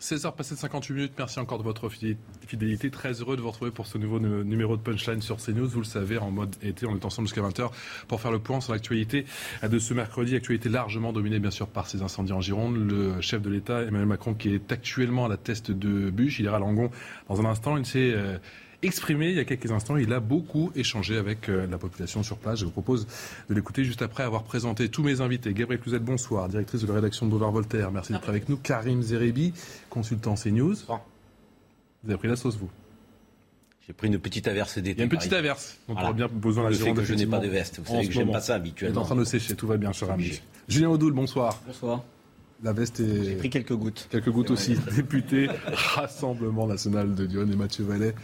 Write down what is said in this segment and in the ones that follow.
16h passé de 58 minutes, merci encore de votre fidélité. Très heureux de vous retrouver pour ce nouveau numéro de Punchline sur CNews. Vous le savez, en mode été, on est ensemble jusqu'à 20h pour faire le point sur l'actualité de ce mercredi. Actualité largement dominée, bien sûr, par ces incendies en Gironde. Le chef de l'État, Emmanuel Macron, qui est actuellement à la teste de bûche, il ira à Langon dans un instant. Il s'est euh, exprimé il y a quelques instants. Il a beaucoup échangé avec euh, la population sur place. Je vous propose de l'écouter juste après avoir présenté tous mes invités. Gabriel Cluzet, bonsoir, directrice de la rédaction de Boulevard Voltaire. Merci d'être avec nous. Karim Zerebi, consultant CNews. Vous avez pris la sauce, vous j'ai pris une petite averse d'été. Il y a une petite averse. On pourrait bien besoin la Gironde. que je n'ai pas de veste. Vous savez que j'aime pas ça habituellement. Vous êtes en train de sécher, tout va bien, cher ami. Julien Audoul, bonsoir. Bonsoir. La veste est. J'ai pris quelques gouttes. Quelques gouttes aussi. Député, Rassemblement national de Lyon et Mathieu Vallet.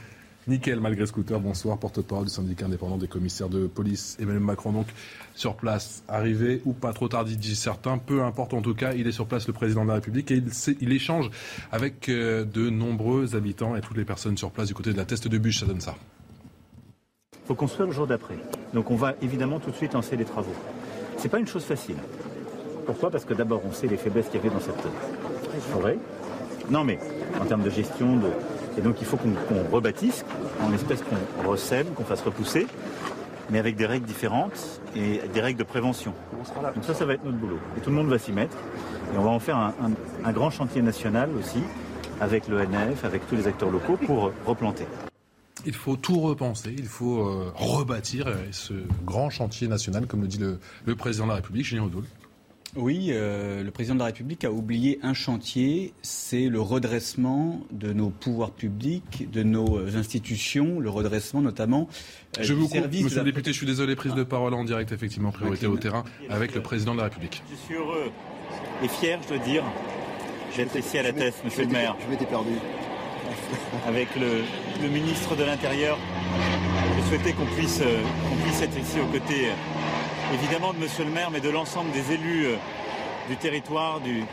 Nickel, malgré scooter, bonsoir, porte-parole du syndicat indépendant des commissaires de police. Emmanuel Macron, donc, sur place, arrivé ou pas trop tardif, disent certains, peu importe en tout cas, il est sur place, le président de la République, et il, échange avec euh, de nombreux habitants et toutes les personnes sur place du côté de la teste de bûche, ça donne ça. Il faut construire le jour d'après. Donc on va évidemment tout de suite lancer les travaux. C'est pas une chose facile. Pourquoi? Parce que d'abord, on sait les faiblesses qu'il y avait dans cette forêt. Non, mais en termes de gestion, de, et donc il faut qu'on rebâtisse, en espèce qu'on recèle, qu'on fasse repousser, mais avec des règles différentes et des règles de prévention. Donc ça, ça va être notre boulot. Et tout le monde va s'y mettre. Et on va en faire un, grand chantier national aussi, avec l'ENF, avec tous les acteurs locaux, pour replanter. Il faut tout repenser, il faut euh, rebâtir ce grand chantier national, comme le dit le, le président de la République, Julien Audoul. Oui, euh, le président de la République a oublié un chantier, c'est le redressement de nos pouvoirs publics, de nos institutions, le redressement notamment euh, je vous coupe, Monsieur le député, je suis désolé, prise de parole en direct, effectivement, priorité au terrain, avec le président de la République. Je suis heureux et fier, je dois dire, d'être ici à la tête, Monsieur le maire. Je m'étais perdu. Avec le, ministre de l'Intérieur, je souhaitais qu'on puisse, euh, qu'on puisse être ici aux côtés évidemment de Monsieur le maire, mais de l'ensemble des élus euh, du territoire, du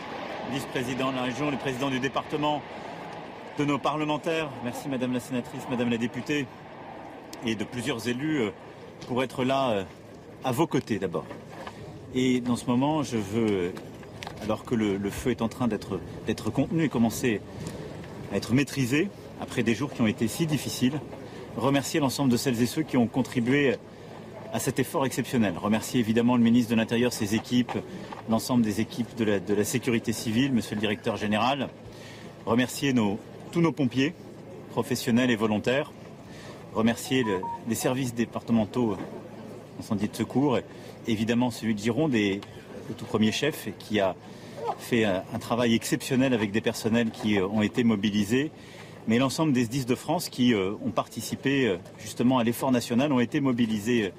vice-président de la région, du président du département, de nos parlementaires. Merci Madame la sénatrice, Madame la députée, et de plusieurs élus euh, pour être là euh, à vos côtés d'abord. Et dans ce moment, je veux, alors que le, feu est en train d'être contenu et commencer à être maîtrisé, après des jours qui ont été si difficiles, remercier l'ensemble de celles et ceux qui ont contribué à cet effort exceptionnel. Remercier évidemment le ministre de l'Intérieur, ses équipes, l'ensemble des équipes de la, sécurité civile, monsieur le directeur général. Remercier tous nos pompiers, professionnels et volontaires. Remercier les services départementaux d'incendie de secours, évidemment celui de Gironde le tout premier chef qui a fait un, travail exceptionnel avec des personnels qui euh, ont été mobilisés mais l'ensemble des 10 de France qui euh, ont participé euh, justement à l'effort national ont été mobilisés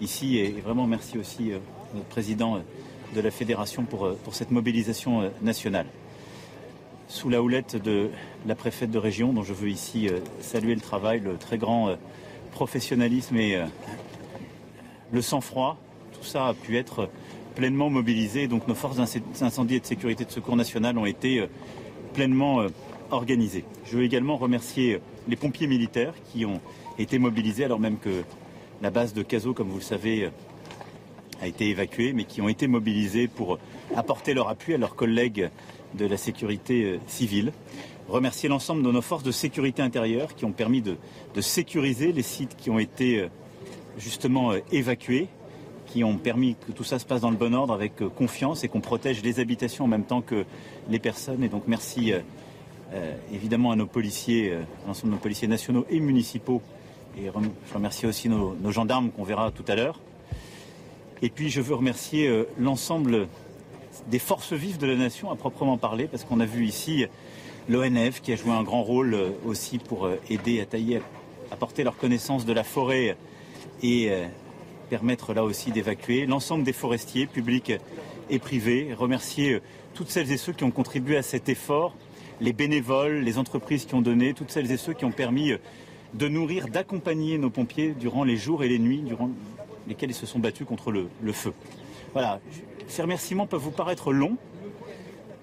ici. Et vraiment merci aussi euh, au président euh, de la fédération pour, euh, pour cette mobilisation nationale. Sous la houlette de la préfète de région, dont je veux ici saluer le travail, le très grand professionnalisme et le sang-froid, tout ça a pu être pleinement mobilisé. Donc nos forces d'incendie et de sécurité de secours nationales ont été pleinement organisées. Je veux également remercier les pompiers militaires qui ont été mobilisés alors même que la base de Caso, comme vous le savez, euh, a été évacuée, mais qui ont été mobilisés pour apporter leur appui à leurs collègues de la sécurité euh, civile. Remercier l'ensemble de nos forces de sécurité intérieure qui ont permis de, sécuriser les sites qui ont été euh, justement évacués, qui ont permis que tout ça se passe dans le bon ordre avec confiance et qu'on protège les habitations en même temps que les personnes. Et donc merci évidemment à nos policiers, à l'ensemble de nos policiers nationaux et municipaux je remercie aussi nos, gendarmes qu'on verra tout à l'heure. Et puis je veux remercier euh, l'ensemble des forces vives de la nation à proprement parler, parce qu'on a vu ici l'ONF qui a joué un grand rôle euh, aussi pour euh, aider à tailler, apporter leur connaissance de la forêt et permettre là aussi d'évacuer. L'ensemble des forestiers, publics et privés, remercier toutes celles et ceux qui ont contribué à cet effort, les bénévoles, les entreprises qui ont donné, toutes celles et ceux qui ont permis de nourrir, d'accompagner nos pompiers durant les jours et les nuits durant lesquels ils se sont battus contre le, feu. Voilà, ces remerciements peuvent vous paraître longs,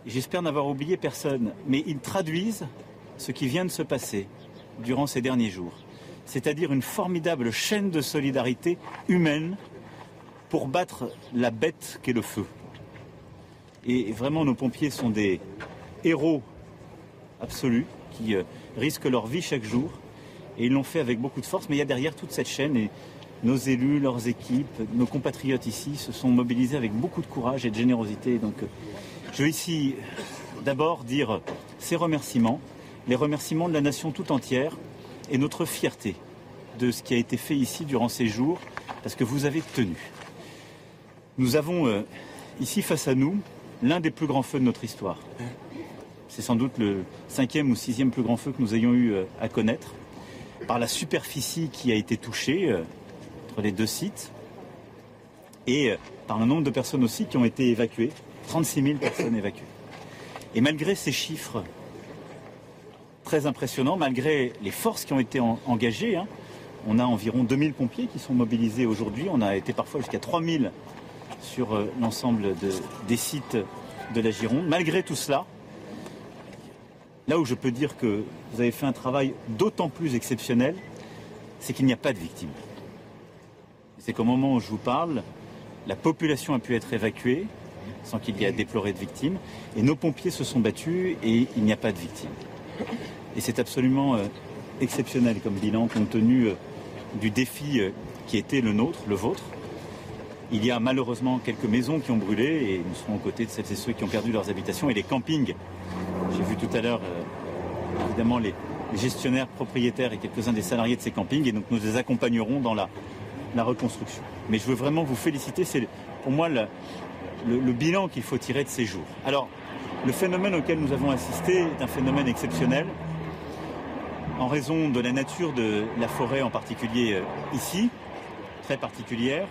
j'espère n'avoir oublié personne, mais ils traduisent ce qui vient de se passer durant ces derniers jours, c'est-à-dire une formidable chaîne de solidarité humaine pour battre la bête qu'est le feu. Et vraiment, nos pompiers sont des héros absolus qui euh, risquent leur vie chaque jour. Et ils l'ont fait avec beaucoup de force, mais il y a derrière toute cette chaîne. Et nos élus, leurs équipes, nos compatriotes ici se sont mobilisés avec beaucoup de courage et de générosité. Donc, euh, je veux ici d'abord dire ces remerciements, les remerciements de la nation tout entière et notre fierté de ce qui a été fait ici durant ces jours, parce que vous avez tenu. Nous avons euh, ici face à nous l'un des plus grands feux de notre histoire. C'est sans doute le cinquième ou sixième plus grand feu que nous ayons eu euh, à connaître, par la superficie qui a été touchée entre les deux sites, et par le nombre de personnes aussi qui ont été évacuées, 36 000 personnes évacuées. Et malgré ces chiffres très impressionnants, malgré les forces qui ont été engagées, hein, on a environ 2000 pompiers qui sont mobilisés aujourd'hui. On a été parfois jusqu'à 3000 sur euh, l'ensemble des sites de la Gironde. Malgré tout cela, là où je peux dire que vous avez fait un travail d'autant plus exceptionnel, c'est qu'il n'y a pas de victimes. C'est qu'au moment où je vous parle, la population a pu être évacuée, sans qu'il y ait à déplorer de victimes. Et nos pompiers se sont battus et il n'y a pas de victimes. Et c'est absolument euh, exceptionnel comme bilan compte tenu euh, du défi euh, qui était le nôtre, le vôtre. Il y a malheureusement quelques maisons qui ont brûlé et nous serons aux côtés de celles et ceux qui ont perdu leurs habitations et les campings. J'ai vu tout à l'heure évidemment les gestionnaires, propriétaires et quelques-uns des salariés de ces campings et donc nous les accompagnerons dans la, reconstruction. Mais je veux vraiment vous féliciter, c'est pour moi le, bilan qu'il faut tirer de ces jours. Alors, le phénomène auquel nous avons assisté est un phénomène exceptionnel en raison de la nature de la forêt en particulier euh, ici, très particulière.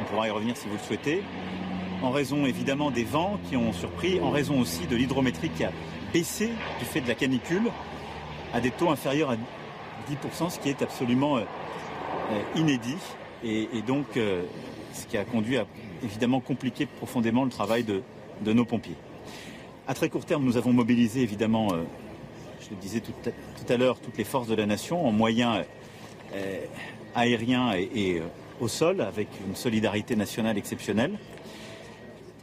On pourra y revenir si vous le souhaitez. En raison évidemment des vents qui ont surpris, en raison aussi de l'hydrométrie qui a baissé du fait de la canicule à des taux inférieurs à 10%, ce qui est absolument euh, euh, inédit. Et, donc, ce qui a conduit à évidemment compliquer profondément le travail de, nos pompiers. À très court terme, nous avons mobilisé évidemment, euh, je le disais tout à, l'heure, toutes les forces de la nation en moyens euh, aériens et, euh, au sol, avec une solidarité nationale exceptionnelle.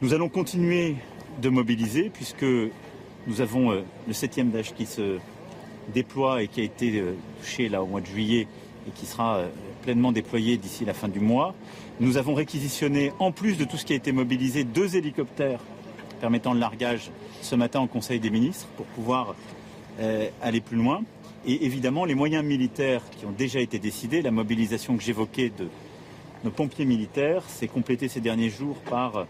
Nous allons continuer de mobiliser puisque nous avons le septième d'âge qui se déploie et qui a été touché là au mois de juillet et qui sera pleinement déployé d'ici la fin du mois. Nous avons réquisitionné, en plus de tout ce qui a été mobilisé, deux hélicoptères permettant le largage ce matin au Conseil des ministres pour pouvoir euh, aller plus loin. Et évidemment, les moyens militaires qui ont déjà été décidés, la mobilisation que j'évoquais de nos pompiers militaires, s'est complétée ces derniers jours par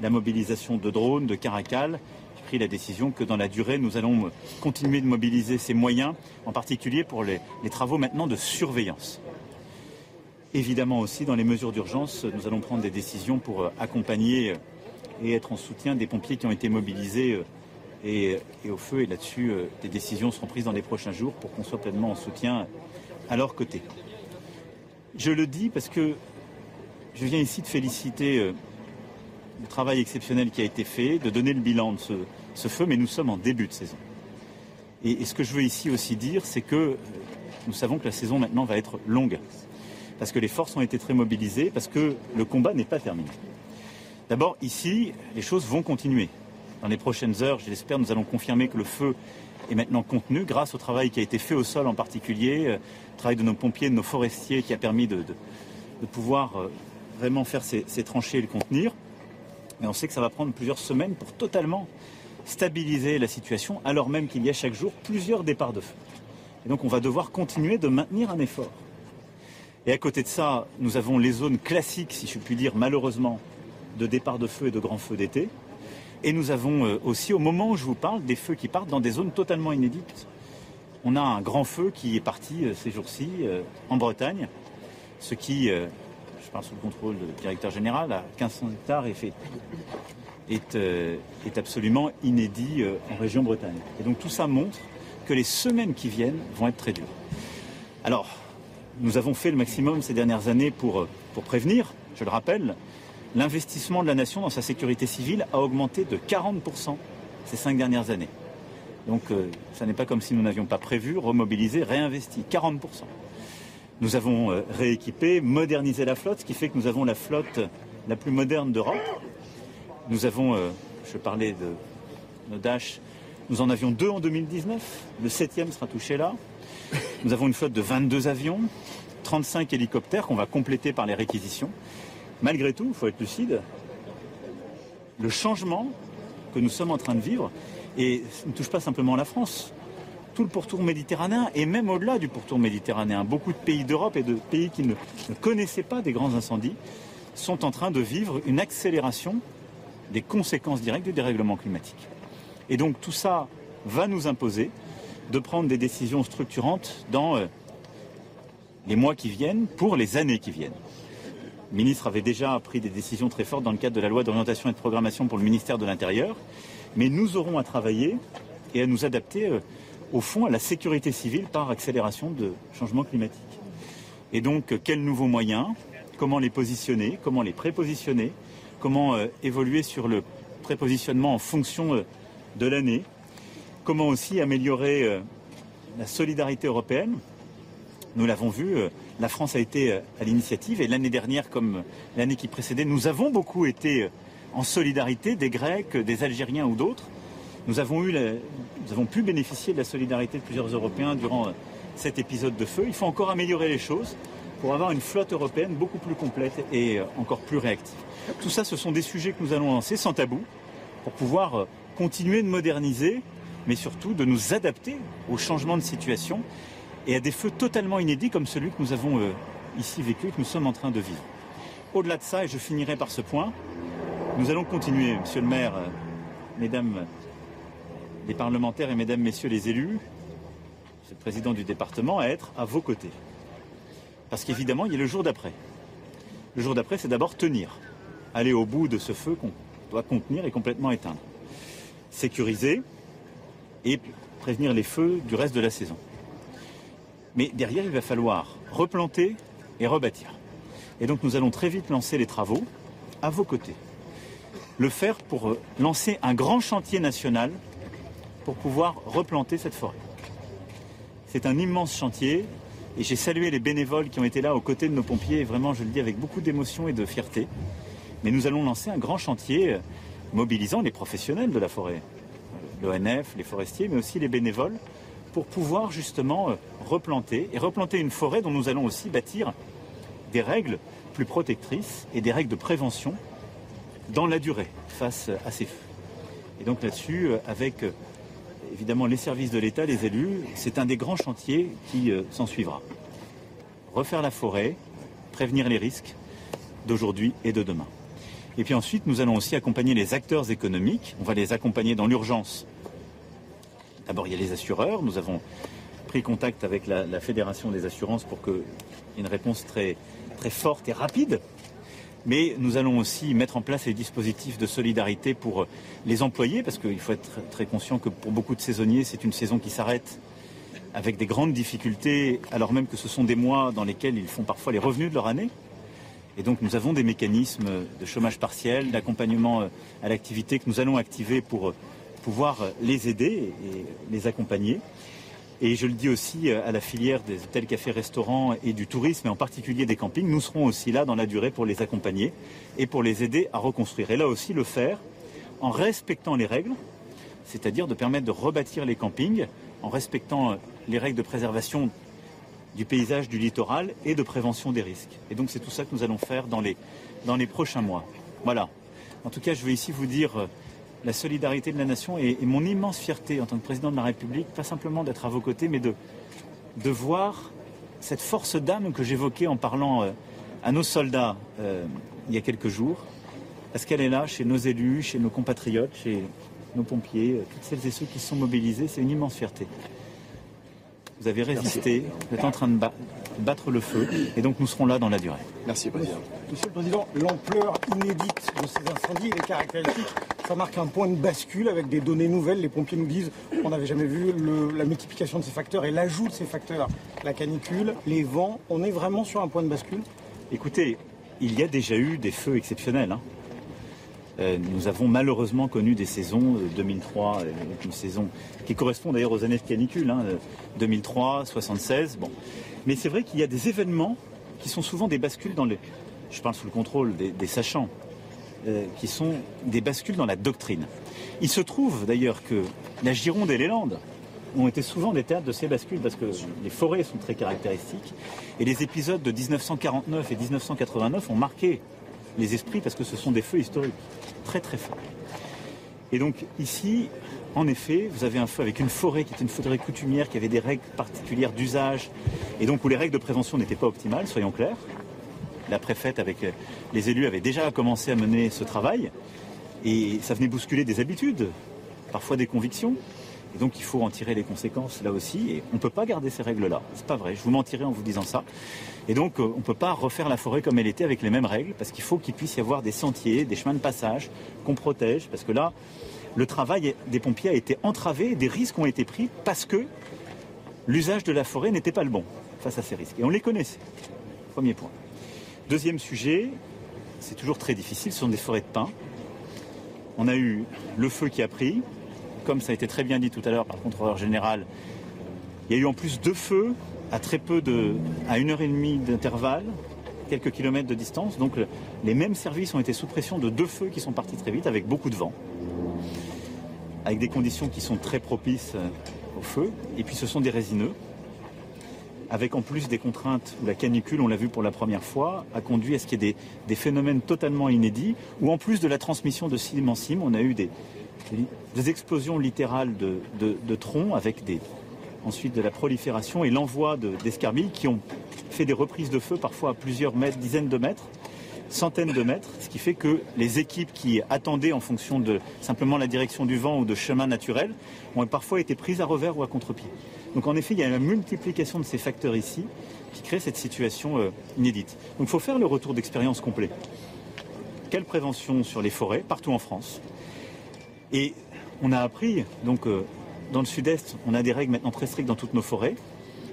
la mobilisation de drones, de caracals. J'ai pris la décision que dans la durée, nous allons continuer de mobiliser ces moyens, en particulier pour les travaux maintenant de surveillance. Évidemment aussi, dans les mesures d'urgence, nous allons prendre des décisions pour euh, accompagner euh, et être en soutien des pompiers qui ont été mobilisés euh, et, au feu. Et là-dessus, des décisions seront prises dans les prochains jours pour qu'on soit pleinement en soutien à leur côté. Je le dis parce que je viens ici de féliciter le travail exceptionnel qui a été fait, de donner le bilan de ce, feu, mais nous sommes en début de saison. et ce que je veux ici aussi dire, c'est que nous savons que la saison maintenant va être longue parce que les forces ont été très mobilisées, parce que le combat n'est pas terminé. D'abord, ici, les choses vont continuer. Dans les prochaines heures, je l'espère, nous allons confirmer que le feu est maintenant contenu grâce au travail qui a été fait au sol en particulier, euh, travail de nos pompiers, de nos forestiers qui a permis de, pouvoir euh, vraiment faire ces, ces, tranchées et le contenir. Mais on sait que ça va prendre plusieurs semaines pour totalement stabiliser la situation, alors même qu'il y a chaque jour plusieurs départs de feu. Et donc on va devoir continuer de maintenir un effort. Et à côté de ça, nous avons les zones classiques, si je puis dire, malheureusement, de départ de feu et de grands feux d'été. Et nous avons euh, aussi, au moment où je vous parle, des feux qui partent dans des zones totalement inédites. On a un grand feu qui est parti euh, ces jours-ci euh, en Bretagne, ce qui je parle sous le contrôle du directeur général, à 1500 hectares euh, est absolument inédit euh, en région Bretagne. Et donc tout ça montre que les semaines qui viennent vont être très dures. Alors, nous avons fait le maximum ces dernières années pour, pour prévenir, je le rappelle, l'investissement de la nation dans sa sécurité civile a augmenté de 40% ces cinq dernières années. Donc ça n'est pas comme si nous n'avions pas prévu, remobilisé, réinvesti. 40%. Nous avons euh, rééquipé, modernisé la flotte, ce qui fait que nous avons la flotte la plus moderne d'Europe. Nous avons, euh, je parlais de nos Dash, nous en avions deux en 2019, le septième sera touché là. Nous avons une flotte de 22 avions, 35 hélicoptères qu'on va compléter par les réquisitions. Malgré tout, il faut être lucide, le changement que nous sommes en train de vivre, ne touche pas simplement la France, tout le pourtour méditerranéen et même au-delà du pourtour méditerranéen. Beaucoup de pays d'Europe et de pays qui ne, connaissaient pas des grands incendies sont en train de vivre une accélération des conséquences directes du dérèglement climatique. Et donc tout ça va nous imposer de prendre des décisions structurantes dans euh, les mois qui viennent pour les années qui viennent. Le ministre avait déjà pris des décisions très fortes dans le cadre de la loi d'orientation et de programmation pour le ministère de l'Intérieur, mais nous aurons à travailler et à nous adapter euh, au fond, à la sécurité civile par accélération de changement climatique. Et donc, quels nouveaux moyens Comment les positionner Comment les prépositionner Comment euh, évoluer sur le prépositionnement en fonction euh, de l'année Comment aussi améliorer euh, la solidarité européenne Nous l'avons vu, la France a été à l'initiative et l'année dernière, comme l'année qui précédait, nous avons beaucoup été en solidarité des Grecs, des Algériens ou d'autres. Nous avons, eu nous avons pu bénéficier de la solidarité de plusieurs Européens durant euh, cet épisode de feu. Il faut encore améliorer les choses pour avoir une flotte européenne beaucoup plus complète et euh, encore plus réactive. Tout ça, ce sont des sujets que nous allons lancer sans tabou pour pouvoir euh, continuer de moderniser, mais surtout de nous adapter aux changements de situation et à des feux totalement inédits comme celui que nous avons ici vécu et que nous sommes en train de vivre. Au-delà de ça, et je finirai par ce point, nous allons continuer, Monsieur le maire, Mesdames les parlementaires et mesdames, messieurs les élus, le président du département, à être à vos côtés. Parce qu'évidemment, il y a le jour d'après. Le jour d'après, c'est d'abord tenir, aller au bout de ce feu qu'on doit contenir et complètement éteindre. Sécuriser et prévenir les feux du reste de la saison. Mais derrière, il va falloir replanter et rebâtir. Et donc nous allons très vite lancer les travaux à vos côtés. Le faire pour lancer un grand chantier national pour pouvoir replanter cette forêt. C'est un immense chantier et j'ai salué les bénévoles qui ont été là aux côtés de nos pompiers, vraiment je le dis avec beaucoup d'émotion et de fierté. Mais nous allons lancer un grand chantier euh, mobilisant les professionnels de la forêt, l'ONF, les forestiers, mais aussi les bénévoles, pour pouvoir justement euh, replanter et replanter une forêt dont nous allons aussi bâtir des règles plus protectrices et des règles de prévention dans la durée face à ces feux. Et donc là-dessus, euh, avec évidemment les services de l'État, les élus, c'est un des grands chantiers qui euh, s'en suivra. Refaire la forêt, prévenir les risques d'aujourd'hui et de demain. Et puis ensuite, nous allons aussi accompagner les acteurs économiques. On va les accompagner dans l'urgence. D'abord, il y a les assureurs. Nous avons pris contact avec la, Fédération des assurances pour qu'il y ait une réponse très forte et rapide mais nous allons aussi mettre en place les dispositifs de solidarité pour les employés, parce qu'il faut être très conscient que pour beaucoup de saisonniers, c'est une saison qui s'arrête avec des grandes difficultés, alors même que ce sont des mois dans lesquels ils font parfois les revenus de leur année. Et donc nous avons des mécanismes de chômage partiel, d'accompagnement à l'activité que nous allons activer pour pouvoir les aider et les accompagner. Et je le dis aussi euh, à la filière des hôtels, cafés, restaurants et du tourisme, et en particulier des campings, nous serons aussi là dans la durée pour les accompagner et pour les aider à reconstruire. Et là aussi le faire en respectant les règles, c'est-à-dire de permettre de rebâtir les campings en respectant euh, les règles de préservation du paysage du littoral et de prévention des risques. Et donc c'est tout ça que nous allons faire dans les, prochains mois. Voilà. En tout cas, je veux ici vous dire euh, la solidarité de la nation et, mon immense fierté en tant que président de la République, pas simplement d'être à vos côtés, mais de, de voir cette force d'âme que j'évoquais en parlant euh, à nos soldats euh, il y a quelques jours. Est-ce qu'elle est là chez nos élus, chez nos compatriotes, chez nos pompiers, euh, toutes celles et ceux qui sont mobilisés C'est une immense fierté. vous avez résisté, vous êtes en train de battre le feu, et donc nous serons là dans la durée. Merci, Président. Monsieur le Président, l'ampleur inédite de ces incendies, les caractéristiques, ça marque un point de bascule avec des données nouvelles. Les pompiers nous disent qu'on n'avait jamais vu la multiplication de ces facteurs et l'ajout de ces facteurs, la canicule, les vents. On est vraiment sur un point de bascule Écoutez, il y a déjà eu des feux exceptionnels. Hein. Euh, nous avons malheureusement connu des saisons, 2003, euh, une saison qui correspond d'ailleurs aux années de canicule, 2003, hein, 76. Bon. Mais c'est vrai qu'il y a des événements qui sont souvent des bascules dans les. Je parle sous le contrôle des, sachants, euh, qui sont des bascules dans la doctrine. Il se trouve d'ailleurs que la Gironde et les Landes ont été souvent des théâtres de ces bascules parce que les forêts sont très caractéristiques et les épisodes de 1949 et 1989 ont marqué les esprits parce que ce sont des feux historiques très très forts. Et donc ici, en effet, vous avez un feu avec une forêt qui est une forêt coutumière, qui avait des règles particulières d'usage, et donc où les règles de prévention n'étaient pas optimales, soyons clairs. La préfète, avec euh, les élus, avait déjà commencé à mener ce travail, et ça venait bousculer des habitudes, parfois des convictions. Et donc il faut en tirer les conséquences là aussi. Et on ne peut pas garder ces règles-là. C'est pas vrai. Je vous mentirais en vous disant ça. Et donc euh, on ne peut pas refaire la forêt comme elle était avec les mêmes règles, parce qu'il faut qu'il puisse y avoir des sentiers, des chemins de passage qu'on protège, parce que là, le travail des pompiers a été entravé, des risques ont été pris parce que l'usage de la forêt n'était pas le bon face à ces risques. Et on les connaissait. Premier point. Deuxième sujet, c'est toujours très difficile, ce sont des forêts de pins. On a eu le feu qui a pris, comme ça a été très bien dit tout à l'heure par le contrôleur général, il y a eu en plus deux feux à très peu de, à une heure et demie d'intervalle, quelques kilomètres de distance. Donc les mêmes services ont été sous pression de deux feux qui sont partis très vite avec beaucoup de vent, avec des conditions qui sont très propices euh, au feu. Et puis ce sont des résineux, avec en plus des contraintes où la canicule, on l'a vu pour la première fois, a conduit à ce qu'il y ait des, phénomènes totalement inédits, où en plus de la transmission de cime en cime, on a eu des, explosions littérales de, troncs avec ensuite de la prolifération et l'envoi d'escarbilles qui ont fait des reprises de feu parfois à plusieurs mètres, dizaines de mètres, centaines de mètres, ce qui fait que les équipes qui attendaient en fonction de simplement la direction du vent ou de chemin naturel ont parfois été prises à revers ou à contre-pied. Donc en effet, il y a la multiplication de ces facteurs ici qui crée cette situation euh, inédite. Donc il faut faire le retour d'expérience complet. Quelle prévention sur les forêts partout en France et on a appris, donc euh, dans le sud-est, on a des règles maintenant très strictes dans toutes nos forêts.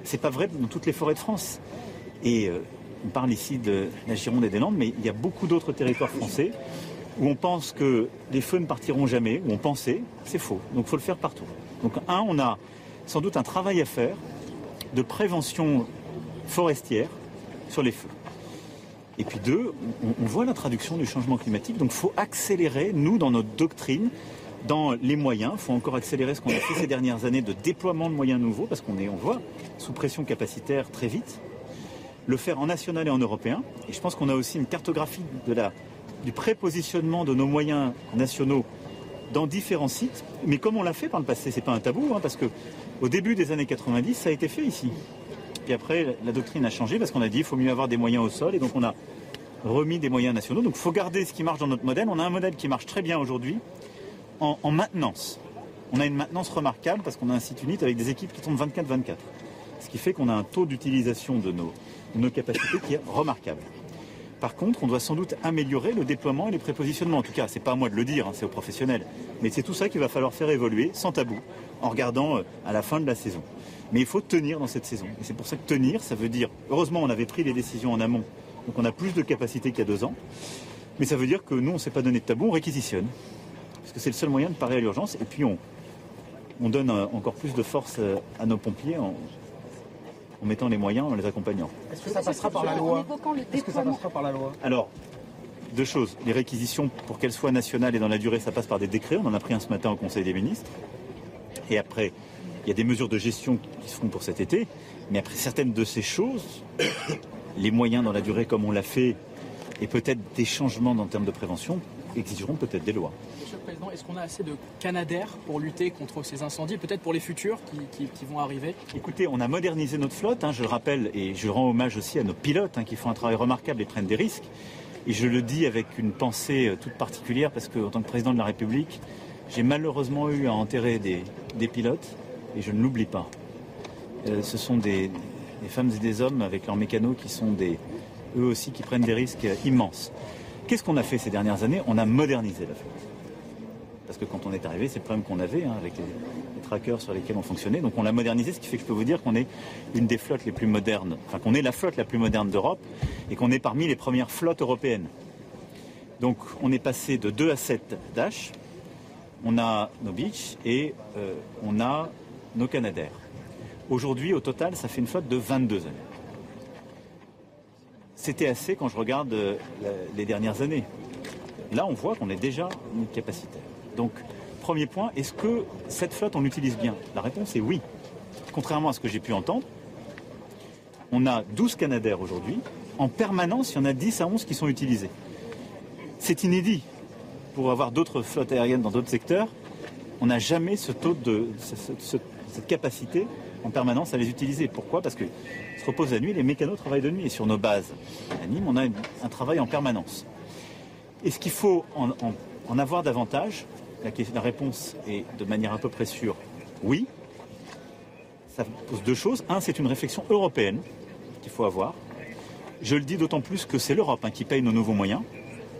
C'est pas vrai dans toutes les forêts de France. Et euh, on parle ici de la Gironde et des Landes, mais il y a beaucoup d'autres territoires français où on pense que les feux ne partiront jamais, où on pensait, c'est faux. Donc il faut le faire partout. Donc un, on a sans doute un travail à faire de prévention forestière sur les feux. Et puis deux, on, voit la traduction du changement climatique, donc il faut accélérer, nous, dans notre doctrine, dans les moyens. Il faut encore accélérer ce qu'on a fait ces dernières années de déploiement de moyens nouveaux, parce qu'on est, on voit, sous pression capacitaire très vite. Le faire en national et en européen. Et je pense qu'on a aussi une cartographie de la, du prépositionnement de nos moyens nationaux dans différents sites. Mais comme on l'a fait par le passé, c'est pas un tabou, hein, parce que au début des années 90, ça a été fait ici. Puis après, la doctrine a changé parce qu'on a dit qu'il faut mieux avoir des moyens au sol, et donc on a remis des moyens nationaux. Donc il faut garder ce qui marche dans notre modèle. On a un modèle qui marche très bien aujourd'hui, en, maintenance. On a une maintenance remarquable parce qu'on a un site unique avec des équipes qui tombent 24-24. Ce qui fait qu'on a un taux d'utilisation de nos, nos capacités qui est remarquable. Par contre, on doit sans doute améliorer le déploiement et les prépositionnements. En tout cas, c'est pas à moi de le dire, hein, c'est aux professionnels. Mais c'est tout ça qu'il va falloir faire évoluer sans tabou, en regardant euh, à la fin de la saison. Mais il faut tenir dans cette saison. Et c'est pour ça que tenir, ça veut dire, heureusement, on avait pris les décisions en amont, donc on a plus de capacité qu'il y a deux ans. Mais ça veut dire que nous, on ne s'est pas donné de tabou, on réquisitionne parce que c'est le seul moyen de parer à l'urgence. Et puis on, on donne euh, encore plus de force euh, à nos pompiers en, mettant les moyens, en les accompagnant. Est-ce que ça passera par la loi Est-ce que ça passera par la loi Alors, deux choses. Les réquisitions, pour qu'elles soient nationales et dans la durée, ça passe par des décrets. On en a pris un ce matin au Conseil des ministres. Et après, il y a des mesures de gestion qui se pour cet été. Mais après certaines de ces choses, les moyens dans la durée comme on l'a fait, et peut-être des changements en termes de prévention, exigeront peut-être des lois. Monsieur le Président, est-ce qu'on a assez de canadaires pour lutter contre ces incendies, peut-être pour les futurs qui, vont arriver? Écoutez, on a modernisé notre flotte, hein, je le rappelle, et je rends hommage aussi à nos pilotes hein, qui font un travail remarquable et prennent des risques. Et je le dis avec une pensée euh, toute particulière parce qu'en tant que président de la République, j'ai malheureusement eu à enterrer des, pilotes et je ne l'oublie pas. ce sont des, femmes et des hommes avec leurs mécanos qui sont des, eux aussi qui prennent des risques immenses. Qu'est-ce qu'on a fait ces dernières années? On a modernisé la flotte. Parce que quand on est arrivé, c'est le problème qu'on avait hein, avec les, trackers sur lesquels on fonctionnait. Donc on l'a modernisé, ce qui fait que je peux vous dire qu'on est une des flottes les plus modernes, enfin qu'on est la flotte la plus moderne d'Europe et qu'on est parmi les premières flottes européennes. Donc on est passé de 2 à 7 Dash, on a nos Beach et euh, on a nos Canadair. Aujourd'hui, au total, ça fait une flotte de 22 années. C'était assez quand je regarde euh, les dernières années. Là, on voit qu'on est déjà capacité. Donc, premier point, est-ce que cette flotte, on l'utilise bien? La réponse est oui. Contrairement à ce que j'ai pu entendre, on a 12 Canadair aujourd'hui. En permanence, il y en a 10 à 11 qui sont utilisés. C'est inédit. Pour avoir d'autres flottes aériennes dans d'autres secteurs, on n'a jamais ce taux de cette capacité en permanence à les utiliser. Pourquoi? Parce qu'ils se reposent la nuit, les mécanos travaillent de nuit. Et sur nos bases à Nîmes, on a un travail en permanence. Est-ce qu'il faut en avoir davantage la, réponse est de manière à peu près sûre, oui. Ça pose deux choses. Un, c'est une réflexion européenne qu'il faut avoir. Je le dis d'autant plus que c'est l'Europe hein, qui paye nos nouveaux moyens.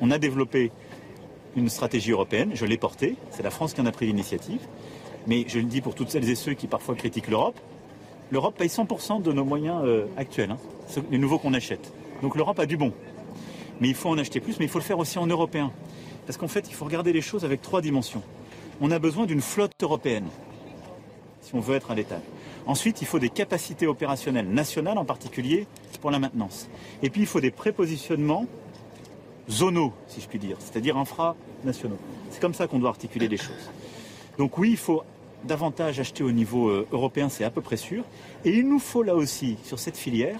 On a développé une stratégie européenne, je l'ai portée, c'est la France qui en a pris l'initiative. Mais je le dis pour toutes celles et ceux qui parfois critiquent l'Europe, l'Europe paye 100% de nos moyens euh, actuels, hein, les nouveaux qu'on achète. Donc l'Europe a du bon. Mais il faut en acheter plus, mais il faut le faire aussi en européen. Parce qu'en fait, il faut regarder les choses avec trois dimensions. On a besoin d'une flotte européenne, si on veut être à l'état. Ensuite, il faut des capacités opérationnelles nationales, en particulier pour la maintenance. Et puis, il faut des prépositionnements zonaux, si je puis dire, c'est-à-dire infranationaux. C'est comme ça qu'on doit articuler les choses. Donc oui, il faut davantage acheter au niveau euh, européen, c'est à peu près sûr. Et il nous faut là aussi, sur cette filière,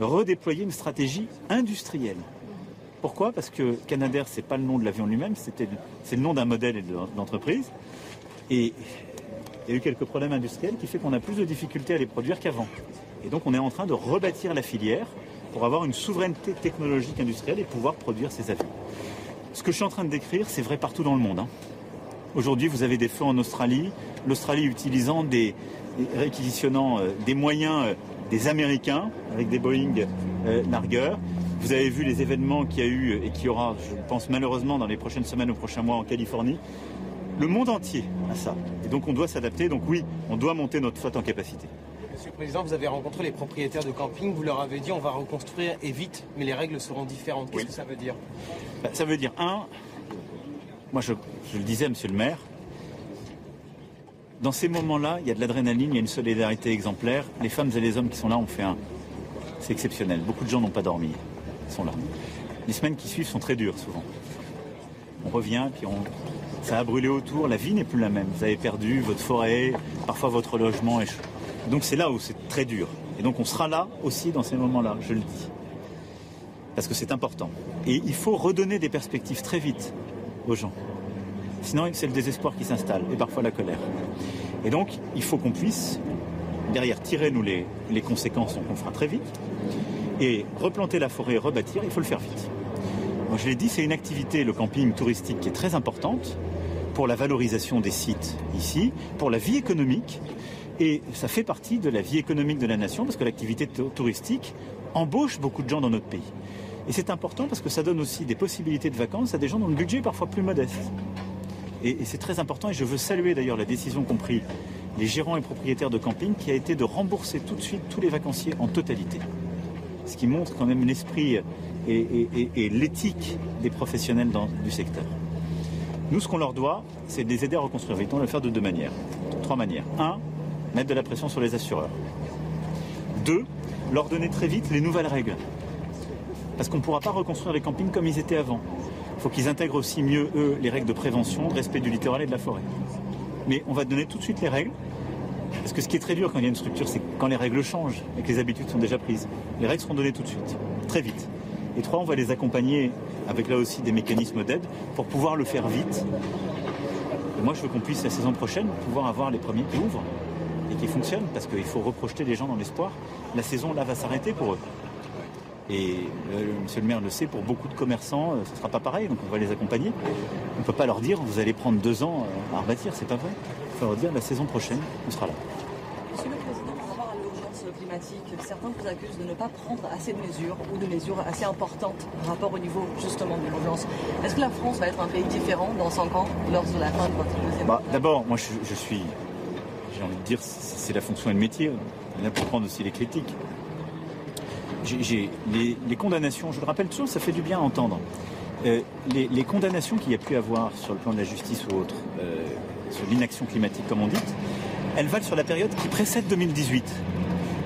redéployer une stratégie industrielle. Pourquoi? Parce que Canadair, ce n'est pas le nom de l'avion lui-même, c'est le nom d'un modèle et d'entreprise. Et il y a eu quelques problèmes industriels qui font qu'on a plus de difficultés à les produire qu'avant. Et donc on est en train de rebâtir la filière pour avoir une souveraineté technologique industrielle et pouvoir produire ces avions. Ce que je suis en train de décrire, c'est vrai partout dans le monde. Hein. Aujourd'hui, vous avez des feux en Australie, l'Australie utilisant des, réquisitionnant euh, des moyens euh, des Américains avec des Boeing euh. Vous avez vu les événements qu'il y a eu et qu'il y aura, je pense malheureusement, dans les prochaines semaines ou prochains mois en Californie. Le monde entier a ça. Et donc on doit s'adapter. Donc oui, on doit monter notre flotte en capacité. Monsieur le Président, vous avez rencontré les propriétaires de camping. Vous leur avez dit on va reconstruire et vite, mais les règles seront différentes. Qu'est-ce que ça veut dire? Bah, Ça veut dire, un, moi je, je le disais, monsieur le maire, dans ces moments-là, il y a de l'adrénaline, il y a une solidarité exemplaire. Les femmes et les hommes qui sont là ont fait un. C'est exceptionnel. Beaucoup de gens n'ont pas dormi sont là. Les semaines qui suivent sont très dures souvent. On revient, puis on, ça a brûlé autour, la vie n'est plus la même. Vous avez perdu votre forêt, parfois votre logement. Donc c'est là où c'est très dur. Et donc on sera là aussi dans ces moments-là, je le dis. Parce que c'est important. Et il faut redonner des perspectives très vite aux gens. Sinon, c'est le désespoir qui s'installe et parfois la colère. Et donc, il faut qu'on puisse, derrière, tirer nous les, les conséquences, qu'on fera très vite, et replanter la forêt, rebâtir, il faut le faire vite. je l'ai dit, c'est une activité, le camping touristique, qui est très importante pour la valorisation des sites ici, pour la vie économique. Et ça fait partie de la vie économique de la nation parce que l'activité touristique embauche beaucoup de gens dans notre pays. Et c'est important parce que ça donne aussi des possibilités de vacances à des gens dont le budget est parfois plus modeste. Et, et c'est très important et je veux saluer d'ailleurs la décision qu'ont pris les gérants et propriétaires de camping qui a été de rembourser tout de suite tous les vacanciers en totalité ce qui montre quand même l'esprit et, l'éthique des professionnels du secteur. Nous, ce qu'on leur doit, c'est de les aider à reconstruire vite. On va le faire de deux manières, trois manières. Un, mettre de la pression sur les assureurs. Deux, leur donner très vite les nouvelles règles. Parce qu'on ne pourra pas reconstruire les campings comme ils étaient avant. Il faut qu'ils intègrent aussi mieux, eux, les règles de prévention, de respect du littoral et de la forêt. Mais on va donner tout de suite les règles parce que ce qui est très dur quand il y a une structure, c'est quand les règles changent et que les habitudes sont déjà prises. Les règles seront données tout de suite, très vite. Et trois, on va les accompagner avec là aussi des mécanismes d'aide pour pouvoir le faire vite. Et moi, je veux qu'on puisse la saison prochaine pouvoir avoir les premiers qui ouvrent qui fonctionnent parce qu'il faut reprojeter les gens dans l'espoir. La saison là va s'arrêter pour eux. Et euh, monsieur le maire le sait, pour beaucoup de commerçants, euh, ce ne sera pas pareil, donc on va les accompagner. On ne peut pas leur dire vous allez prendre deux ans euh, à rebâtir, c'est pas vrai. Il faut leur dire la saison prochaine, on sera là. Monsieur le Président, pour avoir à climatique, certains vous accusent de ne pas prendre assez de mesures ou de mesures assez importantes par rapport au niveau justement de l'urgence. Est-ce que la France va être un pays différent dans 5 ans lors de la fin de votre deuxième bah, D'abord, moi je, suis, j'ai envie de dire, c'est la fonction et le métier. On a pour prendre aussi les critiques. Les, condamnations, je le rappelle toujours, ça fait du bien à entendre. Euh, les, condamnations qu'il y a pu avoir sur le plan de la justice ou autre, euh, sur l'inaction climatique comme on dit, elles valent sur la période qui précède 2018.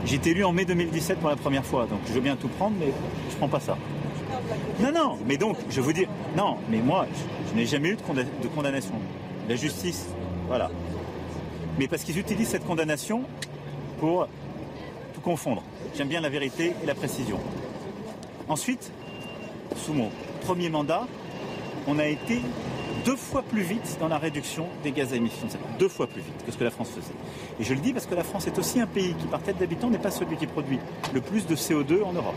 J'ai été élu en mai 2017 pour la première fois, donc je veux bien tout prendre, mais je ne prends pas ça. Non, non, mais donc, je veux dire, non, mais moi, je, n'ai jamais eu de, condamnation. La justice, voilà. Mais parce qu'ils utilisent cette condamnation pour tout confondre. J'aime bien la vérité et la précision. Ensuite, sous mon premier mandat, on a été deux fois plus vite dans la réduction des gaz à CO2. Deux fois plus vite que ce que la France faisait. Et je le dis parce que la France est aussi un pays qui, par tête d'habitant, n'est pas celui qui produit le plus de CO2 en Europe.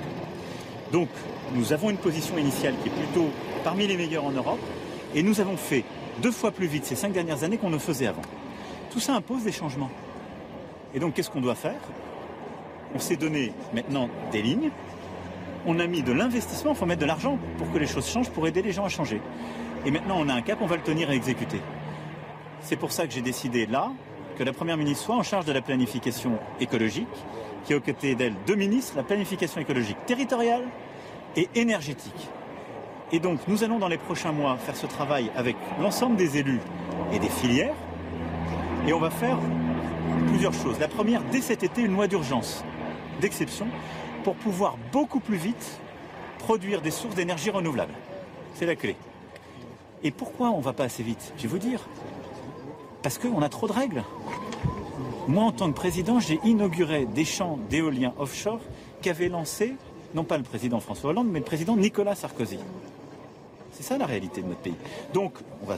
Donc, nous avons une position initiale qui est plutôt parmi les meilleures en Europe, et nous avons fait deux fois plus vite ces cinq dernières années qu'on ne faisait avant. Tout ça impose des changements. Et donc, qu'est-ce qu'on doit faire? On s'est donné maintenant des lignes, on a mis de l'investissement, il faut mettre de l'argent pour que les choses changent, pour aider les gens à changer. Et maintenant, on a un cap, on va le tenir et exécuter. C'est pour ça que j'ai décidé là que la Première ministre soit en charge de la planification écologique, qui a aux côtés d'elle deux ministres, la planification écologique territoriale et énergétique. Et donc, nous allons dans les prochains mois faire ce travail avec l'ensemble des élus et des filières. Et on va faire plusieurs choses. La première, dès cet été, une loi d'urgence, d'exception, pour pouvoir beaucoup plus vite produire des sources d'énergie renouvelables. C'est la clé. Et pourquoi on ne va pas assez vite? Je vais vous dire. Parce qu'on a trop de règles. Moi, en tant que président, j'ai inauguré des champs d'éolien offshore qu'avait lancé, non pas le président François Hollande, mais le président Nicolas Sarkozy. C'est ça la réalité de notre pays. Donc, on va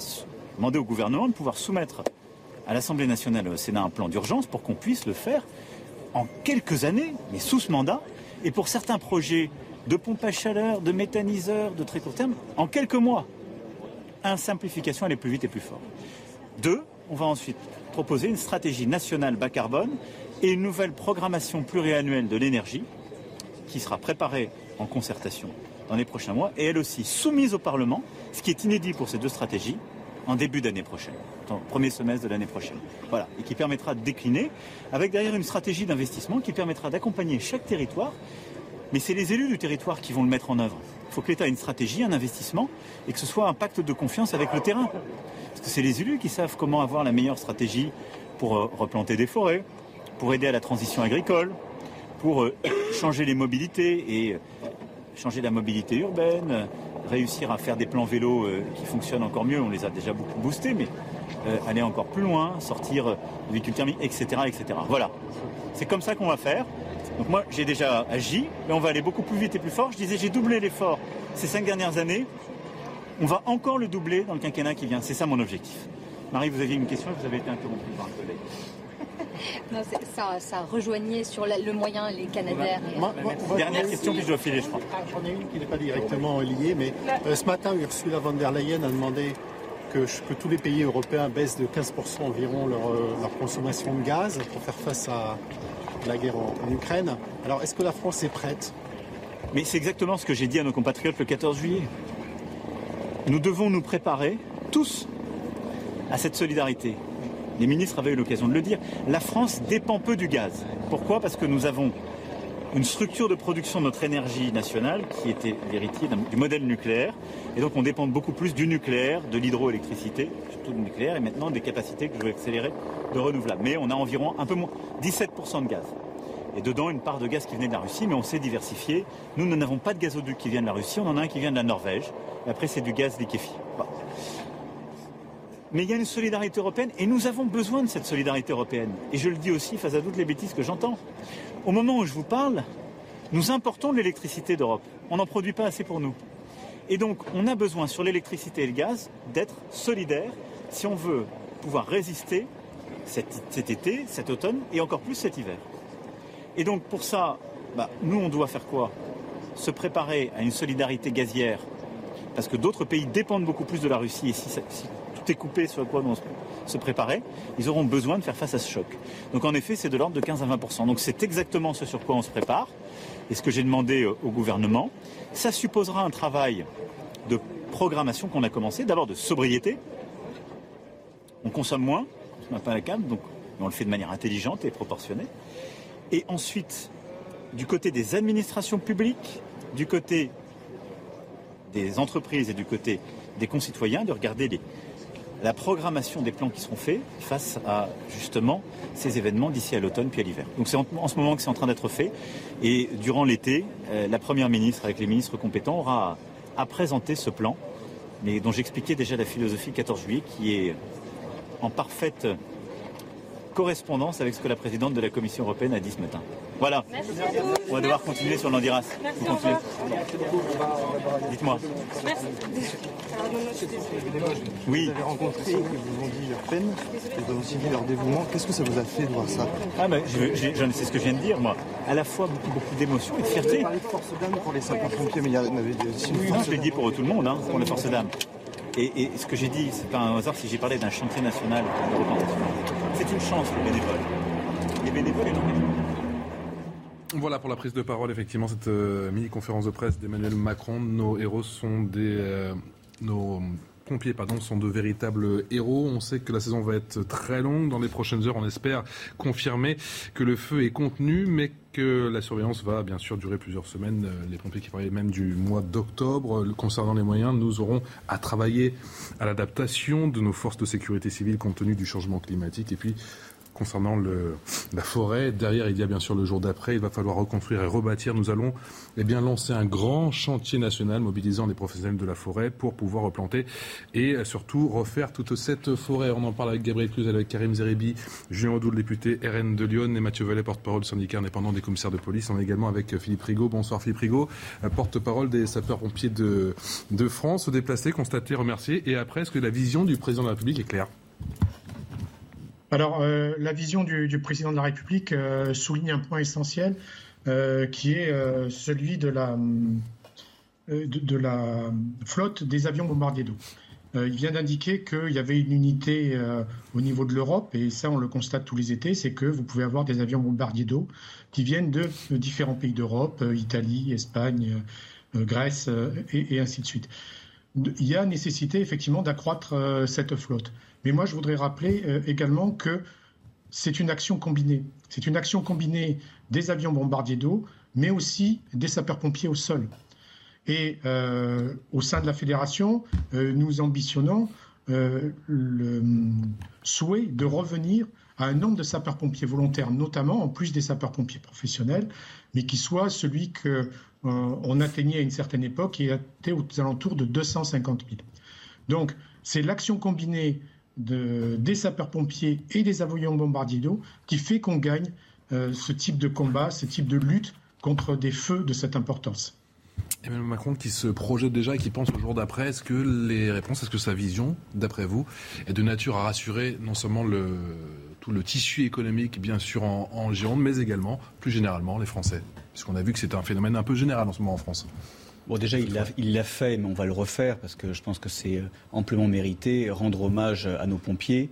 demander au gouvernement de pouvoir soumettre à l'Assemblée nationale et au Sénat un plan d'urgence pour qu'on puisse le faire en quelques années, mais sous ce mandat. Et pour certains projets de pompe à chaleur, de méthaniseurs, de très court terme, en quelques mois un, simplification, aller plus vite et plus fort. Deux, on va ensuite proposer une stratégie nationale bas carbone et une nouvelle programmation pluriannuelle de l'énergie qui sera préparée en concertation dans les prochains mois et elle aussi soumise au Parlement, ce qui est inédit pour ces deux stratégies, en début d'année prochaine, dans premier semestre de l'année prochaine. Voilà, et qui permettra de décliner avec derrière une stratégie d'investissement qui permettra d'accompagner chaque territoire, mais c'est les élus du territoire qui vont le mettre en œuvre. Il faut que l'État ait une stratégie, un investissement, et que ce soit un pacte de confiance avec le terrain. Parce que c'est les élus qui savent comment avoir la meilleure stratégie pour euh, replanter des forêts, pour aider à la transition agricole, pour euh, changer les mobilités et euh, changer la mobilité urbaine, réussir à faire des plans vélos qui fonctionnent encore mieux. On les a déjà beaucoup boostés, mais aller encore plus loin, sortir du véhicule thermique, etc., etc. Voilà. C'est comme ça qu'on va faire. Donc moi, j'ai déjà agi, mais on va aller beaucoup plus vite et plus fort. Je disais, j'ai doublé l'effort ces cinq dernières années. On va encore le doubler dans le quinquennat qui vient. C'est ça mon objectif. Marie, vous aviez une question, vous avez été interrompue par un collègue. Non, ça, ça, rejoignait sur le moyen les Canadaires. Dernière question, puis je dois filer, je crois. Ah, j'en ai une qui n'est pas directement liée, mais euh, ce matin, Ursula von der Leyen a demandé que, que tous les pays européens baissent de 15% environ leur, euh, leur, consommation de gaz pour faire face à, la guerre en, Ukraine. Alors, est-ce que la France est prête? Mais c'est exactement ce que j'ai dit à nos compatriotes le 14 juillet. Nous devons nous préparer, tous, à cette solidarité. Les ministres avaient eu l'occasion de le dire. La France dépend peu du gaz. Pourquoi? Parce que nous avons une structure de production de notre énergie nationale qui était l'héritier du modèle nucléaire. Et donc on dépend beaucoup plus du nucléaire, de l'hydroélectricité, surtout du nucléaire, et maintenant des capacités que je veux accélérer de renouvelables. Mais on a environ un peu moins, 17% de gaz. Et dedans, une part de gaz qui venait de la Russie, mais on s'est diversifié. Nous, nous n'avons pas de gazoduc qui vient de la Russie, on en a un qui vient de la Norvège. Et après, c'est du gaz liquéfié. Mais il y a une solidarité européenne et nous avons besoin de cette solidarité européenne. Et je le dis aussi face à toutes les bêtises que j'entends. Au moment où je vous parle, nous importons de l'électricité d'Europe. On n'en produit pas assez pour nous. Et donc, on a besoin sur l'électricité et le gaz d'être solidaires si on veut pouvoir résister cet, été, cet automne et encore plus cet hiver. Et donc, pour ça, bah, nous, on doit faire quoi? Se préparer à une solidarité gazière, parce que d'autres pays dépendent beaucoup plus de la Russie. Et si, coupé, sur quoi on se préparer, ils auront besoin de faire face à ce choc. Donc en effet, c'est de l'ordre de 15 à 20% Donc c'est exactement ce sur quoi on se prépare et ce que j'ai demandé au gouvernement. Ça supposera un travail de programmation qu'on a commencé, d'abord de sobriété. On consomme moins, on se pas à la cam, donc on le fait de manière intelligente et proportionnée. Et ensuite, du côté des administrations publiques, du côté des entreprises et du côté des concitoyens, de regarder la programmation des plans qui seront faits face à justement ces événements d'ici à l'automne puis à l'hiver. Donc c'est en, ce moment que c'est en train d'être fait et durant l'été, euh, la Première ministre avec les ministres compétents aura à présenter ce plan, mais dont j'expliquais déjà la philosophie 14 juillet qui est en parfaite correspondance avec ce que la présidente de la Commission européenne a dit ce matin. Voilà. On va devoir continuer sur l'Andiras. Dites-moi. Oui. Vous avez rencontré, ils vous ont dit leur peine, ils vous ont aussi dit leur dévouement. Qu'est-ce que ça vous a fait de voir ça Ah ben, c'est ce que je viens de dire, moi. À la fois beaucoup, beaucoup d'émotions et de fierté. Vous avez parlé de force d'âme pour les sapeurs-pompiers, mais il y avait aussi une oui, je l'ai dit pour tout le monde, hein, pour les forces d'âme. Et, ce que j'ai dit, c'est pas un hasard si j'ai parlé d'un chantier national C'est une chance, les bénévoles. Les bénévoles et non Voilà pour la prise de parole, effectivement, cette euh, mini-conférence de presse d'Emmanuel Macron. Nos héros sont des. Euh, nos pompiers pardon, sont de véritables héros. On sait que la saison va être très longue. Dans les prochaines heures, on espère confirmer que le feu est contenu, mais que la surveillance va bien sûr durer plusieurs semaines. Les pompiers qui parlaient même du mois d'octobre. Concernant les moyens, nous aurons à travailler à l'adaptation de nos forces de sécurité civile compte tenu du changement climatique. Et puis, concernant la forêt. Derrière, il y a bien sûr le jour d'après. Il va falloir reconstruire et rebâtir. Nous allons eh bien, lancer un grand chantier national mobilisant les professionnels de la forêt pour pouvoir replanter et surtout refaire toute cette forêt. On en parle avec Gabriel Cluzel, avec Karim Zeribi, Julien Audou, le député RN de Lyon et Mathieu Vallet, porte-parole du syndicat indépendant des commissaires de police. On est également avec Philippe Rigaud. Bonsoir Philippe Rigaud, porte-parole des sapeurs-pompiers de, de France. Se déplacer, constater, remercier. Et après, est-ce que la vision du président de la République est claire? Alors, euh, la vision du, président de la République euh, souligne un point essentiel euh, qui est celui de la, flotte des avions bombardiers d'eau. il vient d'indiquer qu'il y avait une unité au niveau de l'Europe, et ça on le constate tous les étés, c'est que vous pouvez avoir des avions bombardiers d'eau qui viennent de, différents pays d'Europe, Italie, Espagne, Grèce, et, et, ainsi de suite. Il y a nécessité effectivement d'accroître cette flotte. Mais moi, je voudrais rappeler euh, également que c'est une action combinée. C'est une action combinée des avions bombardiers d'eau, mais aussi des sapeurs-pompiers au sol. Et euh, au sein de la fédération, euh, nous ambitionnons le souhait de revenir à un nombre de sapeurs-pompiers volontaires, notamment en plus des sapeurs-pompiers professionnels, mais qui soit celui qu'on atteignait à une certaine époque qui était aux alentours de 250 000. Donc, c'est l'action combinée des sapeurs-pompiers et des avions bombardiers d'eau qui fait qu'on gagne euh, ce type de combat, ce type de lutte contre des feux de cette importance. Emmanuel Macron qui se projette déjà et qui pense au jour d'après, est-ce que les réponses, est-ce que sa vision, d'après vous, est de nature à rassurer non seulement le, tout le tissu économique, bien sûr, en, en Gironde, mais également, plus généralement, les Français? Puisqu'on a vu que c'est un phénomène un peu général en ce moment en France. Bon, déjà, il l'a fait, mais on va le refaire parce que je pense que c'est euh, amplement mérité. Rendre hommage à nos pompiers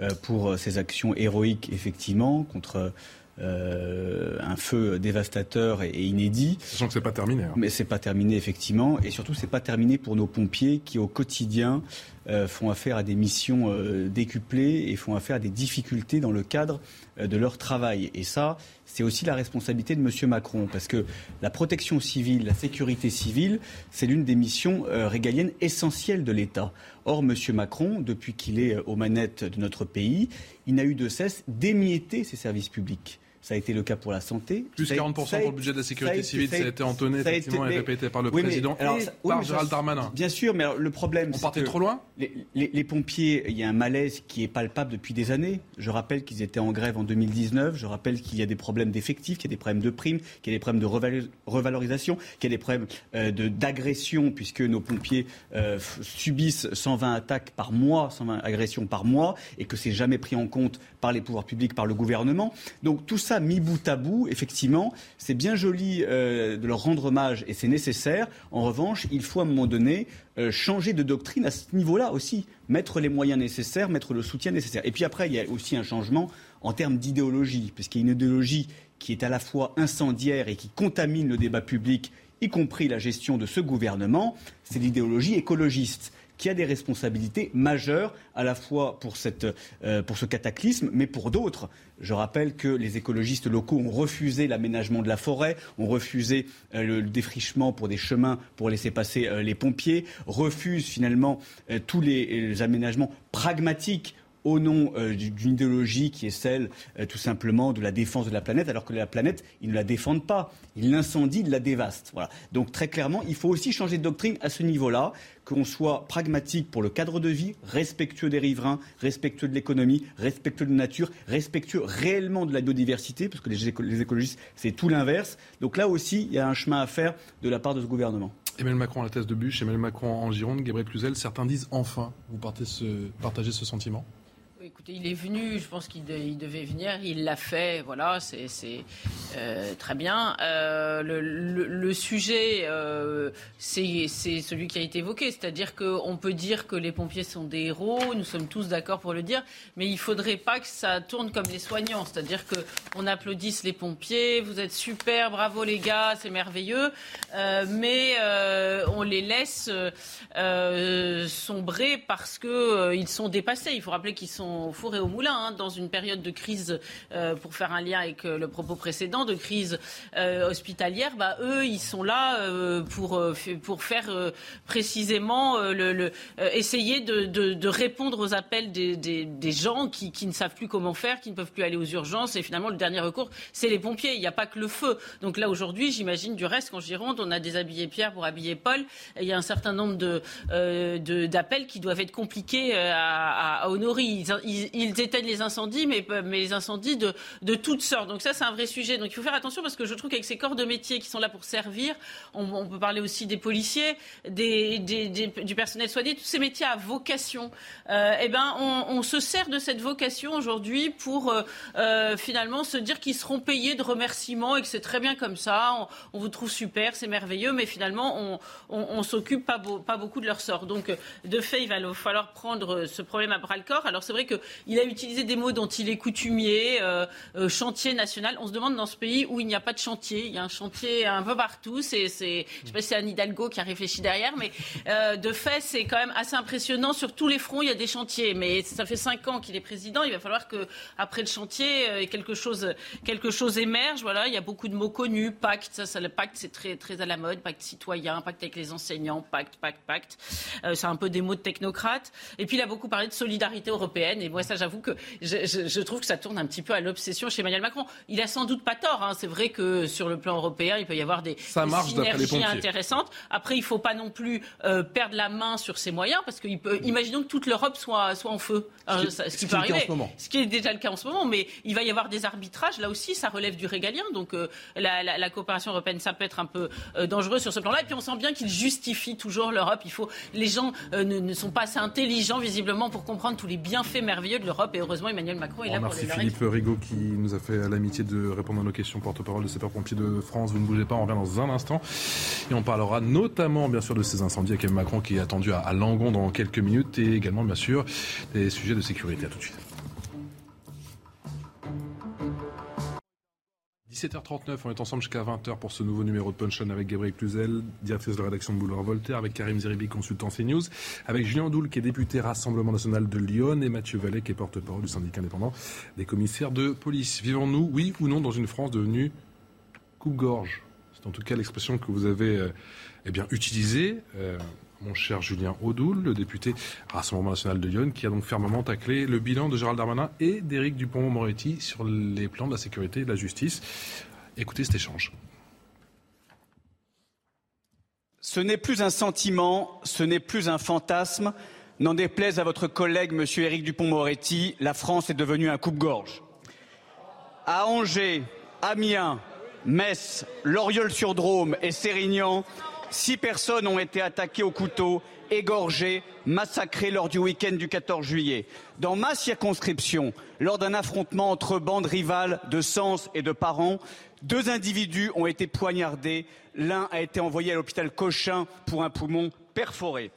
euh, pour ces actions héroïques, effectivement, contre euh, un feu dévastateur et, inédit. Sachant que c'est pas terminé. Hein. Mais c'est pas terminé effectivement, et surtout c'est pas terminé pour nos pompiers qui au quotidien font affaire à des missions décuplées et font affaire à des difficultés dans le cadre de leur travail. Et ça, c'est aussi la responsabilité de M. Macron, parce que la protection civile, la sécurité civile, c'est l'une des missions euh, régaliennes essentielles de l'État. Or, M. Macron, depuis qu'il est euh, aux manettes de notre pays, il n'a eu de cesse d'émietter ses services publics. Ça a été le cas pour la santé. Plus 40% pour le budget de la sécurité civile, ça a été entonné effectivement et répété par le président et par Gérald Darmanin. Bien sûr, mais le problème. On partait trop loin? les, pompiers, il y a un malaise qui est palpable depuis des années. Je rappelle qu'ils étaient en grève en 2019. Je rappelle qu'il y a des problèmes d'effectifs, qu'il y a des problèmes de primes, qu'il y a des problèmes de revalorisation, qu'il y a des problèmes euh, d'agression, puisque nos pompiers euh, subissent 120 attaques par mois, 120 agressions par mois, et que c'est jamais pris en compte par les pouvoirs publics, par le gouvernement. Donc tout ça mis bout à bout, effectivement, c'est bien joli euh, de leur rendre hommage et c'est nécessaire. En revanche, il faut à un moment donné euh, changer de doctrine à ce niveau-là aussi, mettre les moyens nécessaires, mettre le soutien nécessaire. Et puis après, il y a aussi un changement en termes d'idéologie, puisqu'il y a une idéologie qui est à la fois incendiaire et qui contamine le débat public, y compris la gestion de ce gouvernement, c'est l'idéologie écologiste qui a des responsabilités majeures à la fois pour, cette, euh, pour ce cataclysme, mais pour d'autres. Je rappelle que les écologistes locaux ont refusé l'aménagement de la forêt, ont refusé euh, le, défrichement pour des chemins pour laisser passer euh, les pompiers, refusent finalement tous les aménagements pragmatiques au nom euh, d'une idéologie qui est celle euh, tout simplement de la défense de la planète, alors que la planète, ils ne la défendent pas. Ils l'incendient, ils la dévastent. Voilà. Donc très clairement, il faut aussi changer de doctrine à ce niveau-là, qu'on soit pragmatique pour le cadre de vie, respectueux des riverains, respectueux de l'économie, respectueux de la nature, respectueux réellement de la biodiversité, parce que les, écologistes, c'est tout l'inverse. Donc là aussi, il y a un chemin à faire de la part de ce gouvernement. Emmanuel Macron à la thèse de bûche, Emmanuel Macron en Gironde, Gabriel Cluzel, certains disent enfin, vous partagez ce sentiment? Écoutez, il est venu, je pense qu'il devait venir, il l'a fait, voilà, c'est euh, très bien. Euh, le, sujet, euh, c'est celui qui a été évoqué, c'est-à-dire qu'on peut dire que les pompiers sont des héros, nous sommes tous d'accord pour le dire, mais il ne faudrait pas que ça tourne comme les soignants, c'est-à-dire qu'on applaudisse les pompiers, vous êtes super, bravo les gars, c'est merveilleux, mais on les laisse sombrer parce qu'ils sont dépassés. Il faut rappeler qu'ils sont au four et au moulin hein, dans une période de crise, euh, pour faire un lien avec euh, le propos précédent, de crise euh, hospitalière. Bah, eux, ils sont là pour, pour faire précisément le, essayer de, de, répondre aux appels des, des, gens qui, qui, ne savent plus comment faire, qui ne peuvent plus aller aux urgences. Et finalement, le dernier recours, c'est les pompiers. Il n'y a pas que le feu. Donc là, aujourd'hui, j'imagine du reste qu'en Gironde, on a déshabillé Pierre pour habiller Paul. Il y a un certain nombre de, d'appels qui doivent être compliqués à, à honorer éteignent les incendies, mais, les incendies de, toutes sortes. Donc ça, c'est un vrai sujet. Donc il faut faire attention parce que je trouve qu'avec ces corps de métier qui sont là pour servir, on, peut parler aussi des policiers, du personnel soigné, tous ces métiers à vocation. Euh, eh ben, on, se sert de cette vocation aujourd'hui pour euh, euh, finalement se dire qu'ils seront payés de remerciements et que c'est très bien comme ça. On, vous trouve super, c'est merveilleux, mais finalement, on, s'occupe pas, pas beaucoup de leur sort. Donc, de fait, il va falloir prendre ce problème à bras le corps. Alors, c'est vrai qu'il a utilisé des mots dont il est coutumier, euh, euh, chantier national. On se demande dans ce pays où il n'y a pas de chantier. Il y a un chantier un peu partout. C'est, c'est, je sais pas si c'est Anne Hidalgo qui a réfléchi derrière, mais euh, de fait, c'est quand même assez impressionnant. Sur tous les fronts, il y a des chantiers. Mais ça fait cinq ans qu'il est président. Il va falloir que après le chantier, quelque chose, quelque chose émerge. Voilà, il y a beaucoup de mots connus. Pacte, ça, ça le pacte, c'est très, très à la mode. Pacte citoyen, pacte avec les enseignants, pacte, pacte, pacte. c'est un peu des mots de technocrates. Et puis il a beaucoup parlé de solidarité européenne. Moi, ça, j'avoue que je, trouve que ça tourne un petit peu à l'obsession chez Emmanuel Macron. Il a sans doute pas tort. Hein. C'est vrai que sur le plan européen, il peut y avoir des, synergies intéressantes. Après, il ne faut pas non plus euh, perdre la main sur ses moyens, parce que peut, imaginons que toute l'Europe soit, soit en feu. ce, qui, peut arriver. Ce qui est déjà le cas en ce moment. Mais il va y avoir des arbitrages. Là aussi, ça relève du régalien. Donc euh, la, coopération européenne, ça peut être un peu euh, dangereux sur ce plan-là. Et puis on sent bien qu'il justifie toujours l'Europe. Il faut, les gens ne, ne sont pas assez intelligents visiblement pour comprendre tous les bienfaits merveilleux de l'Europe. Et heureusement, Emmanuel Macron est là pour Merci Philippe Rigaud qui nous a fait l'amitié de répondre à nos questions, porte-parole de sapeurs-pompiers de France. Vous ne bougez pas, on revient dans un instant. Et on parlera notamment, bien sûr, de ces incendies avec Emmanuel Macron qui est attendu à, à Langon dans quelques minutes et également, bien sûr, des sujets de sécurité. À tout de suite. 17h39, on est ensemble jusqu'à 20h pour ce nouveau numéro de Punchline avec Gabriel Cluzel, directrice de rédaction de Boulevard Voltaire, avec Karim Zeribi, consultant CNews, avec Julien Doul, qui est député Rassemblement National de Lyon, et Mathieu Vallet, qui est porte-parole du syndicat indépendant des commissaires de police. Vivons-nous, oui ou non, dans une France devenue coupe-gorge? C'est en tout cas l'expression que vous avez euh, eh bien, utilisée. Euh, mon cher Julien Audoul, le député Rassemblement national de Lyon, qui a donc fermement taclé le bilan de Gérald Darmanin et d'Éric Dupont-Moretti sur les plans de la sécurité et de la justice. Écoutez cet échange. Ce n'est plus un sentiment, ce n'est plus un fantasme. N'en déplaise à votre collègue, M. Éric Dupont-Moretti, la France est devenue un coupe-gorge. À Angers, Amiens, Metz, Loriol-sur-Drôme et Sérignan, Six personnes ont été attaquées au couteau égorgés, massacrés lors du week-end du 14 juillet. Dans ma circonscription, lors d'un affrontement entre bandes rivales de Sens et de Parents, deux individus ont été poignardés. L'un a été envoyé à l'hôpital Cochin pour un poumon perforé.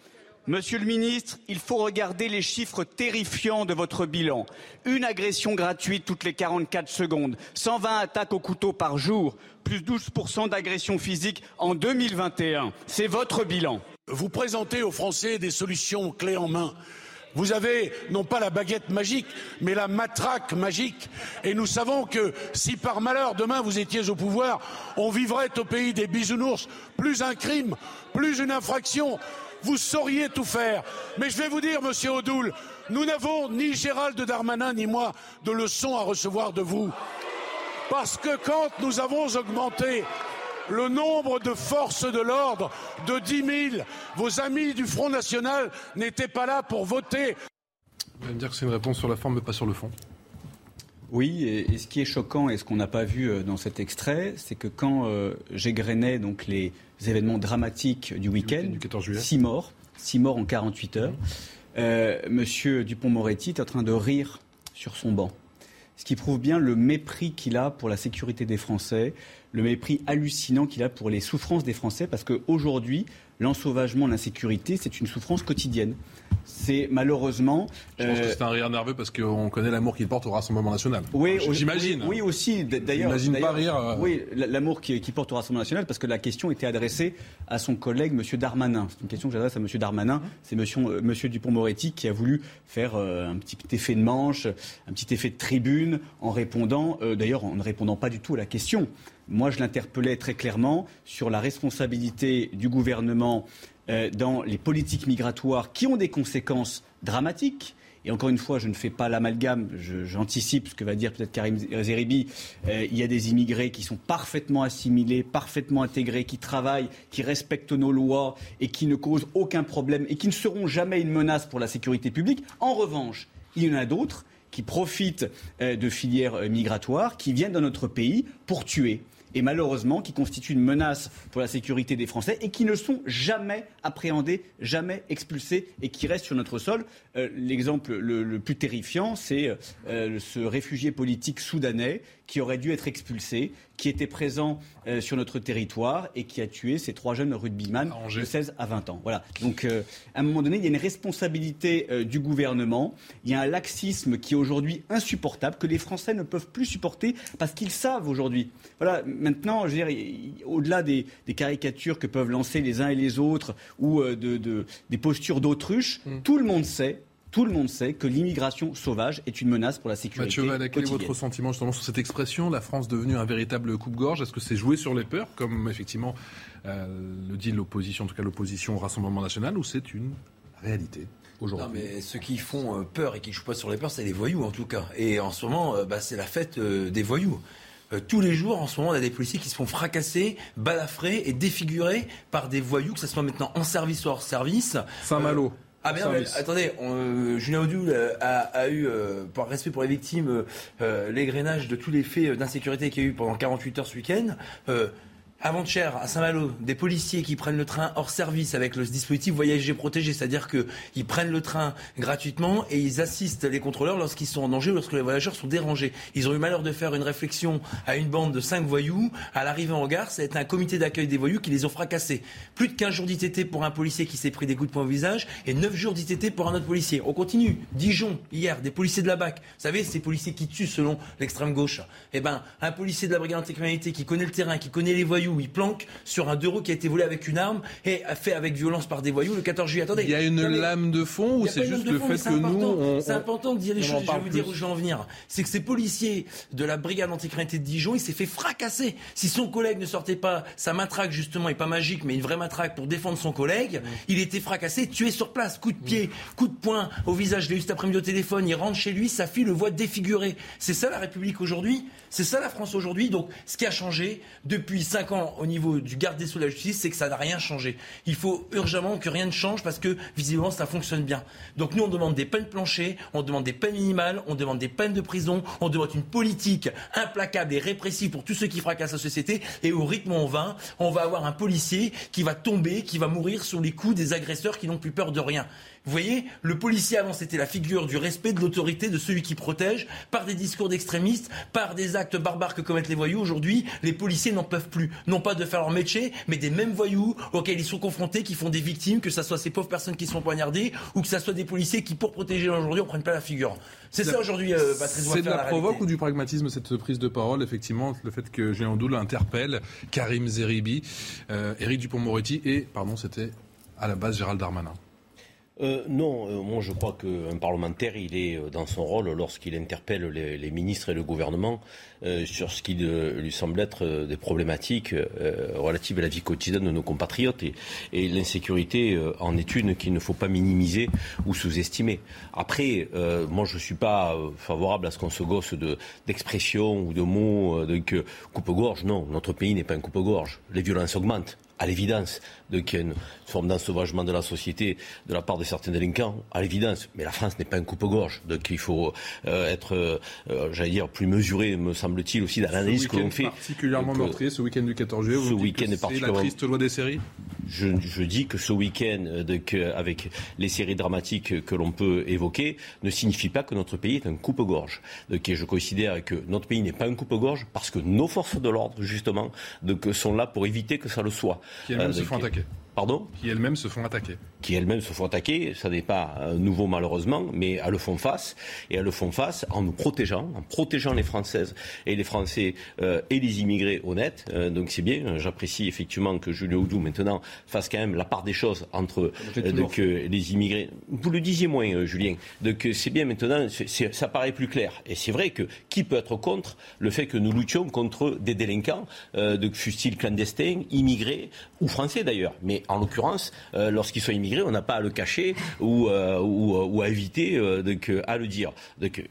Monsieur le ministre, il faut regarder les chiffres terrifiants de votre bilan. Une agression gratuite toutes les 44 secondes, 120 attaques au couteau par jour, plus 12% d'agressions physiques en 2021. C'est votre bilan. Vous présentez aux Français des solutions clés en main. Vous avez non pas la baguette magique, mais la matraque magique. Et nous savons que si par malheur demain vous étiez au pouvoir, on vivrait au pays des bisounours. Plus un crime, plus une infraction, vous sauriez tout faire. Mais je vais vous dire, monsieur Odoul, nous n'avons ni Gérald Darmanin ni moi de leçons à recevoir de vous. Parce que quand nous avons augmenté le nombre de forces de l'ordre de 10 000, vos amis du Front National n'étaient pas là pour voter. Vous allez me dire que c'est une réponse sur la forme, mais pas sur le fond. Oui, et, ce qui est choquant et ce qu'on n'a pas vu euh, dans cet extrait, c'est que quand euh, j'égrenais donc les événements dramatiques du week-end, six morts, six morts en 48 heures, euh, Monsieur Dupont-Moretti est en train de rire sur son banc. Ce qui prouve bien le mépris qu'il a pour la sécurité des Français, le mépris hallucinant qu'il a pour les souffrances des Français, parce qu'aujourd'hui, l'ensauvagement, l'insécurité, c'est une souffrance quotidienne c'est malheureusement. Je pense que c'est un rire nerveux parce qu'on connaît l'amour qu'il porte au Rassemblement national. Oui, j'imagine. Oui, aussi. D'ailleurs, j'imagine pas rire. Euh. Oui, l'amour qu'il porte au Rassemblement national parce que la question était adressée à son collègue M. Darmanin. C'est une question que j'adresse à M. Darmanin. C'est M. Monsieur Dupont-Moretti qui a voulu faire euh, un petit effet de manche, un petit effet de tribune en répondant, euh, d'ailleurs en ne répondant pas du tout à la question. Moi, je l'interpellais très clairement sur la responsabilité du gouvernement euh, dans les politiques migratoires qui ont des conséquences dramatiques. Et encore une fois, je ne fais pas l'amalgame, j'anticipe ce que va dire peut-être Karim Zeribi. Euh, il y a des immigrés qui sont parfaitement assimilés, parfaitement intégrés, qui travaillent, qui respectent nos lois et qui ne causent aucun problème et qui ne seront jamais une menace pour la sécurité publique. En revanche, il y en a d'autres qui profitent euh, de filières migratoires, qui viennent dans notre pays pour tuer et malheureusement qui constituent une menace pour la sécurité des Français et qui ne sont jamais appréhendés, jamais expulsés et qui restent sur notre sol. Euh, l'exemple le, plus terrifiant, c'est euh, ce réfugié politique soudanais qui aurait dû être expulsé, qui était présent euh, sur notre territoire et qui a tué ces trois jeunes rugbyman de 16 à 20 ans. Voilà. Donc, à un moment donné, il y a une responsabilité du gouvernement. Il y a un laxisme qui est aujourd'hui insupportable, que les Français ne peuvent plus supporter parce qu'ils savent aujourd'hui. Voilà. Maintenant, je veux dire, au-delà des, caricatures que peuvent lancer les uns et les autres ou de, des postures d'autruche, mm. tout le monde sait tout le monde sait que l'immigration sauvage est une menace pour la sécurité. Mathieu quel est votre sentiment justement sur cette expression, la France devenue un véritable coupe-gorge Est-ce que c'est joué sur les peurs, comme effectivement euh, le dit l'opposition, en tout cas l'opposition au Rassemblement national, ou c'est une réalité aujourd'hui? Non, mais ceux qui font euh, peur et qui jouent pas sur les peurs, c'est les voyous en tout cas. Et en ce moment, euh, bah, c'est la fête des voyous. tous les jours, en ce moment, on a des policiers qui se font fracasser, balafrer et défigurer par des voyous, que ce soit maintenant en service ou hors service. Saint-Malo. Ah mais, non, mais attendez, euh, Julien Audoul euh, a, eu, euh, par respect pour les victimes, l'égrenage de tous les faits d'insécurité qu'il y a eu pendant 48 heures ce week-end. Avant-hier, à Saint-Malo, des policiers qui prennent le train hors service avec le dispositif voyager protégé, c'est-à-dire qu'ils prennent le train gratuitement et ils assistent les contrôleurs lorsqu'ils sont en danger ou lorsque les voyageurs sont dérangés. Ils ont eu malheur de faire une réflexion à une bande de cinq voyous. À l'arrivée en gare, c'est un comité d'accueil des voyous qui les ont fracassés. Plus de 15 jours d'ITT pour un policier qui s'est pris des coups de poing au visage et 9 jours d'ITT pour un autre policier. On continue. Dijon, hier, des policiers de la BAC. Vous savez, ces policiers qui tuent selon l'extrême gauche. Eh ben, un policier de la brigade anticriminalité qui connaît le terrain, qui connaît les voyous, où il planque sur un deux roues qui a été volé avec une arme et fait avec violence par des voyous le 14 juillet. Attendez. Il y a une lame de fond ou c'est juste le fait que nous. C'est important de dire les choses. Je vais vous dire où je vais en venir. C'est que ces policiers de la brigade anticriminalité de Dijon, il s'est fait fracasser. Si son collègue ne sortait pas sa matraque, justement, et pas magique, mais une vraie matraque pour défendre son collègue, il était fracassé, tué sur place. Coup de pied, coup de poing au visage. Je l'ai eu cet après-midi au téléphone. Il rentre chez lui, sa fille le voit défiguré. C'est ça la République aujourd'hui? C'est ça la France aujourd'hui Donc, ce qui a changé depuis 5 ans au niveau du garde des Sceaux de la justice, c'est que ça n'a rien changé. Il faut urgemment que rien ne change parce que visiblement ça fonctionne bien. Donc nous on demande des peines planchées, on demande des peines minimales, on demande des peines de prison, on demande une politique implacable et répressive pour tous ceux qui fracassent la société. Et au rythme où on on va avoir un policier qui va tomber, qui va mourir sous les coups des agresseurs qui n'ont plus peur de rien. Vous voyez, le policier avant c'était la figure du respect de l'autorité de celui qui protège par des discours d'extrémistes, par des actes barbares que commettent les voyous. Aujourd'hui, les policiers n'en peuvent plus, non pas de faire leur métier, mais des mêmes voyous auxquels ils sont confrontés, qui font des victimes, que ce soit ces pauvres personnes qui sont poignardées ou que ce soit des policiers qui, pour protéger aujourd'hui, en prennent pas la figure. C'est ça aujourd'hui, euh, Patrice C'est de la, la provoque ou du pragmatisme cette prise de parole Effectivement, le fait que Géant Doul interpelle Karim Zeribi, euh, Éric Dupont-Moretti et, pardon, c'était à la base Gérald Darmanin. Euh, non, euh, moi je crois qu'un parlementaire, il est euh, dans son rôle lorsqu'il interpelle les, ministres et le gouvernement sur ce qui lui semble être des problématiques relatives à la vie quotidienne de nos compatriotes. Et, l'insécurité en est une qu'il ne faut pas minimiser ou sous-estimer. Après, moi je ne suis pas favorable à ce qu'on se gosse de- d'expressions ou de mots de coupe-gorge. Non, notre pays n'est pas un coupe-gorge. Les violences augmentent à l'évidence, donc il y a une forme d'ensauvagement de la société de la part de certains délinquants, à l'évidence. Mais la France n'est pas un coupe-gorge, donc il faut euh, être, euh, euh, j'allais dire, plus mesuré, me semble-t-il, aussi dans l'analyse que l'on fait. particulièrement meurtrier, ce week-end du 14 juillet. vous ce week-end est C'est particulièrement- la triste loi des séries je, je dis que ce week-end, avec les séries dramatiques que l'on peut évoquer, ne signifie pas que notre pays est un coupe-gorge. Donc, je considère que notre pays n'est pas un coupe-gorge parce que nos forces de l'ordre, justement, donc, sont là pour éviter que ça le soit. Qui elles-mêmes Euh, se donc, font attaquer. Yeah. Pardon Qui elles-mêmes se font attaquer. qui elles-mêmes se font attaquer, ça n'est pas euh, nouveau malheureusement, mais elles le font face, et elles le font face en nous protégeant, en protégeant les Françaises et les Français euh, et les immigrés honnêtes. Euh, donc c'est bien, j'apprécie effectivement que Julien Oudou maintenant fasse quand même la part des choses entre euh, donc, les immigrés. Vous le disiez moins, euh, Julien. Donc c'est bien maintenant, ça paraît plus clair. Et c'est vrai que qui peut être contre le fait que nous luttions contre des délinquants, euh, de fustiles clandestins, immigrés ou français d'ailleurs. Mais en l'occurrence, euh, lorsqu'ils sont immigrés, on n'a pas à le cacher ou, euh, ou à éviter euh, euh, à le dire.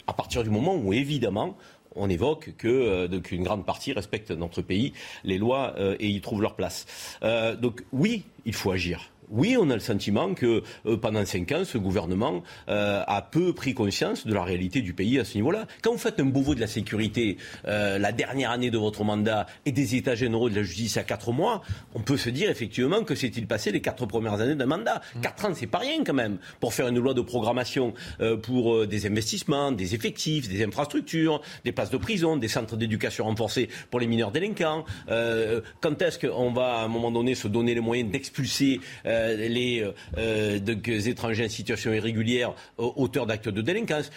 À partir du moment où évidemment on évoque que euh, donc une grande partie respecte notre pays, les lois euh, et y trouvent leur place. Euh, donc oui, il faut agir. Oui, on a le sentiment que euh, pendant cinq ans, ce gouvernement euh, a peu pris conscience de la réalité du pays à ce niveau-là. Quand vous faites un Beauvau de la sécurité, euh, la dernière année de votre mandat et des états généraux de la justice à quatre mois, on peut se dire effectivement que s'est-il passé les quatre premières années d'un mandat. Quatre ans, c'est pas rien quand même pour faire une loi de programmation euh, pour des investissements, des effectifs, des infrastructures, des places de prison, des centres d'éducation renforcés pour les mineurs délinquants. Euh, quand est-ce qu'on va à un moment donné se donner les moyens d'expulser euh, les euh, euh, étrangers en situation irrégulière euh, auteurs d'actes de délinquance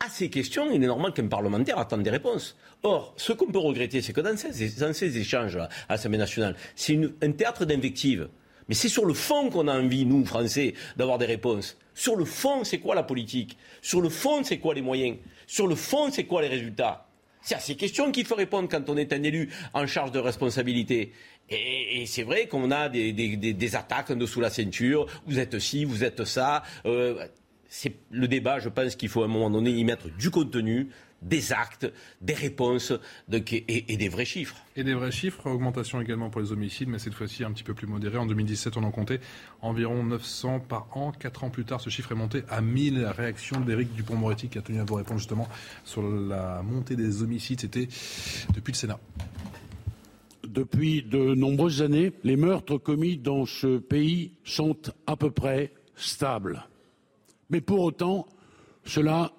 à ces questions, il est normal qu'un parlementaire attende des réponses. Or, ce qu'on peut regretter, c'est que dans ces, dans ces échanges à l'Assemblée nationale, c'est un théâtre d'invectives. Mais c'est sur le fond qu'on a envie, nous, Français, d'avoir des réponses. Sur le fond, c'est quoi la politique? Sur le fond, c'est quoi les moyens? Sur le fond, c'est quoi les résultats? C'est à ces questions qu'il faut répondre quand on est un élu en charge de responsabilité. Et, c'est vrai qu'on a des attaques en dessous la ceinture. Vous êtes ci, vous êtes ça. Euh, c'est le débat, je pense qu'il faut à un moment donné y mettre du contenu, des actes, des réponses donc, et, et des vrais chiffres. Et des vrais chiffres, augmentation également pour les homicides, mais cette fois-ci un petit peu plus modéré. En 2017, on en comptait environ 900 par an. Quatre ans plus tard, ce chiffre est monté à 1000. Réaction d'Éric Dupont-Moretti qui a tenu à vous répondre justement sur la montée des homicides. C'était depuis le Sénat. Depuis de nombreuses années, les meurtres commis dans ce pays sont à peu près stables. Mais pour autant, cela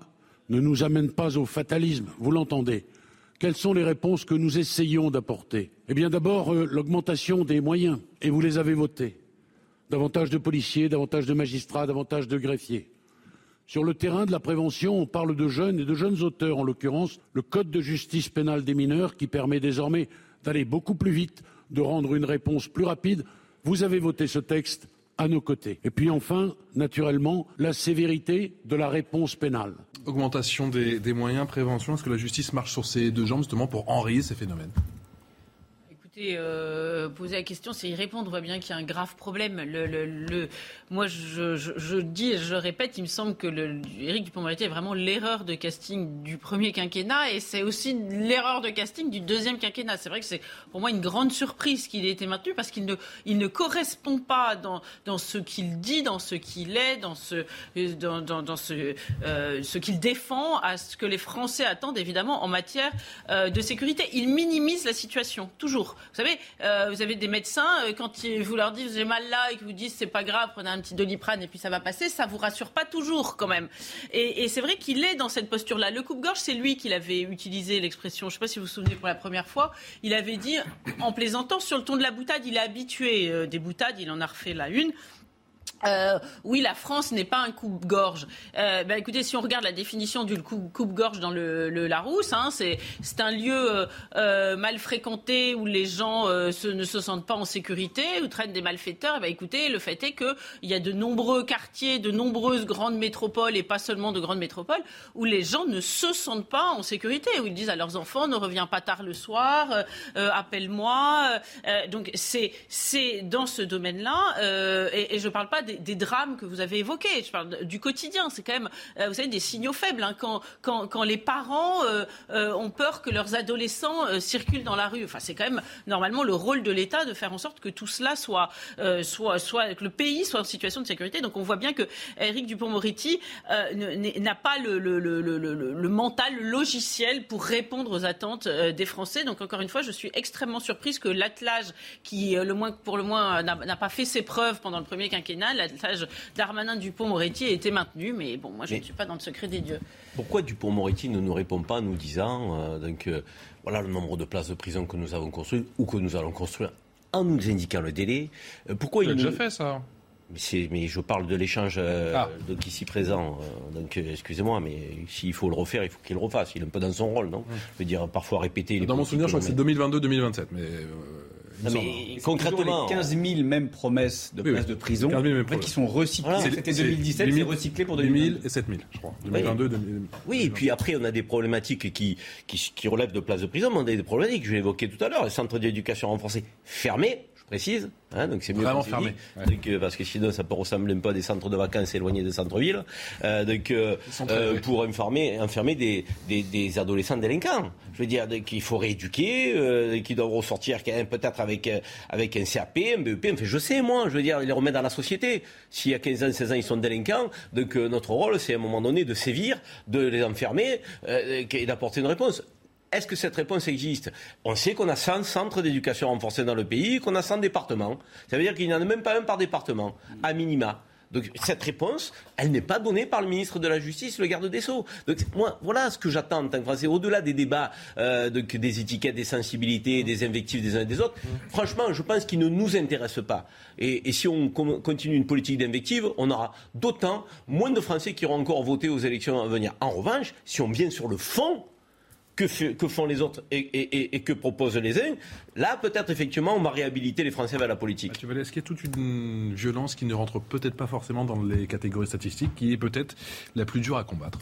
ne nous amène pas au fatalisme, vous l'entendez. Quelles sont les réponses que nous essayons d'apporter? Eh bien d'abord, euh, l'augmentation des moyens, et vous les avez votés. Davantage de policiers, davantage de magistrats, davantage de greffiers. Sur le terrain de la prévention, on parle de jeunes et de jeunes auteurs, en l'occurrence le Code de justice pénale des mineurs qui permet désormais d'aller beaucoup plus vite, de rendre une réponse plus rapide. Vous avez voté ce texte à nos côtés. Et puis enfin, naturellement, la sévérité de la réponse pénale. Augmentation des, des moyens, prévention. Est-ce que la justice marche sur ses deux jambes justement pour enrayer ces phénomènes? Euh, poser la question, c'est y répondre. On voit bien qu'il y a un grave problème. Moi, je, je, je, dis je répète, il me semble que le, Éric Dupond-Moretti est vraiment l'erreur de casting du premier quinquennat et c'est aussi l'erreur de casting du deuxième quinquennat. C'est vrai que c'est pour moi une grande surprise qu'il ait été maintenu parce qu'il ne, correspond pas dans, ce qu'il dit, dans ce qu'il est, dans euh, ce qu'il défend à ce que les Français attendent évidemment en matière euh, de sécurité. Il minimise la situation, toujours. Vous savez, euh, vous avez des médecins, euh, quand vous leur dites j'ai mal là et que vous disent c'est pas grave, prenez un petit doliprane et puis ça va passer, ça vous rassure pas toujours quand même. Et, et c'est vrai qu'il est dans cette posture-là. Le coupe-gorge, c'est lui qui l'avait utilisé l'expression, je sais pas si vous vous souvenez pour la première fois, il avait dit en plaisantant sur le ton de la boutade, il est habitué euh, des boutades, il en a refait la une. Euh, oui, la France n'est pas un coupe-gorge. Euh, bah, écoutez, si on regarde la définition du coupe-gorge dans le, le Larousse, hein, c'est un lieu euh, euh, mal fréquenté où les gens ne se sentent pas en sécurité, où traînent des malfaiteurs. Bah, écoutez, le fait est qu'il y a de nombreux quartiers, de nombreuses grandes métropoles, et pas seulement de grandes métropoles, où les gens ne se sentent pas en sécurité, où ils disent à leurs enfants ne reviens pas tard le soir, appelle-moi. donc c'est dans ce domaine-là, et, je parle des des, drames que vous avez évoqués. Je parle du quotidien. C'est quand même, euh, vous savez, des signaux faibles hein, quand, quand, quand, les parents euh, euh, ont peur que leurs adolescents circulent dans la rue. Enfin, c'est quand même normalement le rôle de l'État de faire en sorte que tout cela soit, soit, soit, que le pays soit en situation de sécurité. Donc, on voit bien que Éric Dupont-Moretti n'a pas le, le, le, le, mental, le logiciel pour répondre aux attentes des Français. Donc, encore une fois, je suis extrêmement surprise que l'attelage, qui le moins, pour le moins n'a pas fait ses preuves pendant le premier quinquennat, l'attelage Darmanin Dupont-Moretti a été maintenu, mais bon, moi je ne suis pas dans le secret des dieux. Pourquoi Dupont-Moretti ne nous répond pas en nous disant euh, donc, euh, voilà le nombre de places de prison que nous avons construit ou que nous allons construire en nous indiquant le délai euh, Pourquoi il a déjà fait ça mais, mais, je parle de l'échange ah. ici présent. donc excusez-moi, mais s'il faut le refaire, il faut qu'il le refasse. Il est un peu dans son rôle, non? Hum. Je veux dire, parfois répéter. Dans mon souvenir, je crois que c'est 2022-2027. Mais mais concrètement, 15 000 mêmes promesses de places de prison qui sont recyclées. C'était 2017, c'est recyclé pour 2000 et 7 000, je crois. 2022, oui. et puis après, on a des problématiques qui, qui, qui relèvent de places de prison, mais on a des problématiques, je l'ai évoqué tout à l'heure, les centres d'éducation renforcés fermés, précise. Hein, donc c'est mieux vraiment fermé. Euh, parce que sinon, ça peut ressembler un peu à des centres de vacances éloignés des centres-villes. Euh, donc, euh, pour enfermer, enfermer des, des, des, adolescents délinquants. Je veux dire qu'il faut rééduquer, euh, qui doivent ressortir peut-être avec, avec un CAP, un BEP. Enfin, je sais, moi, je veux dire, les remettre dans la société. S'il y a 15 ans, 16 ans, ils sont délinquants, donc notre rôle, c'est à un moment donné de sévir, de les enfermer et d'apporter une réponse. Est-ce que cette réponse existe? On sait qu'on a 100 centres d'éducation renforcés dans le pays, qu'on a 100 départements. Ça veut dire qu'il n'y en a même pas un par département, à minima. Donc cette réponse, elle n'est pas donnée par le ministre de la Justice, le garde des Sceaux. Donc moi, voilà ce que j'attends en tant que Français. Au-delà des débats, euh, des étiquettes, des sensibilités, des invectives des uns et des autres, franchement, je pense qu'ils ne nous intéressent pas. Et, et si on continue une politique d'invective, on aura d'autant moins de Français qui auront encore voté aux élections à venir. En revanche, si on vient sur le fond, que, font les autres et, que proposent les uns, là peut-être effectivement on va réhabiliter les Français vers la politique. Est-ce qu'il y a toute une violence qui ne rentre peut-être pas forcément dans les catégories statistiques, qui est peut-être la plus dure à combattre?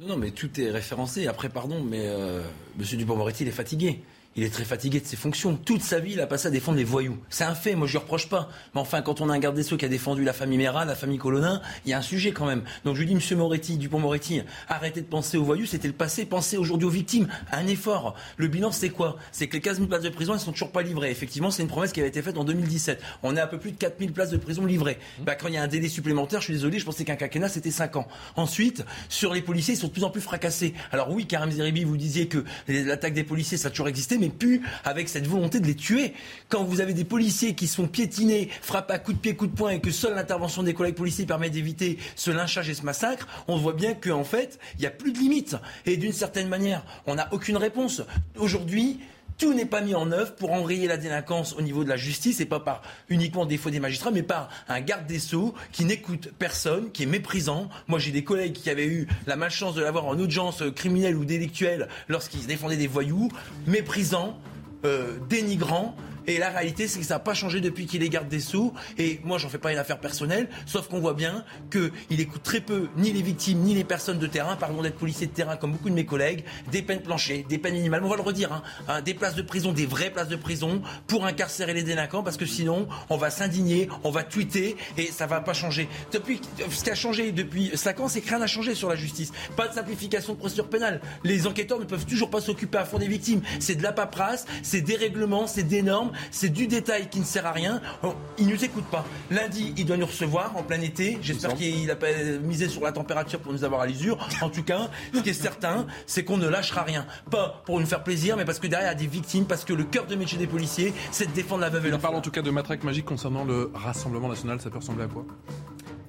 Non, non, mais tout est référencé. Après, pardon, mais euh, M. Dupond-Moretti, il est fatigué il est très fatigué de ses fonctions. Toute sa vie, il a passé à défendre les voyous. C'est un fait, moi je lui reproche pas. Mais enfin, quand on a un garde des Sceaux qui a défendu la famille Mera, la famille Colonin, il y a un sujet quand même. Donc je lui dis, Monsieur Moretti, Dupont-Moretti, arrêtez de penser aux voyous, c'était le passé, pensez aujourd'hui aux victimes. Un effort. Le bilan, c'est quoi? C'est que les 15 000 places de prison, elles sont toujours pas livrées. Effectivement, c'est une promesse qui avait été faite en 2017. On est à peu plus de 4 000 places de prison livrées. Mmh. Bah, quand il y a un délai supplémentaire, je suis désolé, je pensais qu'un quinquennat, c'était 5 ans. Ensuite, sur les policiers, ils sont de plus en plus fracassés. Alors oui, Karim Zeribi, vous disiez que l'attaque des policiers, ça a toujours existé, mais plus avec cette volonté de les tuer. Quand vous avez des policiers qui sont piétinés, frappés à coups de pied, coups de poing, et que seule l'intervention des collègues policiers permet d'éviter ce lynchage et ce massacre, on voit bien qu'en fait, il n'y a plus de limites. Et d'une certaine manière, on n'a aucune réponse. Aujourd'hui, tout n'est pas mis en œuvre pour enrayer la délinquance au niveau de la justice et pas par uniquement défaut des magistrats, mais par un garde des sceaux qui n'écoute personne, qui est méprisant. Moi, j'ai des collègues qui avaient eu la malchance de l'avoir en audience criminelle ou délictuelle lorsqu'ils défendaient des voyous, méprisants, euh, dénigrant Et la réalité, c'est que ça n'a pas changé depuis qu'il est garde des Sceaux. Et moi, j'en fais pas une affaire personnelle, sauf qu'on voit bien qu'il écoute très peu ni les victimes, ni les personnes de terrain, pardon d'être policier de terrain comme beaucoup de mes collègues, des peines planchées, des peines minimales. On va le redire, hein, hein, des places de prison, des vraies places de prison pour incarcérer les délinquants, parce que sinon, on va s'indigner, on va tweeter et ça va pas changer. Depuis, ce qui a changé depuis 5 ans, c'est que rien n'a changé sur la justice. Pas de simplification de procédure pénale. Les enquêteurs ne peuvent toujours pas s'occuper à fond des victimes. C'est de la paperasse, c'est des règlements, c'est des normes, c'est du détail qui ne sert à rien. Ils nous écoutent pas. Lundi, il doit nous recevoir en plein été. J'espère qu'il a pas misé sur la température pour nous avoir à l'usure. En tout cas, ce qui est certain, c'est qu'on ne lâchera rien. Pas pour nous faire plaisir, mais parce que derrière, il y a des victimes, parce que le cœur de métier des policiers, c'est de défendre la veuve et On parle en tout cas de matraque magique concernant le Rassemblement national. Ça peut ressembler à quoi?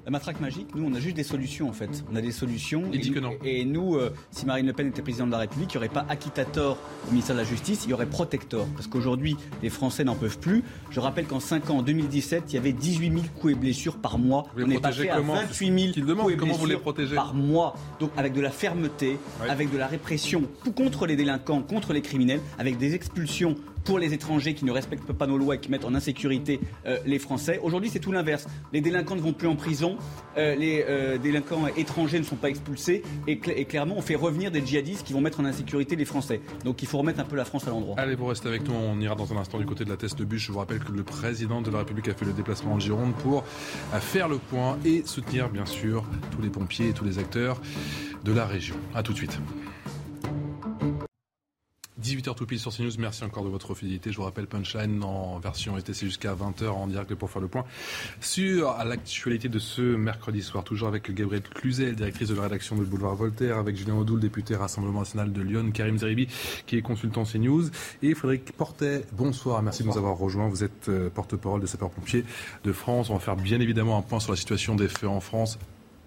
La matraque magique, nous, on a juste des solutions en fait. On a des solutions. Il et dit nous, que non. Et nous, euh, si Marine Le Pen était présidente de la République, il n'y aurait pas acquittator au ministère de la Justice, il y aurait protector. Parce qu'aujourd'hui, les Français n'en peuvent plus. Je rappelle qu'en 5 ans, en 2017, il y avait 18 000 coups et blessures par mois. Vous on est passé à comment 28 000 demande, coups et comment vous les blessures protégez par mois. Donc avec de la fermeté, avec de la répression contre les délinquants, contre les criminels, avec des expulsions pour les étrangers qui ne respectent pas nos lois et qui mettent en insécurité euh, les Français. Aujourd'hui, c'est tout l'inverse. Les délinquants ne vont plus en prison, euh, les euh, délinquants étrangers ne sont pas expulsés, et, cl- et clairement, on fait revenir des djihadistes qui vont mettre en insécurité les Français. Donc il faut remettre un peu la France à l'endroit. Allez, vous restez avec nous. On ira dans un instant du côté de la test de bûche. Je vous rappelle que le président de la République a fait le déplacement en Gironde pour faire le point et soutenir, bien sûr, tous les pompiers et tous les acteurs de la région. A tout de suite. 18h tout pile sur CNews, merci encore de votre fidélité. Je vous rappelle Punchline en version ETC jusqu'à 20h en direct pour faire le point sur l'actualité de ce mercredi soir. Toujours avec Gabrielle Cluzel, directrice de la rédaction de Boulevard Voltaire, avec Julien Audoul, député Rassemblement National de Lyon, Karim Zeribi, qui est consultant CNews, et Frédéric Portet. Bonsoir, merci de nous avoir rejoints. Vous êtes euh, porte-parole des sapeurs-pompiers de France. On va faire bien évidemment un point sur la situation des feux en France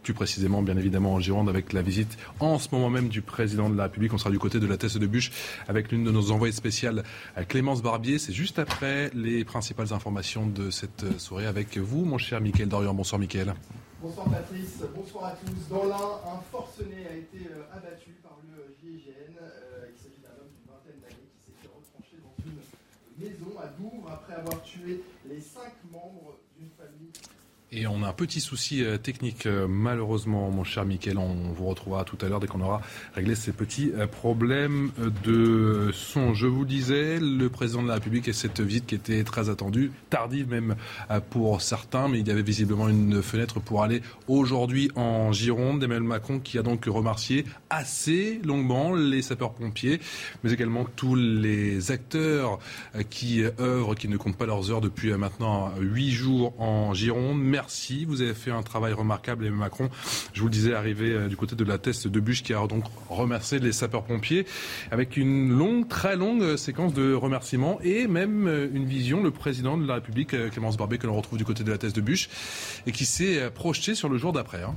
plus précisément, bien évidemment, en Gironde, avec la visite en ce moment même du président de la République. On sera du côté de la Teste de Bûche avec l'une de nos envoyées spéciales, Clémence Barbier. C'est juste après les principales informations de cette soirée avec vous, mon cher Mickaël Dorian. Bonsoir, Mickaël. Bonsoir Patrice, bonsoir à tous. Dans l'un, un forcené a été euh, abattu par le GIGN. Euh, il s'agit d'un homme d'une vingtaine d'années qui s'est fait retrancher dans une maison à Douvres après avoir tué les cinq membres d'une famille. Et on a un petit souci euh, technique, euh, malheureusement, mon cher Mickaël. On vous retrouvera tout à l'heure dès qu'on aura réglé ces petits euh, problèmes de son. Je vous disais, le président de la République et cette visite qui était très attendue, tardive même pour certains, mais il y avait visiblement une fenêtre pour aller aujourd'hui en Gironde. Emmanuel Macron qui a donc remercié assez longuement les sapeurs-pompiers, mais également tous les acteurs qui œuvrent, qui ne comptent pas leurs heures depuis maintenant huit jours en Gironde. Vous avez fait un travail remarquable, Emmanuel Macron. Je vous le disais, arrivé euh, du côté de la teste de Bûche, qui a donc remercié les sapeurs-pompiers avec une longue, très longue euh, séquence de remerciements et même euh, une vision, le président de la République, Clémence Barbet, que l'on retrouve du côté de la teste de Bûche, et qui s'est projeté sur le jour d'après. hein.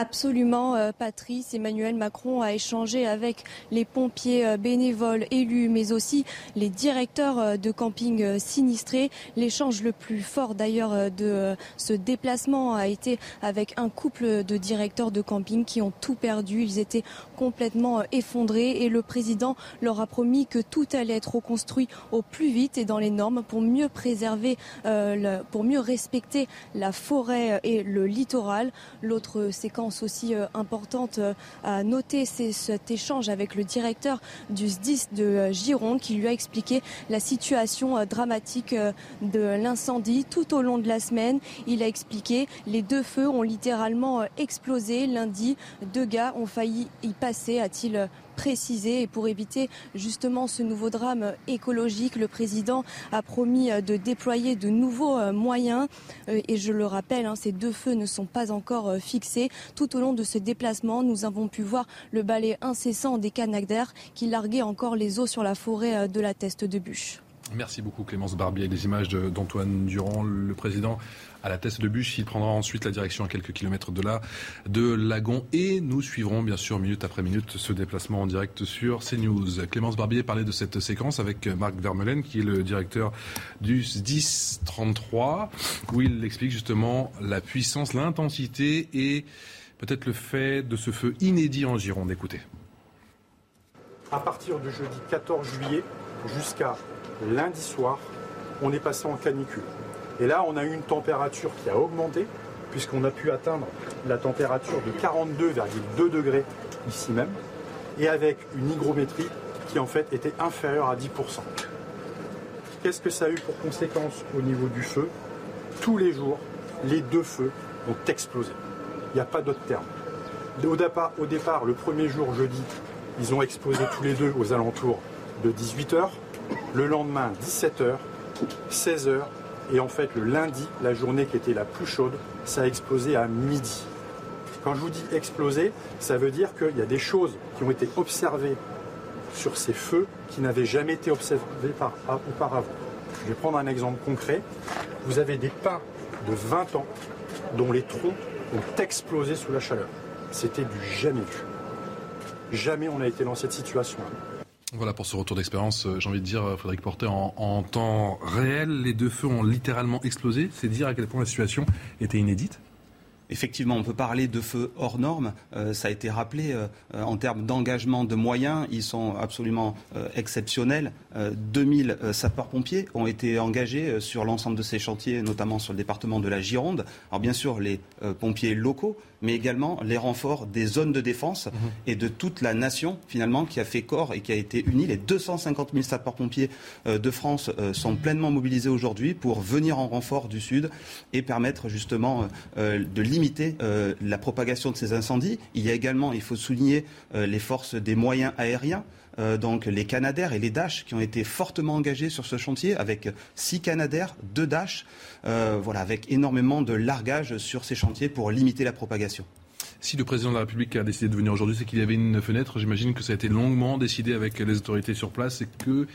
Absolument, euh, Patrice. Emmanuel Macron a échangé avec les pompiers euh, bénévoles élus, mais aussi les directeurs euh, de camping sinistrés. L'échange le plus fort d'ailleurs de ce déplacement a été avec un couple de directeurs de camping qui ont tout perdu. Ils étaient complètement effondrés et le président leur a promis que tout allait être reconstruit au plus vite et dans les normes pour mieux préserver, pour mieux respecter la forêt et le littoral. L'autre séquence aussi euh, importante euh, à noter, c'est cet échange avec le directeur du SDIS de euh, Gironde qui lui a expliqué la situation dramatique de l'incendie tout au long de la semaine. Il a expliqué les deux feux ont littéralement explosé lundi. Deux gars ont failli y passer, a-t-il précisé. Et pour éviter justement ce nouveau drame écologique, le président a promis euh, de déployer de nouveaux euh, moyens. Euh, Et je le rappelle, hein, ces deux feux ne sont pas encore fixés. Tout au long de ce déplacement, nous avons pu voir le balai incessant des Canadair qui larguaient encore les eaux sur la forêt de la Teste de Bûche. Merci beaucoup Clémence Barbier. Les images d'Antoine Durand, le président à la teste de bûche. Il prendra ensuite la direction à quelques kilomètres de là, de Lagon. Et nous suivrons bien sûr minute après minute ce déplacement en direct sur CNews. Clémence Barbier parlait de cette séquence avec Marc Vermeulen, qui est le directeur du 1033, où il explique justement la puissance, l'intensité et peut-être le fait de ce feu inédit en Gironde. Écoutez. À partir du jeudi 14 juillet, jusqu'à lundi soir, on est passé en canicule. Et là, on a eu une température qui a augmenté, puisqu'on a pu atteindre la température de 42,2 degrés ici même, et avec une hygrométrie qui en fait était inférieure à 10%. Qu'est-ce que ça a eu pour conséquence au niveau du feu? Tous les jours, les deux feux ont explosé. Il n'y a pas d'autre terme. Au départ, au départ, le premier jour, jeudi, ils ont explosé tous les deux aux alentours de 18h. Le lendemain, 17h, 16h. Et en fait, le lundi, la journée qui était la plus chaude, ça a explosé à midi. Quand je vous dis exploser, ça veut dire qu'il y a des choses qui ont été observées sur ces feux qui n'avaient jamais été observées par, auparavant. Je vais prendre un exemple concret. Vous avez des pins de 20 ans dont les troncs ont explosé sous la chaleur. C'était du jamais vu. Jamais on a été dans cette situation. Voilà pour ce retour d'expérience, euh, j'ai envie de dire, euh, Frédéric Porter, en, temps réel, les deux feux ont littéralement explosé. C'est dire à quel point la situation était inédite Effectivement, on peut parler de feux hors normes. Euh, ça a été rappelé en termes d'engagement de moyens, ils sont absolument euh, exceptionnels. 2000 sapeurs-pompiers ont été engagés sur l'ensemble de ces chantiers, notamment sur le département de la Gironde. Alors bien sûr, les pompiers locaux, mais également les renforts des zones de défense mhm. et de toute la nation finalement qui a fait corps et qui a été unie. Les 250 000 sapeurs-pompiers de France sont pleinement mobilisés aujourd'hui pour venir en renfort du Sud et permettre justement de limiter euh, la propagation de ces incendies. Il y a également, il faut souligner, euh, les forces des moyens aériens. Euh, donc les Canadaires et les Dash qui ont été fortement engagés sur ce chantier avec six Canadaires, deux Dash, voilà, avec énormément de largage sur ces chantiers pour limiter la propagation. Si le président de la République a décidé de venir aujourd'hui, c'est qu'il y avait une fenêtre. J'imagine que ça a été longuement décidé avec les autorités sur place et que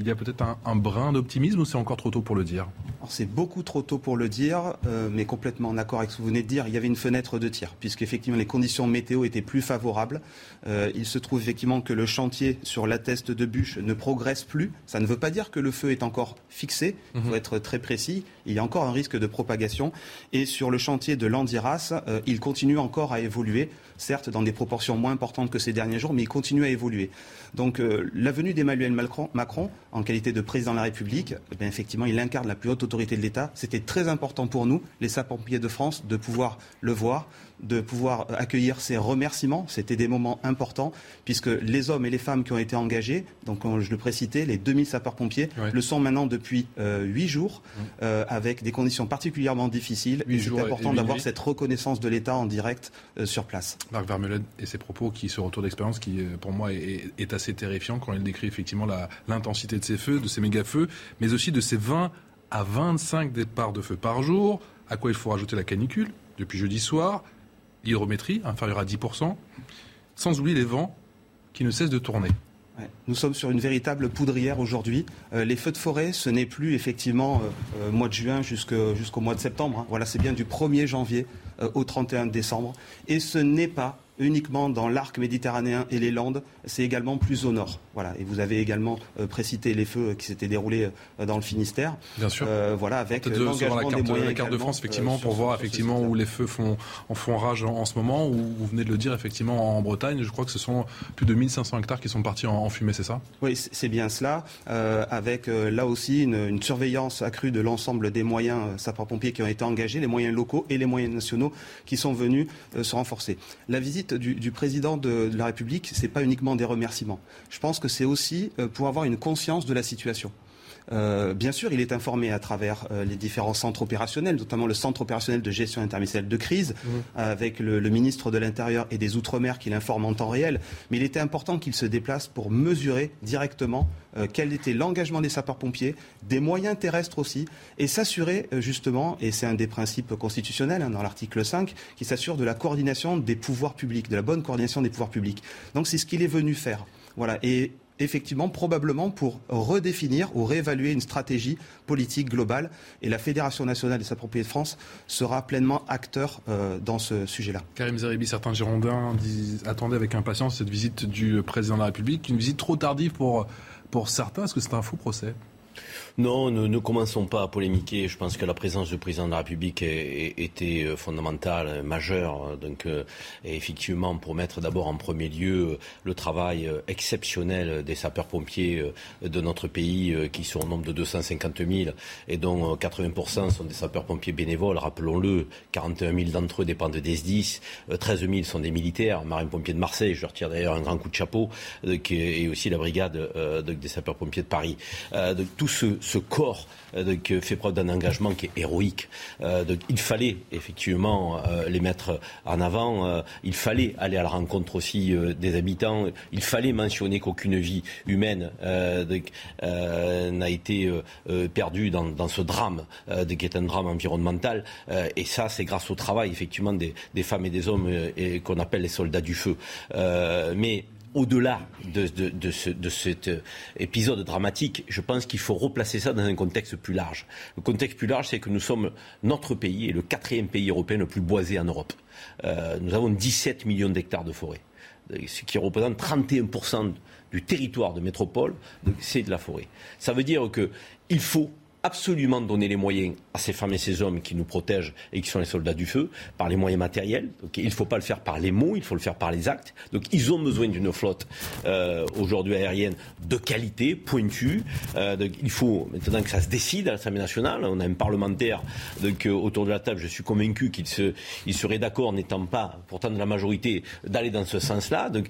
il y a peut-être un, brin d'optimisme ou c'est encore trop tôt pour le dire C'est beaucoup trop tôt pour le dire, euh, mais complètement en accord avec ce que vous venez de dire. Il y avait une fenêtre de tir, puisqu'effectivement les conditions météo étaient plus favorables. Euh, il se trouve effectivement que le chantier sur l'atteste de bûche ne progresse plus. Ça ne veut pas dire que le feu est encore fixé. Il faut mhm. être très précis. Il y a encore un risque de propagation. Et sur le chantier de Landiras, euh, il continue encore à évoluer, certes dans des proportions moins importantes que ces derniers jours, mais il continue à évoluer. Donc euh, la venue d'Emmanuel Macron, en qualité de président de la République, eh effectivement, il incarne la plus haute autorité de l'État. C'était très important pour nous, les sapeurs-pompiers de France, de pouvoir le voir, de pouvoir accueillir ces remerciements. C'était des moments importants, puisque les hommes et les femmes qui ont été engagés, donc je le précitais, les 2000 sapeurs-pompiers, le sont maintenant depuis euh, huit jours, mmh. euh, avec des conditions particulièrement difficiles. Et c'est important d'avoir cette reconnaissance de l'État en direct euh, sur place. Marc Vermeulen et ses propos, qui, ce retour d'expérience, qui pour moi est, assez terrifiant quand il décrit effectivement l'intensité de ces feux, de ces méga-feux, mais aussi de ces 20 à 25 départs de feu par jour, à quoi il faut rajouter la canicule depuis jeudi soir, l'hydrométrie inférieure à 10%, sans oublier les vents qui ne cessent de tourner. Nous sommes sur une véritable poudrière aujourd'hui. Euh, les feux de forêt, ce n'est plus effectivement euh, euh, mois de juin jusqu'au mois de septembre. Hein. Voilà, c'est bien du 1er janvier au 31 décembre. Et ce n'est pas uniquement dans l'arc méditerranéen et les Landes, c'est également plus au nord. Voilà. Et vous avez également euh, précité les feux qui s'étaient déroulés euh, dans le Finistère. Bien sûr. Euh, voilà, avec l'engagement la carte, des moyens la carte de France, effectivement, pour voir effectivement où les feux font, en font rage en, ce moment, où vous venez de le dire, effectivement, en Bretagne, je crois que ce sont plus de 1500 hectares qui sont partis en, fumée, c'est ça? Oui, c'est bien cela, avec là aussi une, une, surveillance accrue de l'ensemble des moyens sapeurs-pompiers qui ont été engagés, les moyens locaux et les moyens nationaux qui sont venus se renforcer. La visite du, président de, la République, ce n'est pas uniquement des remerciements. Je pense que c'est aussi euh, pour avoir une conscience de la situation. Euh, bien sûr, il est informé à travers euh, les différents centres opérationnels, notamment le centre opérationnel de gestion interministérielle de crise, mmh. avec le, ministre de l'Intérieur et des Outre-mer qui l'informe en temps réel. Mais il était important qu'il se déplace pour mesurer directement euh, quel était l'engagement des sapeurs-pompiers, des moyens terrestres aussi, et s'assurer justement, et c'est un des principes constitutionnels hein, dans l'article 5, qui s'assure de la coordination des pouvoirs publics, de la bonne coordination des pouvoirs publics. Donc c'est ce qu'il est venu faire. Voilà. Et effectivement, probablement pour redéfinir ou réévaluer une stratégie politique globale. Et la Fédération nationale des sapeurs-pompiers de France sera pleinement acteur euh, dans ce sujet-là. Karim Zeribi, certains Girondins attendaient avec impatience cette visite du président de la République, une visite trop tardive pour, pour certains. Est-ce que c'est un faux procès? Non, ne, ne, commençons pas à polémiquer. Je pense que la présence du président de la République était euh, fondamentale, majeure. Donc, euh, effectivement, pour mettre d'abord en premier lieu euh, le travail exceptionnel des sapeurs-pompiers de notre pays, qui sont au nombre de 250 000 et dont 80% sont des sapeurs-pompiers bénévoles. Rappelons-le, 41 000 d'entre eux dépendent des SDIS, 13 000 sont des militaires, marine-pompiers de Marseille. Je leur tire d'ailleurs un grand coup de chapeau, et aussi la brigade des sapeurs-pompiers de Paris. Ce corps euh, fait preuve d'un engagement qui est héroïque. Euh, il fallait effectivement euh, les mettre en avant. il fallait aller à la rencontre aussi des habitants. Il fallait mentionner qu'aucune vie humaine n'a été perdue dans, ce drame, qui est un drame environnemental. et ça, c'est grâce au travail effectivement des, femmes et des hommes qu'on appelle les soldats du feu. mais au-delà de, cet euh, épisode dramatique, je pense qu'il faut replacer ça dans un contexte plus large. Le contexte plus large, c'est que nous sommes notre pays et le quatrième pays européen le plus boisé en Europe. Euh, nous avons 17 millions d'hectares de forêt, ce qui représente 31% du territoire de métropole, c'est de la forêt. Ça veut dire qu'il faut absolument donner les moyens à ces femmes et ces hommes qui nous protègent et qui sont les soldats du feu par les moyens matériels. Donc, il ne faut pas le faire par les mots, il faut le faire par les actes. Donc ils ont besoin d'une flotte euh, aujourd'hui aérienne de qualité, pointue. Euh, il faut maintenant que ça se décide à l'Assemblée nationale. On a un parlementaire donc, euh, autour de la table. Je suis convaincu qu'il se, serait d'accord, n'étant pas pourtant de la majorité, d'aller dans ce sens-là. Donc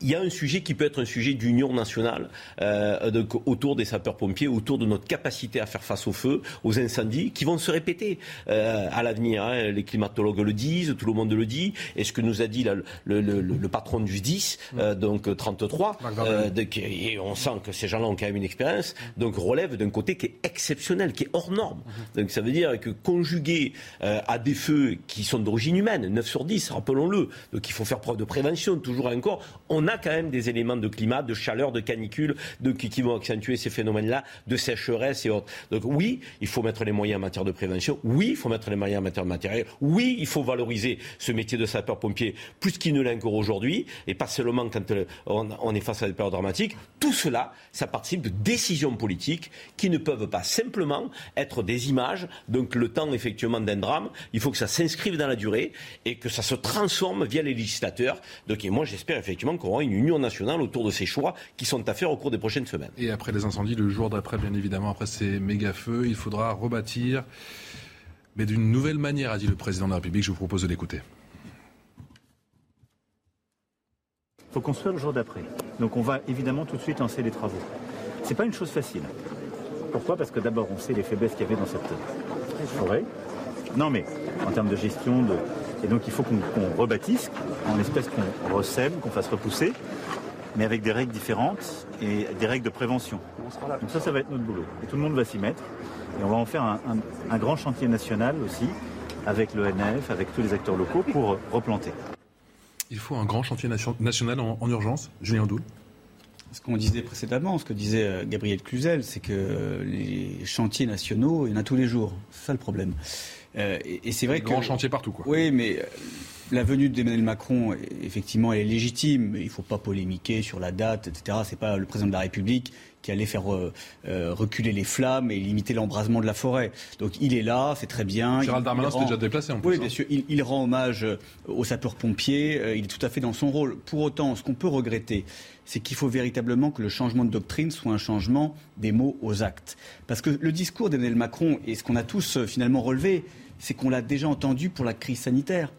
il y a un sujet qui peut être un sujet d'union nationale euh, donc, autour des sapeurs-pompiers, autour de notre capacité à faire face face au feu, aux incendies, qui vont se répéter euh, à l'avenir. Hein. Les climatologues le disent, tout le monde le dit. Et ce que nous a dit le, patron du 10, euh, donc 33, euh, et on sent que ces gens-là ont quand même une expérience, donc relève d'un côté qui est exceptionnel, qui est hors norme. Donc ça veut dire que conjugué à des feux qui sont d'origine humaine, 9 sur 10, rappelons-le, donc il faut faire preuve de prévention, toujours encore, on a quand même des éléments de climat, de chaleur, de canicule, de, qui, vont accentuer ces phénomènes-là, de sécheresse et autres. Donc oui, il faut mettre les moyens en matière de prévention. Oui, il faut mettre les moyens en matière de matériel. Oui, il faut valoriser ce métier de sapeur-pompier plus qu'il ne l'est encore aujourd'hui, et pas seulement quand euh, on, est face à des périodes dramatiques. Tout cela, ça participe de décisions politiques qui ne peuvent pas simplement être des images. Donc le temps effectivement d'un drame, il faut que ça s'inscrive dans la durée et que ça se transforme via les législateurs. Donc moi j'espère effectivement qu'on aura une union nationale autour de ces choix qui sont à faire au cours des prochaines semaines. Et après les incendies, le jour d'après, bien évidemment, après ces méga feu, il faudra rebâtir, mais d'une nouvelle manière, a dit le président de la République. Je vous propose de l'écouter. Il faut construire le jour d'après. Donc on va évidemment tout de suite lancer les travaux. Ce n'est pas une chose facile. Pourquoi? Parce que d'abord on sait les faiblesses qu'il y avait dans cette forêt. Non mais en termes de gestion, de... et donc il faut qu'on rebâtisse, en espèce qu'on recèle, qu'on fasse repousser mais avec des règles différentes et des règles de prévention. Donc ça, ça va être notre boulot. Et tout le monde va s'y mettre. Et on va en faire un, grand chantier national aussi, avec l'ONF, avec tous les acteurs locaux, pour replanter. Il faut un grand chantier national en, urgence, Julien Doul ce qu'on disait précédemment, ce que disait euh, Gabriel Cluzel, c'est que les chantiers nationaux, il y en a tous les jours. C'est ça le problème. Euh, et, c'est vrai que. Grand chantier partout, quoi. Oui, mais euh, la venue d'Emmanuel Macron, effectivement, elle est légitime. Il ne faut pas polémiquer sur la date, etc. Ce n'est pas le président de la République qui allait faire euh, reculer les flammes et limiter l'embrasement de la forêt. Donc il est là, c'est très bien. Gérald Darmanin s'était déjà déplacé en plus. Oui, bien hein. sûr. Il, rend hommage aux sapeurs-pompiers. il est tout à fait dans son rôle. Pour autant, ce qu'on peut regretter, c'est qu'il faut véritablement que le changement de doctrine soit un changement des mots aux actes. Parce que le discours d'Emmanuel Macron, et ce qu'on a tous finalement relevé, c'est qu'on l'a déjà entendu pour la crise sanitaire.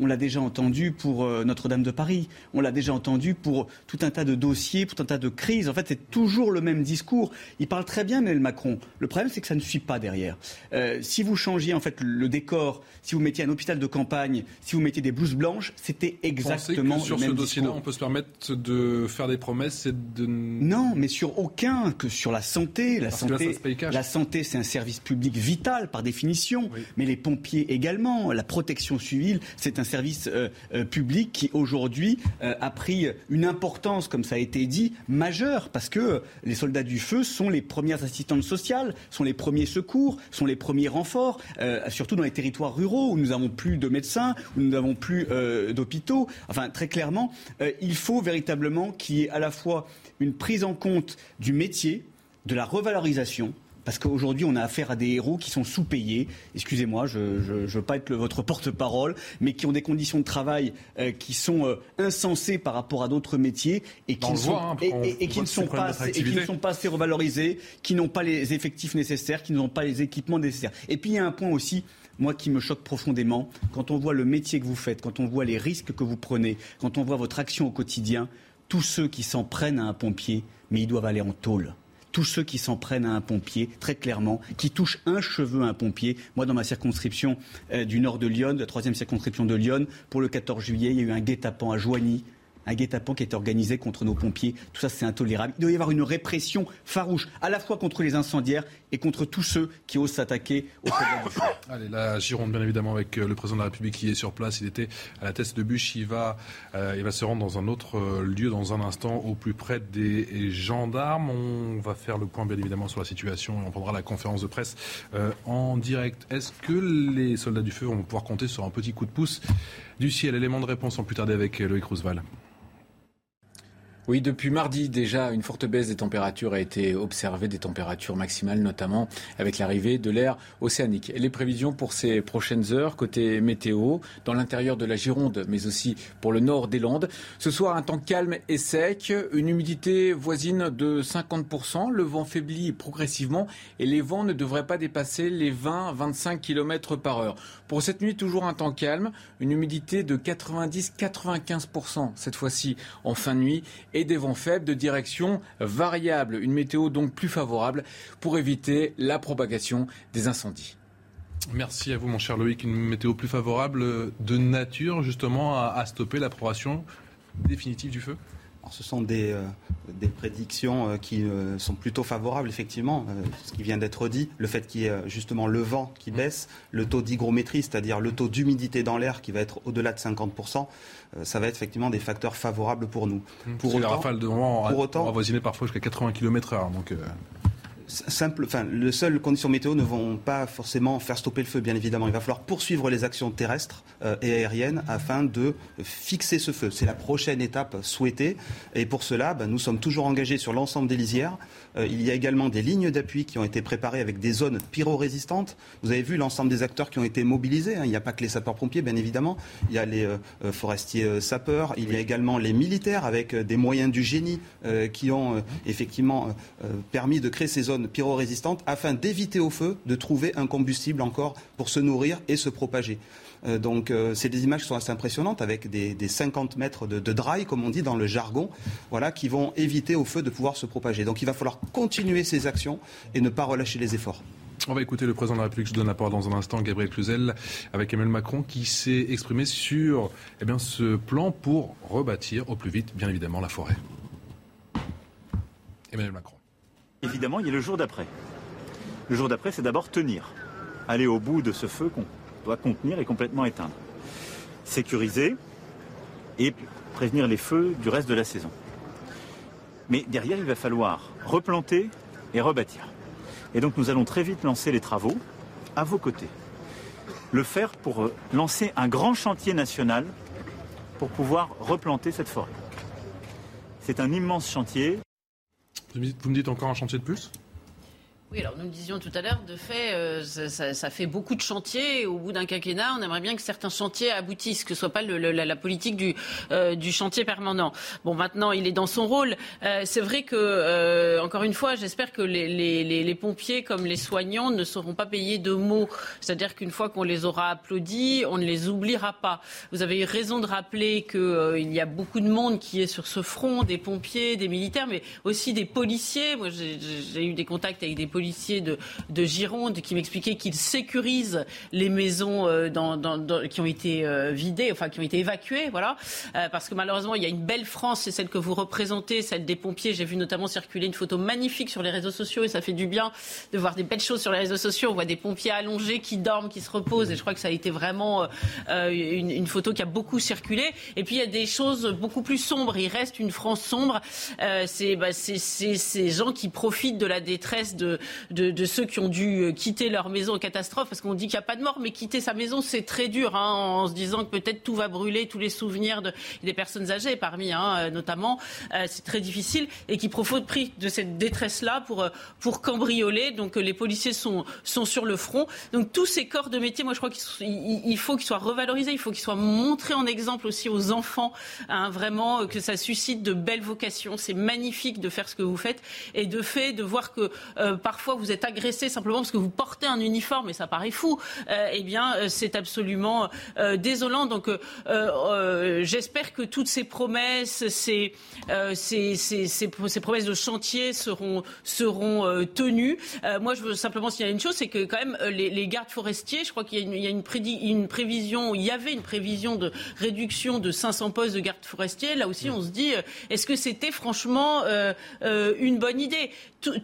On l'a déjà entendu pour euh, Notre-Dame de Paris. On l'a déjà entendu pour tout un tas de dossiers, pour tout un tas de crises. En fait, c'est toujours le même discours. Il parle très bien, Emmanuel Macron. Le problème, c'est que ça ne suit pas derrière. Euh, si vous changiez en fait le décor, si vous mettiez un hôpital de campagne, si vous mettiez des blouses blanches, c'était exactement que sur ce dossier-là, on peut se permettre de faire des promesses et de non, mais sur aucun que sur la santé. La santé, la santé, c'est un service public vital par définition. Mais les pompiers également, la protection civile, c'est un service euh, euh, public qui aujourd'hui euh, a pris une importance, comme ça a été dit, majeure, parce que les soldats du feu sont les premières assistantes sociales, sont les premiers secours, sont les premiers renforts, surtout dans les territoires ruraux où nous n'avons plus de médecins, où nous n'avons plus d'hôpitaux. Enfin, très clairement, il faut véritablement qu'il y ait à la fois une prise en compte du métier, de la revalorisation parce qu'aujourd'hui, on a affaire à des héros qui sont sous-payés. Excusez-moi, je ne veux pas être votre porte-parole, mais qui ont des conditions de travail euh, qui sont euh, insensées par rapport à d'autres métiers et qui, ne sont, et, qui ne sont pas, et qui ne sont pas assez revalorisés, qui n'ont pas les effectifs nécessaires, qui n'ont pas les équipements nécessaires. Et puis il y a un point aussi moi qui me choque profondément, quand on voit le métier que vous faites, quand on voit les risques que vous prenez, quand on voit votre action au quotidien, tous ceux qui s'en prennent à un pompier, mais ils doivent aller en tôle tous ceux qui s'en prennent à un pompier, très clairement, qui touchent un cheveu à un pompier. Moi, dans ma circonscription euh, du nord de Lyon, la troisième circonscription de Lyon, pour le 14 juillet, il y a eu un guet-apens à Joigny un guet-apens qui est organisé contre nos pompiers. Tout ça, c'est intolérable. Il doit y avoir une répression farouche, à la fois contre les incendiaires et contre tous ceux qui osent s'attaquer au problème feu. Allez, la Gironde, bien évidemment, avec euh, le président de la République qui est sur place. Il était à la tête de bûche. Il va, euh, il va se rendre dans un autre euh, lieu dans un instant, au plus près des gendarmes. On va faire le point, bien évidemment, sur la situation et on prendra la conférence de presse en direct. Est-ce que les soldats du feu vont pouvoir compter sur un petit coup de pouce du ciel? Élément de réponse en plus tarder avec Loïc Roosevelt. Oui, depuis mardi déjà, une forte baisse des températures a été observée, des températures maximales notamment avec l'arrivée de l'air océanique. Les prévisions pour ces prochaines heures, côté météo, dans l'intérieur de la Gironde, mais aussi pour le nord des Landes. Ce soir, un temps calme et sec, une humidité voisine de 50%, le vent faiblit progressivement et les vents ne devraient pas dépasser les 20-25 km par heure. Pour cette nuit, toujours un temps calme, une humidité de 90-95% cette fois-ci en fin de nuit des vents faibles de direction variable. Une météo donc plus favorable pour éviter la propagation des incendies. Merci à vous, mon cher Loïc. Une météo plus favorable de nature, justement, à, stopper l'approbation définitive du feu? Ce sont des, euh, des prédictions euh, qui euh, sont plutôt favorables, effectivement. ce qui vient d'être dit, le fait qu'il y ait justement le vent qui baisse, le taux d'hygrométrie, c'est-à-dire le taux d'humidité dans l'air qui va être au-delà de 50%, ça va être effectivement des facteurs favorables pour nous. Mmh. Pour autant, rafales de vent pour autant, parfois jusqu'à 80 km/h. Donc, simple, enfin, les seules conditions météo ne vont pas forcément faire stopper le feu, bien évidemment. Il va falloir poursuivre les actions terrestres euh, et aériennes afin de fixer ce feu. C'est la prochaine étape souhaitée. Et pour cela, ben, nous sommes toujours engagés sur l'ensemble des lisières. Euh, il y a également des lignes d'appui qui ont été préparées avec des zones pyro-résistantes. Vous avez vu l'ensemble des acteurs qui ont été mobilisés. Hein. Il n'y a pas que les sapeurs-pompiers, bien évidemment. Il y a les euh, forestiers sapeurs. Il y a également les militaires avec des moyens du génie qui ont effectivement permis de créer ces zones pyro-résistantes afin d'éviter au feu de trouver un combustible encore pour se nourrir et se propager. Euh, donc euh, c'est des images qui sont assez impressionnantes avec des, 50 mètres de, de, dry, comme on dit dans le jargon, voilà, qui vont éviter au feu de pouvoir se propager. Donc il va falloir continuer ces actions et ne pas relâcher les efforts. On va écouter le président de la République, je donne la parole dans un instant, Gabriel Cluzel, avec Emmanuel Macron, qui s'est exprimé sur eh bien, ce plan pour rebâtir au plus vite, bien évidemment, la forêt. Emmanuel Macron. Évidemment, il y a le jour d'après. Le jour d'après, c'est d'abord tenir. Aller au bout de ce feu qu'on doit contenir et complètement éteindre. Sécuriser et prévenir les feux du reste de la saison. Mais derrière, il va falloir replanter et rebâtir. Et donc nous allons très vite lancer les travaux à vos côtés. Le faire pour euh, lancer un grand chantier national pour pouvoir replanter cette forêt. C'est un immense chantier. Vous me dites encore un chantier de plus? Oui, alors nous le disions tout à l'heure, de fait, euh, ça, fait beaucoup de chantiers. Au bout d'un quinquennat, on aimerait bien que certains chantiers aboutissent, que ce soit pas la, politique du, euh, du chantier permanent. Bon, maintenant, il est dans son rôle. Euh, c'est vrai que, encore une fois, j'espère que les, les, les, pompiers, comme les soignants, ne seront pas payés de mots. C'est-à-dire qu'une fois qu'on les aura applaudis, on ne les oubliera pas. Vous avez eu raison de rappeler qu'il y a beaucoup de monde qui est sur ce front, des pompiers, des militaires, mais aussi des policiers. Moi, j'ai eu des contacts avec des policiers policiers de, Gironde qui m'expliquait qu'ils sécurisent les maisons euh, qui ont été euh, vidées, enfin qui ont été évacuées, voilà, euh, parce que malheureusement il y a une belle France, c'est celle que vous représentez, celle des pompiers. J'ai vu notamment circuler une photo magnifique sur les réseaux sociaux et ça fait du bien de voir des belles choses sur les réseaux sociaux. On voit des pompiers allongés qui dorment, qui se reposent et je crois que ça a été vraiment une, photo qui a beaucoup circulé. Et puis il y a des choses beaucoup plus sombres. Il reste une France sombre. c'est bah, ces gens qui profitent de la détresse de, de, ceux qui ont dû quitter leur maison en catastrophe, parce qu'on dit qu'il n'y a pas de mort, mais quitter sa maison, c'est très dur, hein, en se disant que peut-être tout va brûler, tous les souvenirs de, des personnes âgées, parmi hein, notamment, c'est très difficile, et qui profitent de cette détresse-là pour, pour cambrioler. Donc les policiers sont, sont sur le front. Donc tous ces corps de métier, moi je crois qu'il faut qu'ils soient revalorisés, il faut qu'ils soient montrés en exemple aussi aux enfants, hein, vraiment que ça suscite de belles vocations. C'est magnifique de faire ce que vous faites et de fait de voir que euh, vous êtes agressé simplement parce que vous portez un uniforme et ça paraît fou. Euh, eh bien, euh, c'est absolument désolant. Donc, j'espère que toutes ces promesses, ces, promesses de chantier seront tenues. moi, je veux simplement signaler une chose, c'est que quand même les, gardes forestiers, je crois qu'il y a une, une, prévision, il y avait une prévision de réduction de 500 postes de gardes forestiers. Là aussi, on se dit, euh, est-ce que c'était franchement euh, euh, une bonne idée?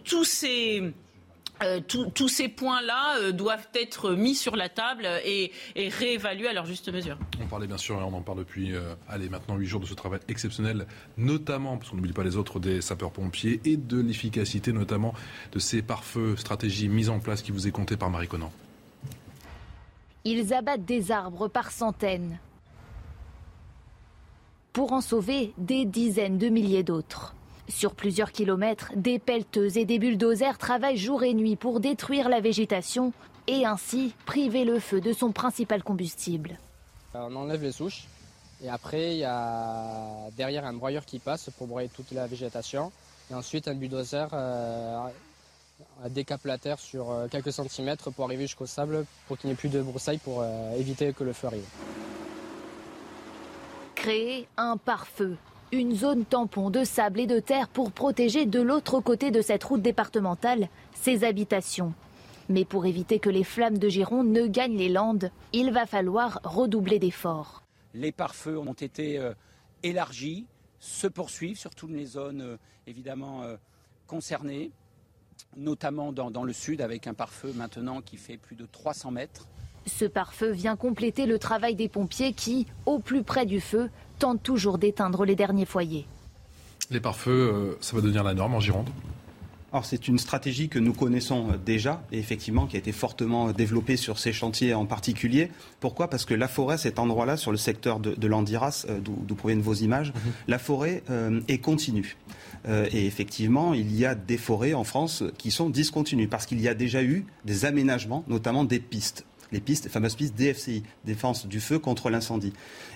Tous ces tous ces points-là doivent être mis sur la table et, réévalués à leur juste mesure. On parlait bien sûr, et on en parle depuis allez, maintenant huit jours de ce travail exceptionnel, notamment, parce qu'on n'oublie pas les autres, des sapeurs-pompiers et de l'efficacité notamment de ces pare-feux, stratégies mises en place qui vous est comptée par Marie Conan. Ils abattent des arbres par centaines pour en sauver des dizaines de milliers d'autres. Sur plusieurs kilomètres, des pelleteuses et des bulldozers travaillent jour et nuit pour détruire la végétation et ainsi priver le feu de son principal combustible. On enlève les souches et après il y a derrière un broyeur qui passe pour broyer toute la végétation et ensuite un bulldozer euh, décape la terre sur euh, quelques centimètres pour arriver jusqu'au sable pour qu'il n'y ait plus de broussailles pour euh, éviter que le feu arrive créer un pare-feu, une zone tampon de sable et de terre pour protéger de l'autre côté de cette route départementale ces habitations. Mais pour éviter que les flammes de Gironde ne gagnent les Landes, il va falloir redoubler d'efforts. Les pare-feux ont été euh, élargis, se poursuivent sur toutes les zones euh, évidemment euh, concernées, notamment dans, dans, le sud avec un pare-feu maintenant qui fait plus de 300 mètres. Ce pare-feu vient compléter le travail des pompiers qui, au plus près du feu, tentent toujours d'éteindre les derniers foyers. Les pare-feux, euh, ça va devenir la norme en Gironde alors c'est une stratégie que nous connaissons déjà et effectivement qui a été fortement développée sur ces chantiers en particulier. Pourquoi? Parce que la forêt, cet endroit-là, sur le secteur de, l'Andiras, euh, d'où proviennent vos images, mhm. la forêt euh, est continue. et effectivement, il y a des forêts en France qui sont discontinues parce qu'il y a déjà eu des aménagements, notamment des pistes les pistes, les fameuses pistes DFCI, défense du feu contre l'incendie.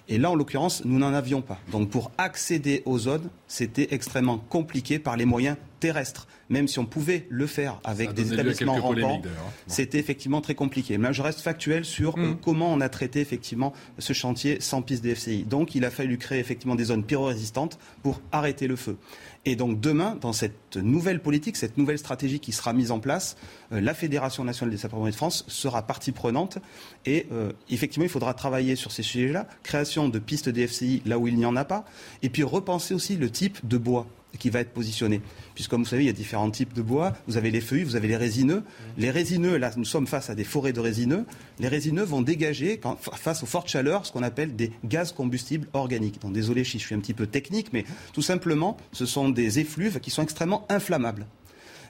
Et là, en l'occurrence, nous n'en avions pas. Donc pour accéder aux zones, c'était extrêmement compliqué par les moyens terrestres. Même si on pouvait le faire avec des établissements rampants, c'était effectivement très compliqué. Mais là, je reste factuel sur euh, hmm. comment on a traité effectivement ce chantier sans piste DFCI. Donc il a fallu créer effectivement des zones pyrorésistantes pour arrêter le feu. Et donc demain, dans cette nouvelle politique, cette nouvelle stratégie qui sera mise en place, euh, la Fédération nationale des sapeurs-pompiers de France sera partie prenante. Et euh, effectivement, il faudra travailler sur ces sujets-là. Création de pistes DFCI là où il n'y en a pas. Et puis repenser aussi le type de bois qui va être positionné. Puisque, comme vous savez, il y a différents types de bois. Vous avez les feuillus, vous avez les résineux. Les résineux, là, nous sommes face à des forêts de résineux. Les résineux vont dégager, face aux fortes chaleurs, ce qu'on appelle des gaz combustibles organiques. Donc, désolé si je suis un petit peu technique, mais tout simplement, ce sont des effluves qui sont extrêmement inflammables.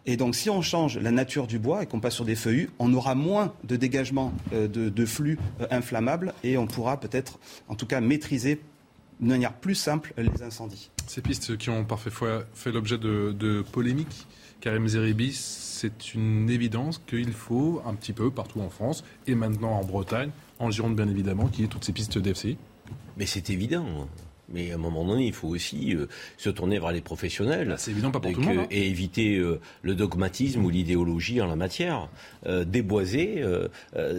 Et donc, si on change la nature du bois et qu'on passe sur des feuillus, on aura moins de dégagement euh, de, flux euh, inflammables et on pourra peut-être, en tout cas, maîtriser de manière plus simple les incendies. Ces pistes qui ont parfois fait l'objet de, polémiques, Karim Zeribi, c'est une évidence qu'il faut un petit peu partout en France et maintenant en Bretagne, en Gironde bien évidemment, qu'il y ait toutes ces pistes d'FCI. Mais c'est évident. Mais à un moment donné, il faut aussi euh, se tourner vers les professionnels. C'est évident, pas pour tout le monde. Hein. Et éviter euh, le dogmatisme ou l'idéologie en la matière. Euh, déboiser,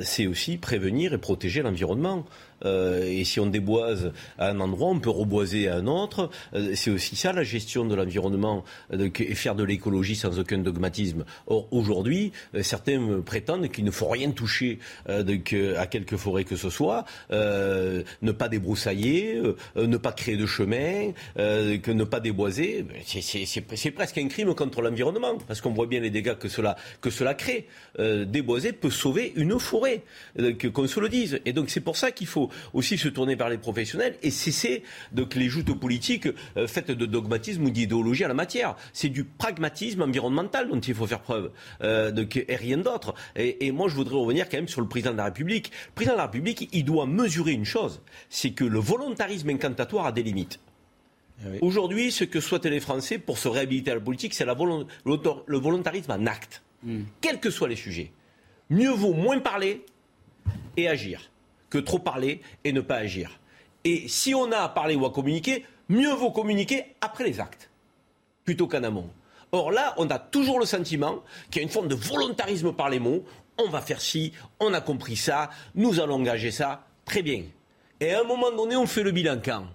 c'est aussi prévenir et protéger l'environnement. Euh, et si on déboise à un endroit, on peut reboiser à un autre. Euh, c'est aussi ça la gestion de l'environnement euh, et faire de l'écologie sans aucun dogmatisme. Or, aujourd'hui, certains prétendent qu'il ne faut rien toucher à quelque forêt que ce soit, ne pas débroussailler, ne pas créer de chemin, que ne pas déboiser. C'est presque un crime contre l'environnement, parce qu'on voit bien les dégâts que cela, que cela crée. déboiser peut sauver une forêt, qu'on se le dise. Et donc c'est pour ça qu'il faut faut aussi se tourner vers les professionnels et cesser les joutes politiques euh, faites de dogmatisme ou d'idéologie en la matière. C'est du pragmatisme environnemental dont il faut faire preuve euh, et rien d'autre. Et, et, moi, je voudrais revenir quand même sur le président de la République. Le président de la République, il doit mesurer une chose, c'est que le volontarisme incantatoire a des limites. Ah Aujourd'hui, ce que souhaitent les Français pour se réhabiliter à la politique, c'est le volontarisme en acte, hmm. quels que soient les sujets. Mieux vaut moins parler et agir que trop parler et ne pas agir. Et si on a à parler ou à communiquer, mieux vaut communiquer après les actes, plutôt qu'en amont. Or là, on a toujours le sentiment qu'il y a une forme de volontarisme par les mots. On va faire ci, on a compris ça, nous allons engager ça, très bien. Et à un moment donné, on fait le bilan quand?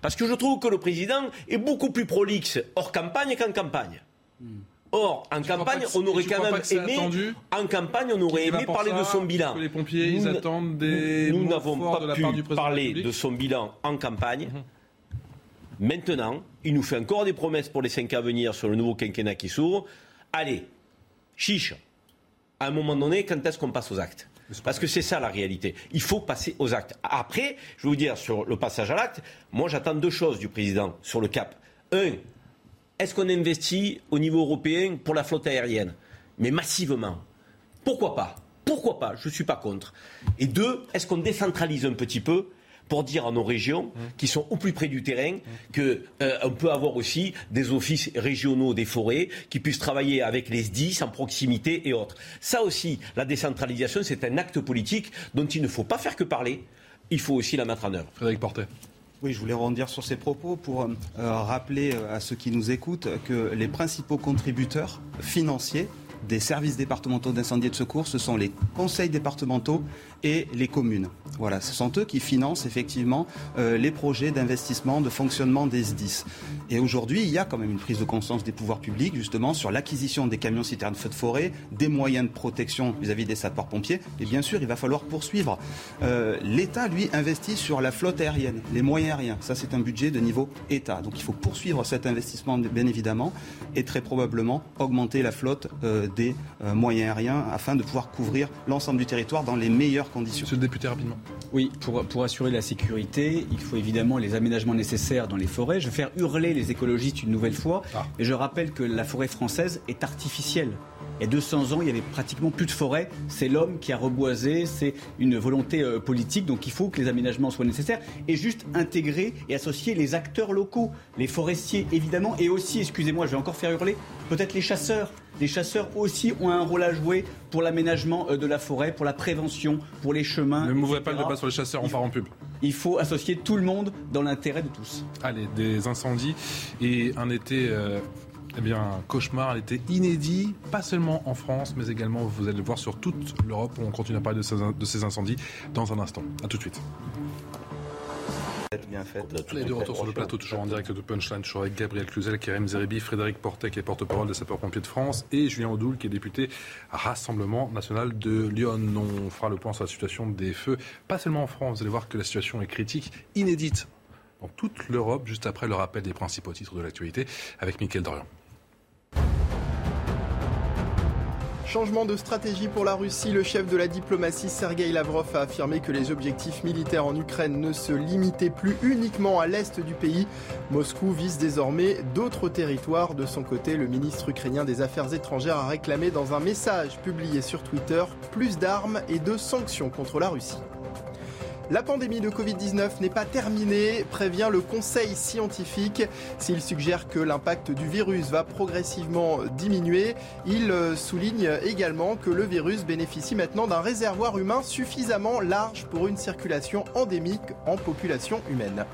Parce que je trouve que le président est beaucoup plus prolixe hors campagne qu'en campagne. Or, en campagne, on aurait quand même aimé. En campagne, on aurait aimé parler de son bilan. les pompiers, nous, ils attendent des. Nous n'avons pas pu parler de son bilan en campagne. Mhm. Maintenant, il nous fait encore des promesses pour les cinq à venir sur le nouveau quinquennat qui s'ouvre. Allez, chiche. À un moment donné, quand est-ce qu'on passe aux actes? Parce que c'est ça la réalité. Il faut passer aux actes. Après, je vais vous dire, sur le passage à l'acte, moi j'attends deux choses du président sur le cap. Un, est-ce qu'on investit au niveau européen pour la flotte aérienne? Mais massivement. Pourquoi pas? Pourquoi pas? Je ne suis pas contre. Et deux, est-ce qu'on décentralise un petit peu pour dire à nos régions qui sont au plus près du terrain qu'on euh, peut avoir aussi des offices régionaux des forêts qui puissent travailler avec les SDIS en proximité et autres. Ça aussi, la décentralisation, c'est un acte politique dont il ne faut pas faire que parler, il faut aussi la mettre en œuvre. Frédéric Portet. Oui, je voulais rebondir sur ces propos pour euh, rappeler euh, à ceux qui nous écoutent que les principaux contributeurs financiers des services départementaux d'incendie et de secours, ce sont les conseils départementaux et les communes. Voilà, ce sont eux qui financent effectivement euh, les projets d'investissement, de fonctionnement des SDIS. Et aujourd'hui, il y a quand même une prise de conscience des pouvoirs publics justement sur l'acquisition des camions citernes feu de forêt, des moyens de protection vis-à-vis des sapeurs-pompiers. Et bien sûr, il va falloir poursuivre. Euh, L'État, lui, investit sur la flotte aérienne, les moyens aériens. Ça, c'est un budget de niveau État. Donc il faut poursuivre cet investissement, bien évidemment, et très probablement augmenter la flotte euh, des moyens aériens afin de pouvoir couvrir l'ensemble du territoire dans les meilleurs conditions. Monsieur le député, rapidement. Oui, pour, pour assurer la sécurité, il faut évidemment les aménagements nécessaires dans les forêts. Je vais faire hurler les écologistes une nouvelle fois. Ah. Et je rappelle que la forêt française est artificielle. Il y a 200 ans, il y avait pratiquement plus de forêt. C'est l'homme qui a reboisé, c'est une volonté euh, politique. Donc il faut que les aménagements soient nécessaires et juste intégrer et associer les acteurs locaux, les forestiers évidemment, et aussi, excusez-moi, je vais encore faire hurler, peut-être les chasseurs. Les chasseurs aussi ont un rôle à jouer pour l'aménagement euh, de la forêt, pour la prévention, pour les chemins. Ne m'ouvrez pas le débat sur les chasseurs, on part en pub. Il faut associer tout le monde dans l'intérêt de tous. Allez, des incendies et un été euh, eh bien, un cauchemar, elle était inédit, pas seulement en France, mais également, vous allez le voir, sur toute l'Europe. On continue à parler de ces, de ces incendies dans un instant. A tout de suite. Bien fait. Les deux retours sur le plateau, toujours en direct de Punchline, toujours avec Gabriel Cluzel, Kerem Zeribi, Frédéric Portet, qui est porte-parole des sapeurs-pompiers de France, et Julien Audoul, qui est député Rassemblement National de Lyon. On fera le point sur la situation des feux, pas seulement en France, vous allez voir que la situation est critique, inédite dans toute l'Europe, juste après le rappel des principaux titres de l'actualité, avec Mickaël Dorian. Changement de stratégie pour la Russie, le chef de la diplomatie Sergei Lavrov a affirmé que les objectifs militaires en Ukraine ne se limitaient plus uniquement à l'est du pays. Moscou vise désormais d'autres territoires. De son côté, le ministre ukrainien des Affaires étrangères a réclamé dans un message publié sur Twitter plus d'armes et de sanctions contre la Russie. La pandémie de Covid-19 n'est pas terminée, prévient le Conseil scientifique. S'il suggère que l'impact du virus va progressivement diminuer, il souligne également que le virus bénéficie maintenant d'un réservoir humain suffisamment large pour une circulation endémique en population humaine.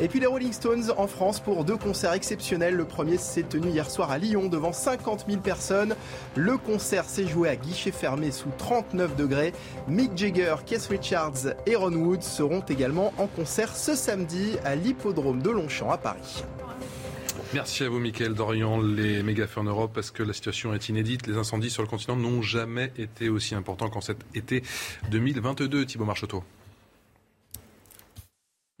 Et puis les Rolling Stones en France pour deux concerts exceptionnels. Le premier s'est tenu hier soir à Lyon devant 50 000 personnes. Le concert s'est joué à guichet fermé sous 39 degrés. Mick Jagger, Keith Richards et Ron Wood seront également en concert ce samedi à l'hippodrome de Longchamp à Paris. Merci à vous, Mickaël Dorian. Les méga en Europe, parce que la situation est inédite. Les incendies sur le continent n'ont jamais été aussi importants qu'en cet été 2022. Thibaut Marcheteau.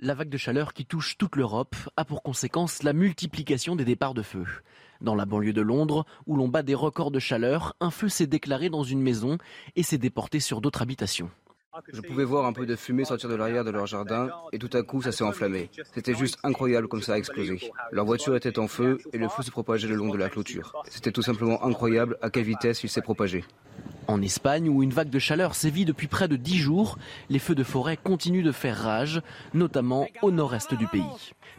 La vague de chaleur qui touche toute l'Europe a pour conséquence la multiplication des départs de feu. Dans la banlieue de Londres, où l'on bat des records de chaleur, un feu s'est déclaré dans une maison et s'est déporté sur d'autres habitations. Je pouvais voir un peu de fumée sortir de l'arrière de leur jardin et tout à coup ça s'est enflammé. C'était juste incroyable comme ça a explosé. Leur voiture était en feu et le feu se propageait le long de la clôture. C'était tout simplement incroyable à quelle vitesse il s'est propagé. En Espagne, où une vague de chaleur sévit depuis près de 10 jours, les feux de forêt continuent de faire rage, notamment au nord-est du pays.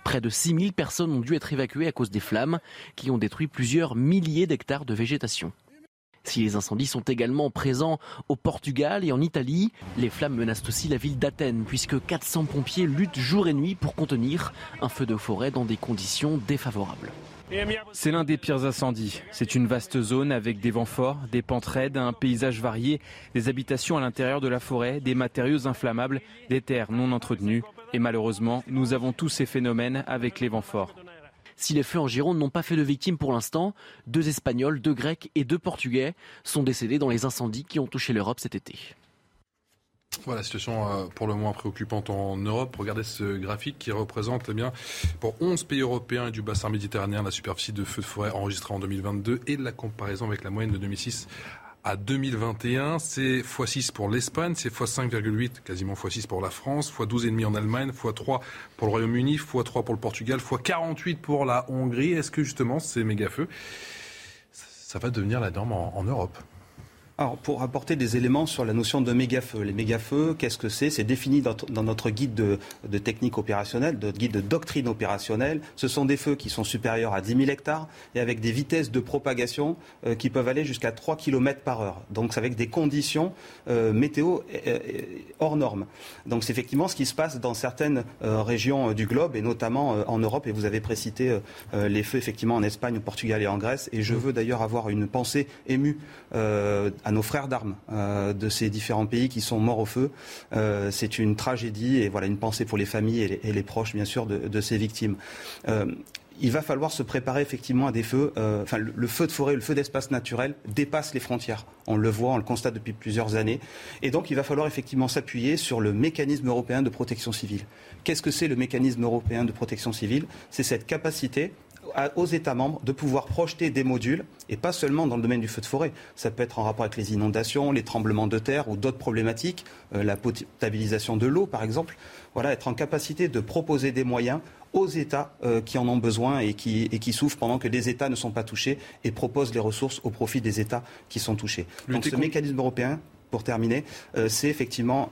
Près de 6000 personnes ont dû être évacuées à cause des flammes, qui ont détruit plusieurs milliers d'hectares de végétation. Si les incendies sont également présents au Portugal et en Italie, les flammes menacent aussi la ville d'Athènes, puisque 400 pompiers luttent jour et nuit pour contenir un feu de forêt dans des conditions défavorables. C'est l'un des pires incendies. C'est une vaste zone avec des vents forts, des pentes raides, un paysage varié, des habitations à l'intérieur de la forêt, des matériaux inflammables, des terres non entretenues. Et malheureusement, nous avons tous ces phénomènes avec les vents forts. Si les feux en Gironde n'ont pas fait de victimes pour l'instant, deux Espagnols, deux Grecs et deux Portugais sont décédés dans les incendies qui ont touché l'Europe cet été. Voilà, situation euh, pour le moins préoccupante en Europe. Regardez ce graphique qui représente eh pour 11 pays européens et du bassin méditerranéen la superficie de feux de forêt enregistrée en 2022 et la comparaison avec la moyenne de 2006 à 2021. C'est x6 pour l'Espagne, c'est x5,8, quasiment x6 pour la France, x12,5 en Allemagne, x3 pour le Royaume-Uni, x3 pour le Portugal, x48 pour la Hongrie. Est-ce que justement ces méga-feux, ça va devenir la norme en Europe? Alors, pour apporter des éléments sur la notion de méga-feu. Les méga-feux, qu'est-ce que c'est? C'est défini dans, notre guide de, technique opérationnelle, de guide de doctrine opérationnelle. Ce sont des feux qui sont supérieurs à 10 000 hectares et avec des vitesses de propagation euh, qui peuvent aller jusqu'à 3 km par heure. Donc, c'est avec des conditions euh, météo euh, hors normes. Donc, c'est effectivement ce qui se passe dans certaines régions du globe et notamment en Europe. Et vous avez précité les feux, effectivement, en Espagne, au Portugal et en Grèce. Et je veux d'ailleurs avoir une pensée émue à nos frères d'armes euh, de ces différents pays qui sont morts au feu. Euh, c'est une tragédie et voilà une pensée pour les familles et les, proches, bien sûr, de, ces victimes euh, il va falloir se préparer effectivement à des feux. enfin, le, feu de forêt, le feu d'espace naturel dépasse les frontières. On le voit, on le constate depuis plusieurs années. Et donc, il va falloir effectivement s'appuyer sur le mécanisme européen de protection civile. Qu'est-ce que c'est le mécanisme européen de protection civile? C'est cette capacité aux États membres de pouvoir projeter des modules, et pas seulement dans le domaine du feu de forêt. Ça peut être en rapport avec les inondations, les tremblements de terre ou d'autres problématiques, euh, la potabilisation de l'eau par exemple. Voilà, être en capacité de proposer des moyens aux États euh, qui en ont besoin et qui, et qui, souffrent pendant que les États ne sont pas touchés et proposent les ressources au profit des États qui sont touchés. Donc ce mécanisme européen, pour terminer, euh, c'est effectivement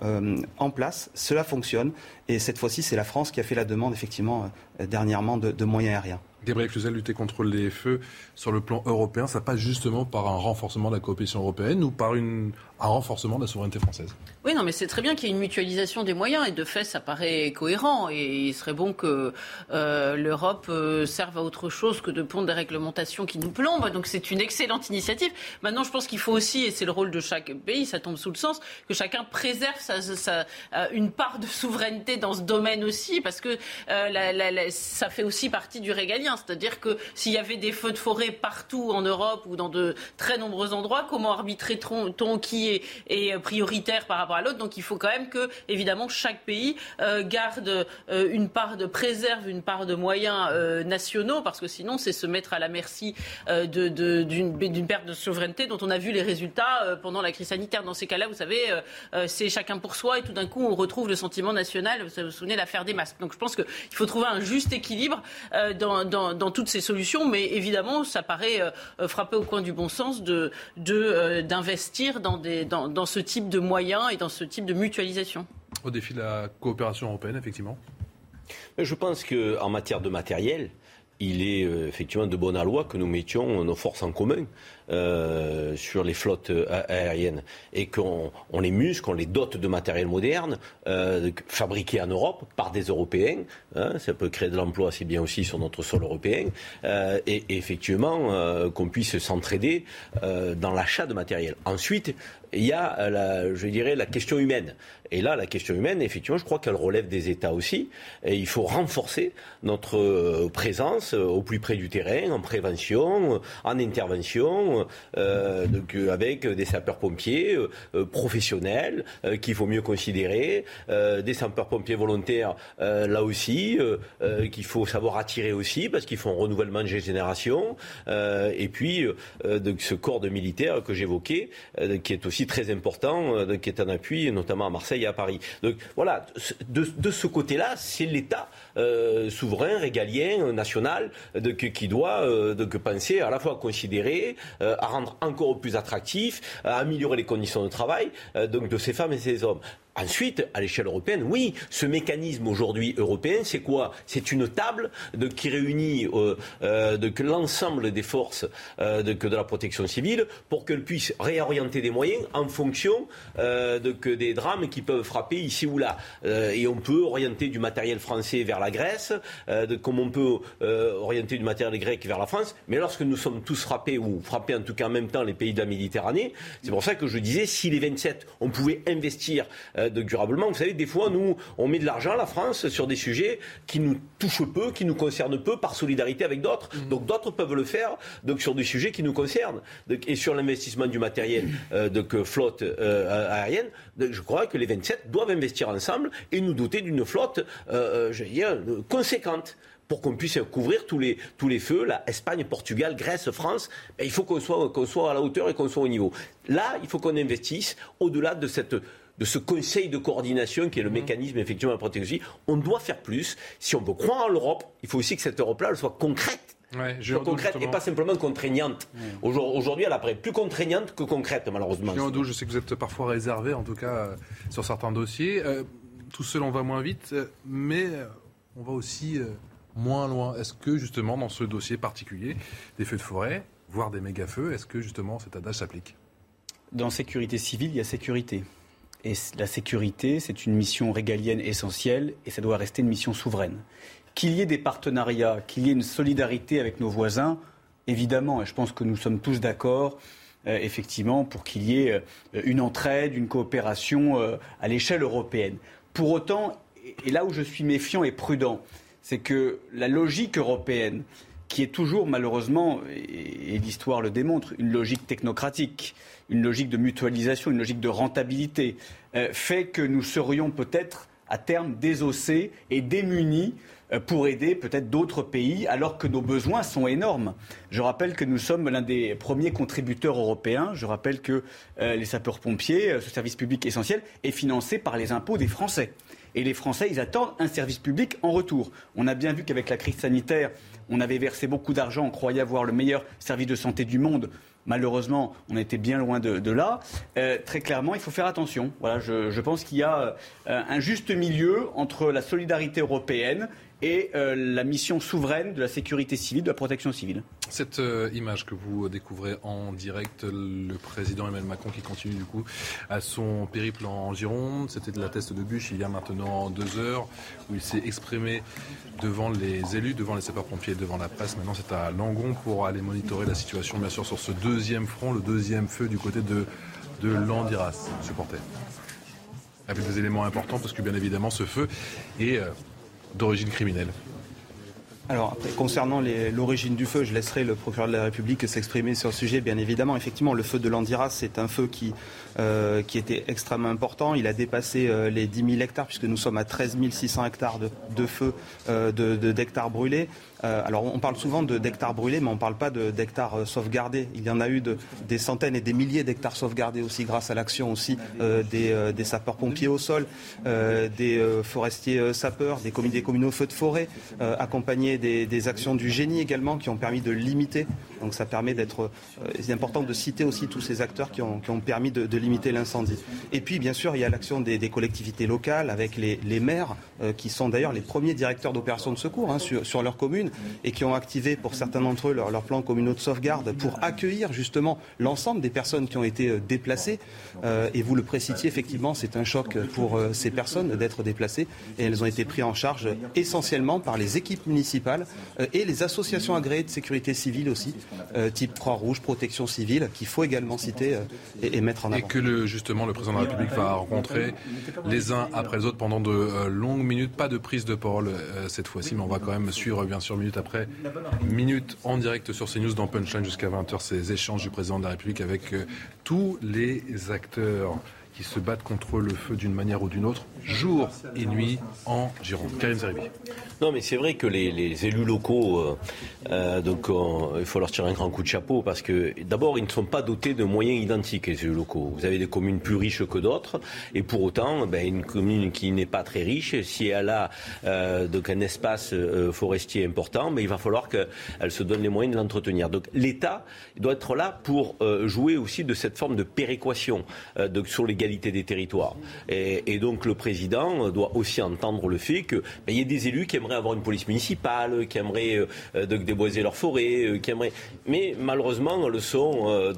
en place. Cela fonctionne. Et cette fois-ci, c'est la France qui a fait la demande, effectivement, dernièrement, de moyens aériens. Gabriel Cluzel, lutter contre les feux sur le plan européen, ça passe justement par un renforcement de la coopération européenne ou par une, un renforcement de la souveraineté française Oui, non, mais c'est très bien qu'il y ait une mutualisation des moyens et de fait, ça paraît cohérent et il serait bon que euh, l'Europe euh, serve à autre chose que de pondre des réglementations qui nous plombent. Donc c'est une excellente initiative. Maintenant, je pense qu'il faut aussi, et c'est le rôle de chaque pays, ça tombe sous le sens, que chacun préserve euh, une part de souveraineté dans ce domaine aussi parce que ça fait aussi partie du régalien. C'est-à-dire que s'il y avait des feux de forêt partout en Europe ou dans de très nombreux endroits, comment arbitrerait-on qui est, prioritaire par rapport à l'autre Donc il faut quand même que, évidemment, chaque pays euh, garde euh, une part de préserve, une part de moyens euh, nationaux, parce que sinon c'est se mettre à la merci d'une perte de souveraineté dont on a vu les résultats pendant la crise sanitaire. Dans ces cas-là, vous savez, c'est chacun pour soi et tout d'un coup on retrouve le sentiment national. Vous vous souvenez l'affaire des masques. Donc je pense qu'il faut trouver un juste équilibre dans toutes ces solutions, mais évidemment, ça paraît euh, frapper au coin du bon sens euh, d'investir dans, des, dans, dans ce type de moyens et dans ce type de mutualisation. Au défi de la coopération européenne, effectivement. Je pense qu'en matière de matériel, il est euh, effectivement de bonne loi que nous mettions nos forces en commun. Euh, sur les flottes euh, aériennes et qu'on on les muscle, qu'on les dote de matériel moderne, euh, fabriqué en Europe par des Européens. Hein, ça peut créer de l'emploi assez bien aussi sur notre sol européen. Et, effectivement, qu'on puisse s'entraider dans l'achat de matériel. Ensuite, il y a, je dirais, la question humaine. Et là, la question humaine, effectivement, je crois qu'elle relève des États aussi. Et il faut renforcer notre présence au plus près du terrain, en prévention, en intervention, euh, euh, avec des sapeurs-pompiers euh, professionnels qu'il faut mieux considérer, des sapeurs-pompiers volontaires là aussi qu'il faut savoir attirer aussi parce qu'ils font un renouvellement de génération, et puis ce corps de militaires que j'évoquais qui est aussi très important qui est en appui, notamment à Marseille et à Paris. Donc voilà, de, ce côté-là, c'est l'État souverain, régalien, national, qui doit penser à la fois considérer, à rendre encore plus attractif, à améliorer les conditions de travail donc de ces femmes et ces hommes. Ensuite, à l'échelle européenne, oui, ce mécanisme aujourd'hui européen, c'est quoi? C'est une table qui réunit euh, euh, l'ensemble des forces euh, de, la protection civile pour qu'elles puissent réorienter des moyens en fonction des drames qui peuvent frapper ici ou là. et on peut orienter du matériel français vers la Grèce, comme on peut orienter du matériel grec vers la France. Mais lorsque nous sommes tous frappés, ou frappés en tout cas en même temps les pays de la Méditerranée, c'est pour ça que je disais, si les 27, on pouvait investir de durablement. Vous savez, des fois, nous, on met de l'argent, la France, sur des sujets qui nous touchent peu, qui nous concernent peu, par solidarité avec d'autres. Mmh. Donc d'autres peuvent le faire donc, sur des sujets qui nous concernent. et sur l'investissement du matériel euh, de flotte euh, aérienne, je crois que les 27 doivent investir ensemble et nous doter d'une flotte, euh, je veux dire, conséquente pour qu'on puisse couvrir tous les, tous les feux, la Espagne, Portugal, Grèce, France, ben, il faut qu'on soit, qu'on soit à la hauteur et qu'on soit au niveau. Là, il faut qu'on investisse au-delà de cette de ce conseil de coordination qui est le mmh. mécanisme effectivement de la protection. On doit faire plus. Si on veut croire en l'Europe, il faut aussi que cette Europe-là soit concrète. soit concrète et pas simplement contraignante. Aujourd'hui, elle apparaît plus contraignante que concrète, malheureusement. je sais que vous êtes parfois réservé, en tout cas, euh, sur certains dossiers. Euh, tout seul, on va moins vite, euh, mais on va aussi moins loin. Est-ce que, justement, dans ce dossier particulier, des feux de forêt, voire des méga-feux, est-ce que, justement, cet adage s'applique? Dans sécurité civile, il y a sécurité. La sécurité, c'est une mission régalienne essentielle et ça doit rester une mission souveraine. Qu'il y ait des partenariats, qu'il y ait une solidarité avec nos voisins, évidemment, et je pense que nous sommes tous d'accord, euh, effectivement, pour qu'il y ait euh, une entraide, une coopération euh, à l'échelle européenne. Pour autant, et là où je suis méfiant et prudent, c'est que la logique européenne, qui est toujours malheureusement, et l'histoire le démontre, une logique technocratique, une logique de mutualisation, une logique de rentabilité, euh, fait que nous serions peut-être à terme désossés et démunis euh, pour aider peut-être d'autres pays, alors que nos besoins sont énormes. Je rappelle que nous sommes l'un des premiers contributeurs européens. Je rappelle que euh, les sapeurs-pompiers, ce service public essentiel, est financé par les impôts des Français. Et les Français, ils attendent un service public en retour. On a bien vu qu'avec la crise sanitaire, on avait versé beaucoup d'argent, on croyait avoir le meilleur service de santé du monde. Malheureusement, on était bien loin de, là. Euh, très clairement, il faut faire attention. Je, pense qu'il y a euh, un juste milieu entre la solidarité européenne et euh, la mission souveraine de la sécurité civile, de la protection civile. Cette euh, image que vous découvrez en direct, le président Emmanuel Macron qui continue du coup à son périple en Gironde, c'était de la teste de bûche il y a maintenant deux heures où il s'est exprimé devant les élus, devant les sapeurs-pompiers, devant la presse. Maintenant c'est à Langon pour aller monitorer la situation bien sûr sur ce deuxième front, le deuxième feu du côté de, Landiras, supporter. Avec des éléments importants parce que bien évidemment ce feu est... Euh, d'origine criminelle alors, concernant l'origine du feu, je laisserai le procureur de la République s'exprimer sur le sujet. Bien évidemment, effectivement, le feu de l'Andiras, c'est un feu qui, euh, qui était extrêmement important. Il a dépassé euh, les 10 000 hectares, puisque nous sommes à 13 600 hectares de, de feu euh, d'hectares brûlés. Alors on parle souvent d'hectares brûlés, mais on ne parle pas d'hectares euh, sauvegardés. Il y en a eu de, des centaines et des milliers d'hectares sauvegardés aussi grâce à l'action aussi euh, des, sapeurs-pompiers au sol, des forestiers sapeurs, des comités communaux feux de forêt, accompagnés des, actions du génie également qui ont permis de limiter. Donc ça permet d'être. c'est important de citer aussi tous ces acteurs qui ont, permis de, limiter l'incendie. Et puis bien sûr il y a l'action des, collectivités locales avec les, maires qui sont d'ailleurs les premiers directeurs d'opérations de secours hein, sur, leur commune et qui ont activé pour certains d'entre eux leur, plan communaux de sauvegarde pour accueillir justement l'ensemble des personnes qui ont été euh, déplacées. Euh, et vous le précitiez, effectivement, c'est un choc pour euh, ces personnes d'être déplacées et elles ont été prises en charge essentiellement par les équipes municipales et les associations agréées de sécurité civile aussi, type Croix-Rouge, Protection civile, qu'il faut également citer et, mettre en avant. Que le, justement le président de la République va rencontrer les uns après les autres pendant de longues minutes. Pas de prise de parole cette fois-ci, mais on va quand même suivre bien sûr minute après minute en direct sur CNews dans Punchline jusqu'à 20h, ces échanges du président de la République avec euh, tous les acteurs qui se battent contre le feu d'une manière ou d'une autre, jour et nuit en Gironde. Karim Zeribi. Non, mais c'est vrai que les, élus locaux, euh, euh, donc il faut leur tirer un grand coup de chapeau parce que d'abord ils ne sont pas dotés de moyens identiques les élus locaux. Vous avez des communes plus riches que d'autres et pour autant, ben, une commune qui n'est pas très riche, si elle a euh, donc un espace forestier important, mais il va falloir qu'elle se donne les moyens de l'entretenir. Donc l'État doit être là pour jouer aussi de cette forme de péréquation donc, sur des territoires. Et, donc le président doit aussi entendre le fait qu'il ben, y ait des élus qui aimeraient avoir une police municipale, qui aimeraient euh, déboiser leur forêt, euh, qui aimeraient... mais malheureusement le sont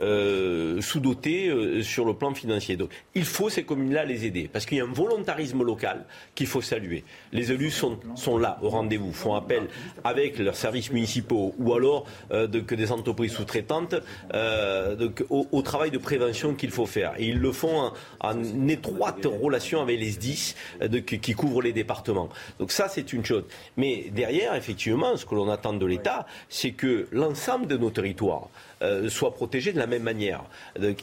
euh, sous-dotés sur le plan financier. Donc il faut ces communes-là les aider, parce qu'il y a un volontarisme local qu'il faut saluer. Les élus sont, sont là au rendez-vous, font appel avec leurs services municipaux ou alors que des entreprises sous-traitantes au, travail de prévention qu'il faut faire. Le font en, étroite relation avec les SDIS qui couvrent les départements. Donc ça, c'est une chose. Mais derrière, effectivement, ce que l'on attend de l'État, c'est que l'ensemble de nos territoires, euh, soit protégé de la même manière.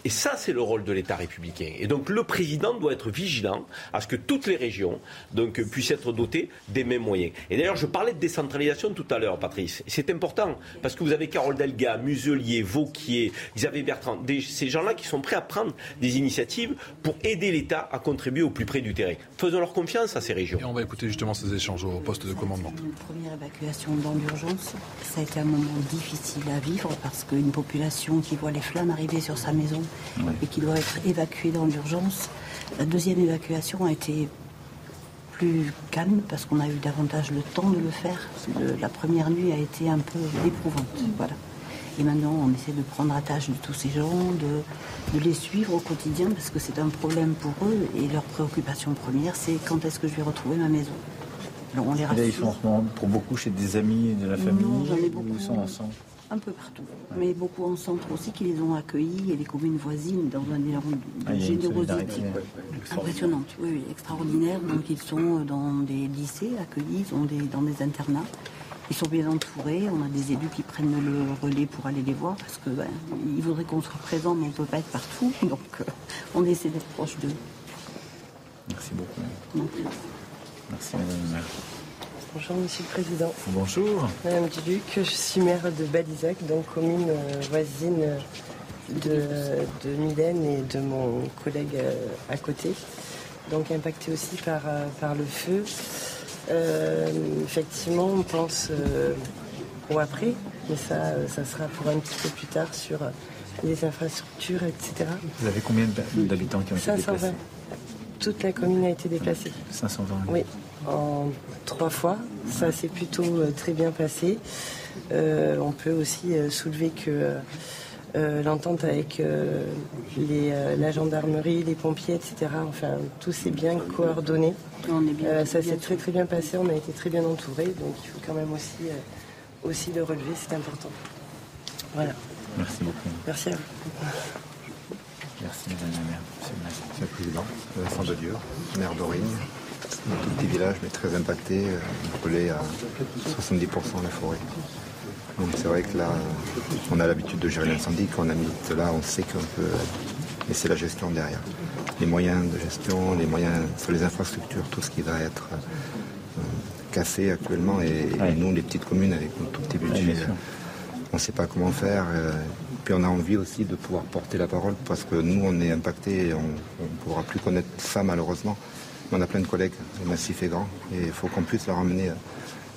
Et ça, c'est le rôle de l'État républicain. Et donc le président doit être vigilant à ce que toutes les régions donc, puissent être dotées des mêmes moyens. Et d'ailleurs, je parlais de décentralisation tout à l'heure, Patrice. C'est important, parce que vous avez Carole Delga, Muselier, Vauquier, Xavier Bertrand, ces gens-là qui sont prêts à prendre des initiatives pour aider l'État à contribuer au plus près du terrain. Faisons leur confiance à ces régions. Et on va écouter justement ces échanges au poste de commandement. Une première évacuation dans l'urgence, ça a été un moment difficile à vivre parce qu'une population qui voit les flammes arriver sur sa maison et qui doit être évacuée dans l'urgence. La deuxième évacuation a été plus calme parce qu'on a eu davantage le temps de le faire. la première nuit a été un peu éprouvante. Voilà. Et maintenant, on essaie de prendre attache de tous ces gens, de, de les suivre au quotidien parce que c'est un problème pour eux et leur préoccupation première, c'est quand est-ce que je vais retrouver ma maison? Alors on les rassure. ils sont pour beaucoup chez des amis de la famille non. Ils sont ensemble? Un peu partout, mais beaucoup en centre aussi qui les ont accueillis et les communes voisines dans un élan de ah, générosité impressionnante, oui, extraordinaire. Donc ils sont dans des lycées accueillis, ils sont des, dans des internats. Ils sont bien entourés. On a des élus qui prennent le relais pour aller les voir parce que ben, ils voudraient qu'on soit présent, mais on ne peut pas être partout. Donc euh, on essaie d'être proche d'eux. Merci beaucoup. Merci, Madame. Bonjour Monsieur le Président. Bonjour. Madame Duluc, je suis maire de Balizac, donc commune euh, voisine de, de Mylène et de mon collègue euh, à côté. Donc impactée aussi par, euh, par le feu. effectivement, on pense au après, mais ça, ça sera pour un petit peu plus tard sur les infrastructures, etc. Vous avez combien d'habitants qui ont été déplacés? Toute la commune a été déplacée. 520 Oui en trois fois. Ça s'est plutôt euh, très bien passé. Euh, on peut aussi euh, soulever que l'entente avec la gendarmerie, les pompiers, etc., enfin, tout s'est bien coordonné. ça s'est très très bien passé, on a été très bien entourés, donc il faut quand même aussi, aussi le relever, c'est important. Voilà. Merci beaucoup. Merci à vous. Merci Madame la maire. Monsieur le Président, Dieu, maire tout petit village, mais très impacté, euh, brûlé à 70% la forêt. Donc c'est vrai que là, on a l'habitude de gérer l'incendie. Quand on habite là, on sait qu'on peut. Mais c'est la gestion derrière. Les moyens de gestion, les moyens sur les infrastructures, tout ce qui va être euh, cassé actuellement. Et, nous, les petites communes, avec un tout petit budget, on ne sait pas comment faire. Euh, puis on a envie aussi de pouvoir porter la parole parce que nous, on est impacté et on ne pourra plus connaître ça malheureusement on a plein de collègues, le massif est grand, et il faut qu'on puisse leur amener euh,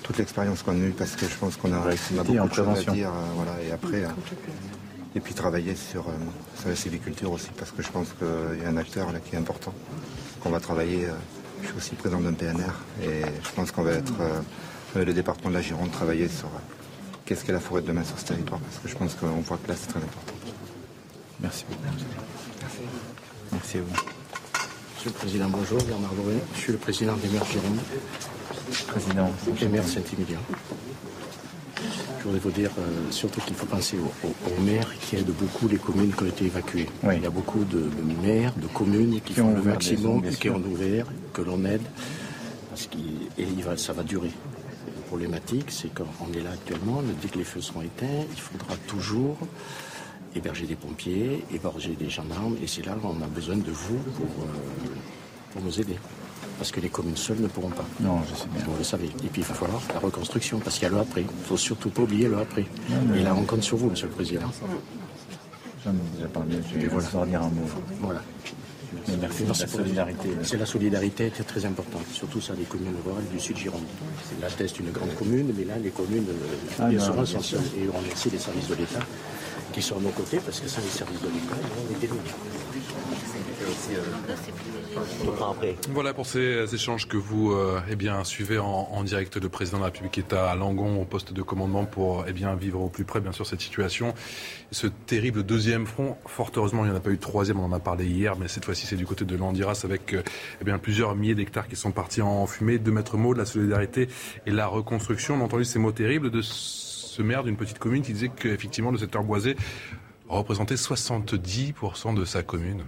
toute l'expérience qu'on a eue, parce que je pense qu'on a, beaucoup de choses à dire. Euh, voilà, et après, euh, et puis travailler sur, la civiculture aussi, parce que je pense qu'il y a un acteur là qui est important, qu'on va travailler. je suis aussi président d'un PNR, et je pense qu'on va être, le département de la Gironde, travailler sur qu'est-ce qu'est la forêt de demain sur ce territoire, parce que je pense qu'on voit que là, c'est très important. Merci beaucoup. Merci. Merci à vous. Monsieur le Président, bonjour, Bernard Doré. Je suis le président des maires Gironde. Président. Et maire Saint-Émilion. Je voudrais vous dire euh, surtout qu'il faut penser aux, maires qui aident beaucoup les communes qui ont été évacuées. Il y a beaucoup de, maires, de communes qui, font le maximum, qui ont ouvert, que l'on aide. Parce et ça va durer. La problématique, c'est qu'on est là actuellement, on dit que les feux seront éteints, il faudra toujours héberger des pompiers, héberger des gendarmes, et c'est là qu'on a besoin de vous pour, pour nous aider parce que les communes seules ne pourront pas. Non, je sais bien. Vous le savez. Et puis il va falloir la reconstruction, parce qu'il y a le après. Il ne faut surtout pas oublier le après. Et là, on compte sur vous, Monsieur le Président. J'en ai déjà parlé, je vais voilà. dire un mot. Voilà. Mais merci de la solidarité. C'est la solidarité qui est très importante, surtout ça, les communes rurales du Sud Gironde. La Teste, une grande commune, mais là, les communes, ah, bien sûr, sont seules. Et on remercie les services de l'État qui sont à nos côtés, parce que sans les services de l'État, déloués. Voilà pour ces échanges que vous euh, eh bien, suivez en, direct. Le président de la République est à Langon au poste de commandement pour eh bien, vivre au plus près bien sûr cette situation. Ce terrible deuxième front, fort heureusement il n'y en a pas eu de troisième, on en a parlé hier, mais cette fois-ci c'est du côté de l'Andiras avec euh, eh bien, plusieurs milliers d'hectares qui sont partis en fumée. Deux maîtres mots de la solidarité et la reconstruction. On a entendu ces mots terribles de ce maire d'une petite commune qui disait qu'effectivement le secteur boisé représentait 70% de sa commune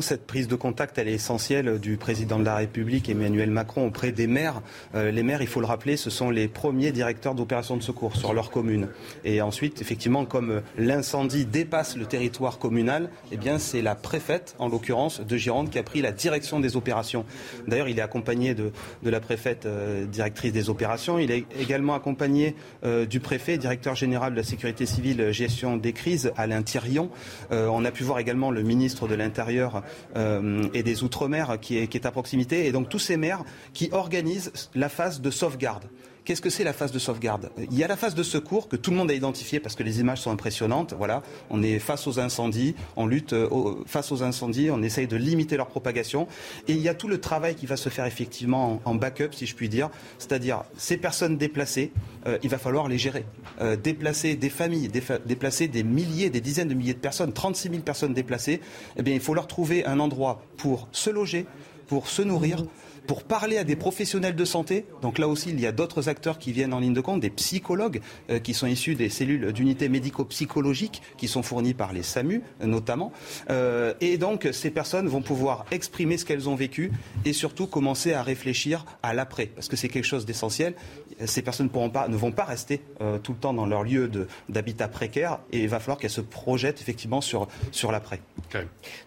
cette prise de contact, elle est essentielle du président de la République, Emmanuel Macron, auprès des maires. Euh, les maires, il faut le rappeler, ce sont les premiers directeurs d'opérations de secours sur leur commune. Et ensuite, effectivement, comme l'incendie dépasse le territoire communal, eh bien, c'est la préfète, en l'occurrence, de Gironde, qui a pris la direction des opérations. D'ailleurs, il est accompagné de, la préfète euh, directrice des opérations. Il est également accompagné euh, du préfet, directeur général de la sécurité civile, gestion des crises, Alain Thirion. on a pu voir également le ministre de l'Intérieur et des Outre-mer qui est, à proximité. Et donc tous ces maires qui organisent la phase de sauvegarde. Qu'est-ce que c'est la phase de sauvegarde? Il y a la phase de secours que tout le monde a identifiée parce que les images sont impressionnantes. Voilà, on est face aux incendies, on lutte euh, face aux incendies, on essaye de limiter leur propagation. Et il y a tout le travail qui va se faire effectivement en, backup, si je puis dire. C'est-à-dire ces personnes déplacées, euh, il va falloir les gérer. Euh, déplacer des familles, déplacer des milliers, des dizaines de milliers de personnes, 36 000 personnes déplacées. Eh bien, il faut leur trouver un endroit pour se loger, pour se nourrir pour parler à des professionnels de santé. Donc là aussi, il y a d'autres acteurs qui viennent en ligne de compte, des psychologues euh, qui sont issus des cellules d'unités médico-psychologiques qui sont fournies par les SAMU notamment. Euh, et donc ces personnes vont pouvoir exprimer ce qu'elles ont vécu et surtout commencer à réfléchir à l'après, parce que c'est quelque chose d'essentiel. Ces personnes ne vont pas rester euh, tout le temps dans leur lieu d'habitat précaire et il va falloir qu'elles se projettent effectivement sur, sur l'après.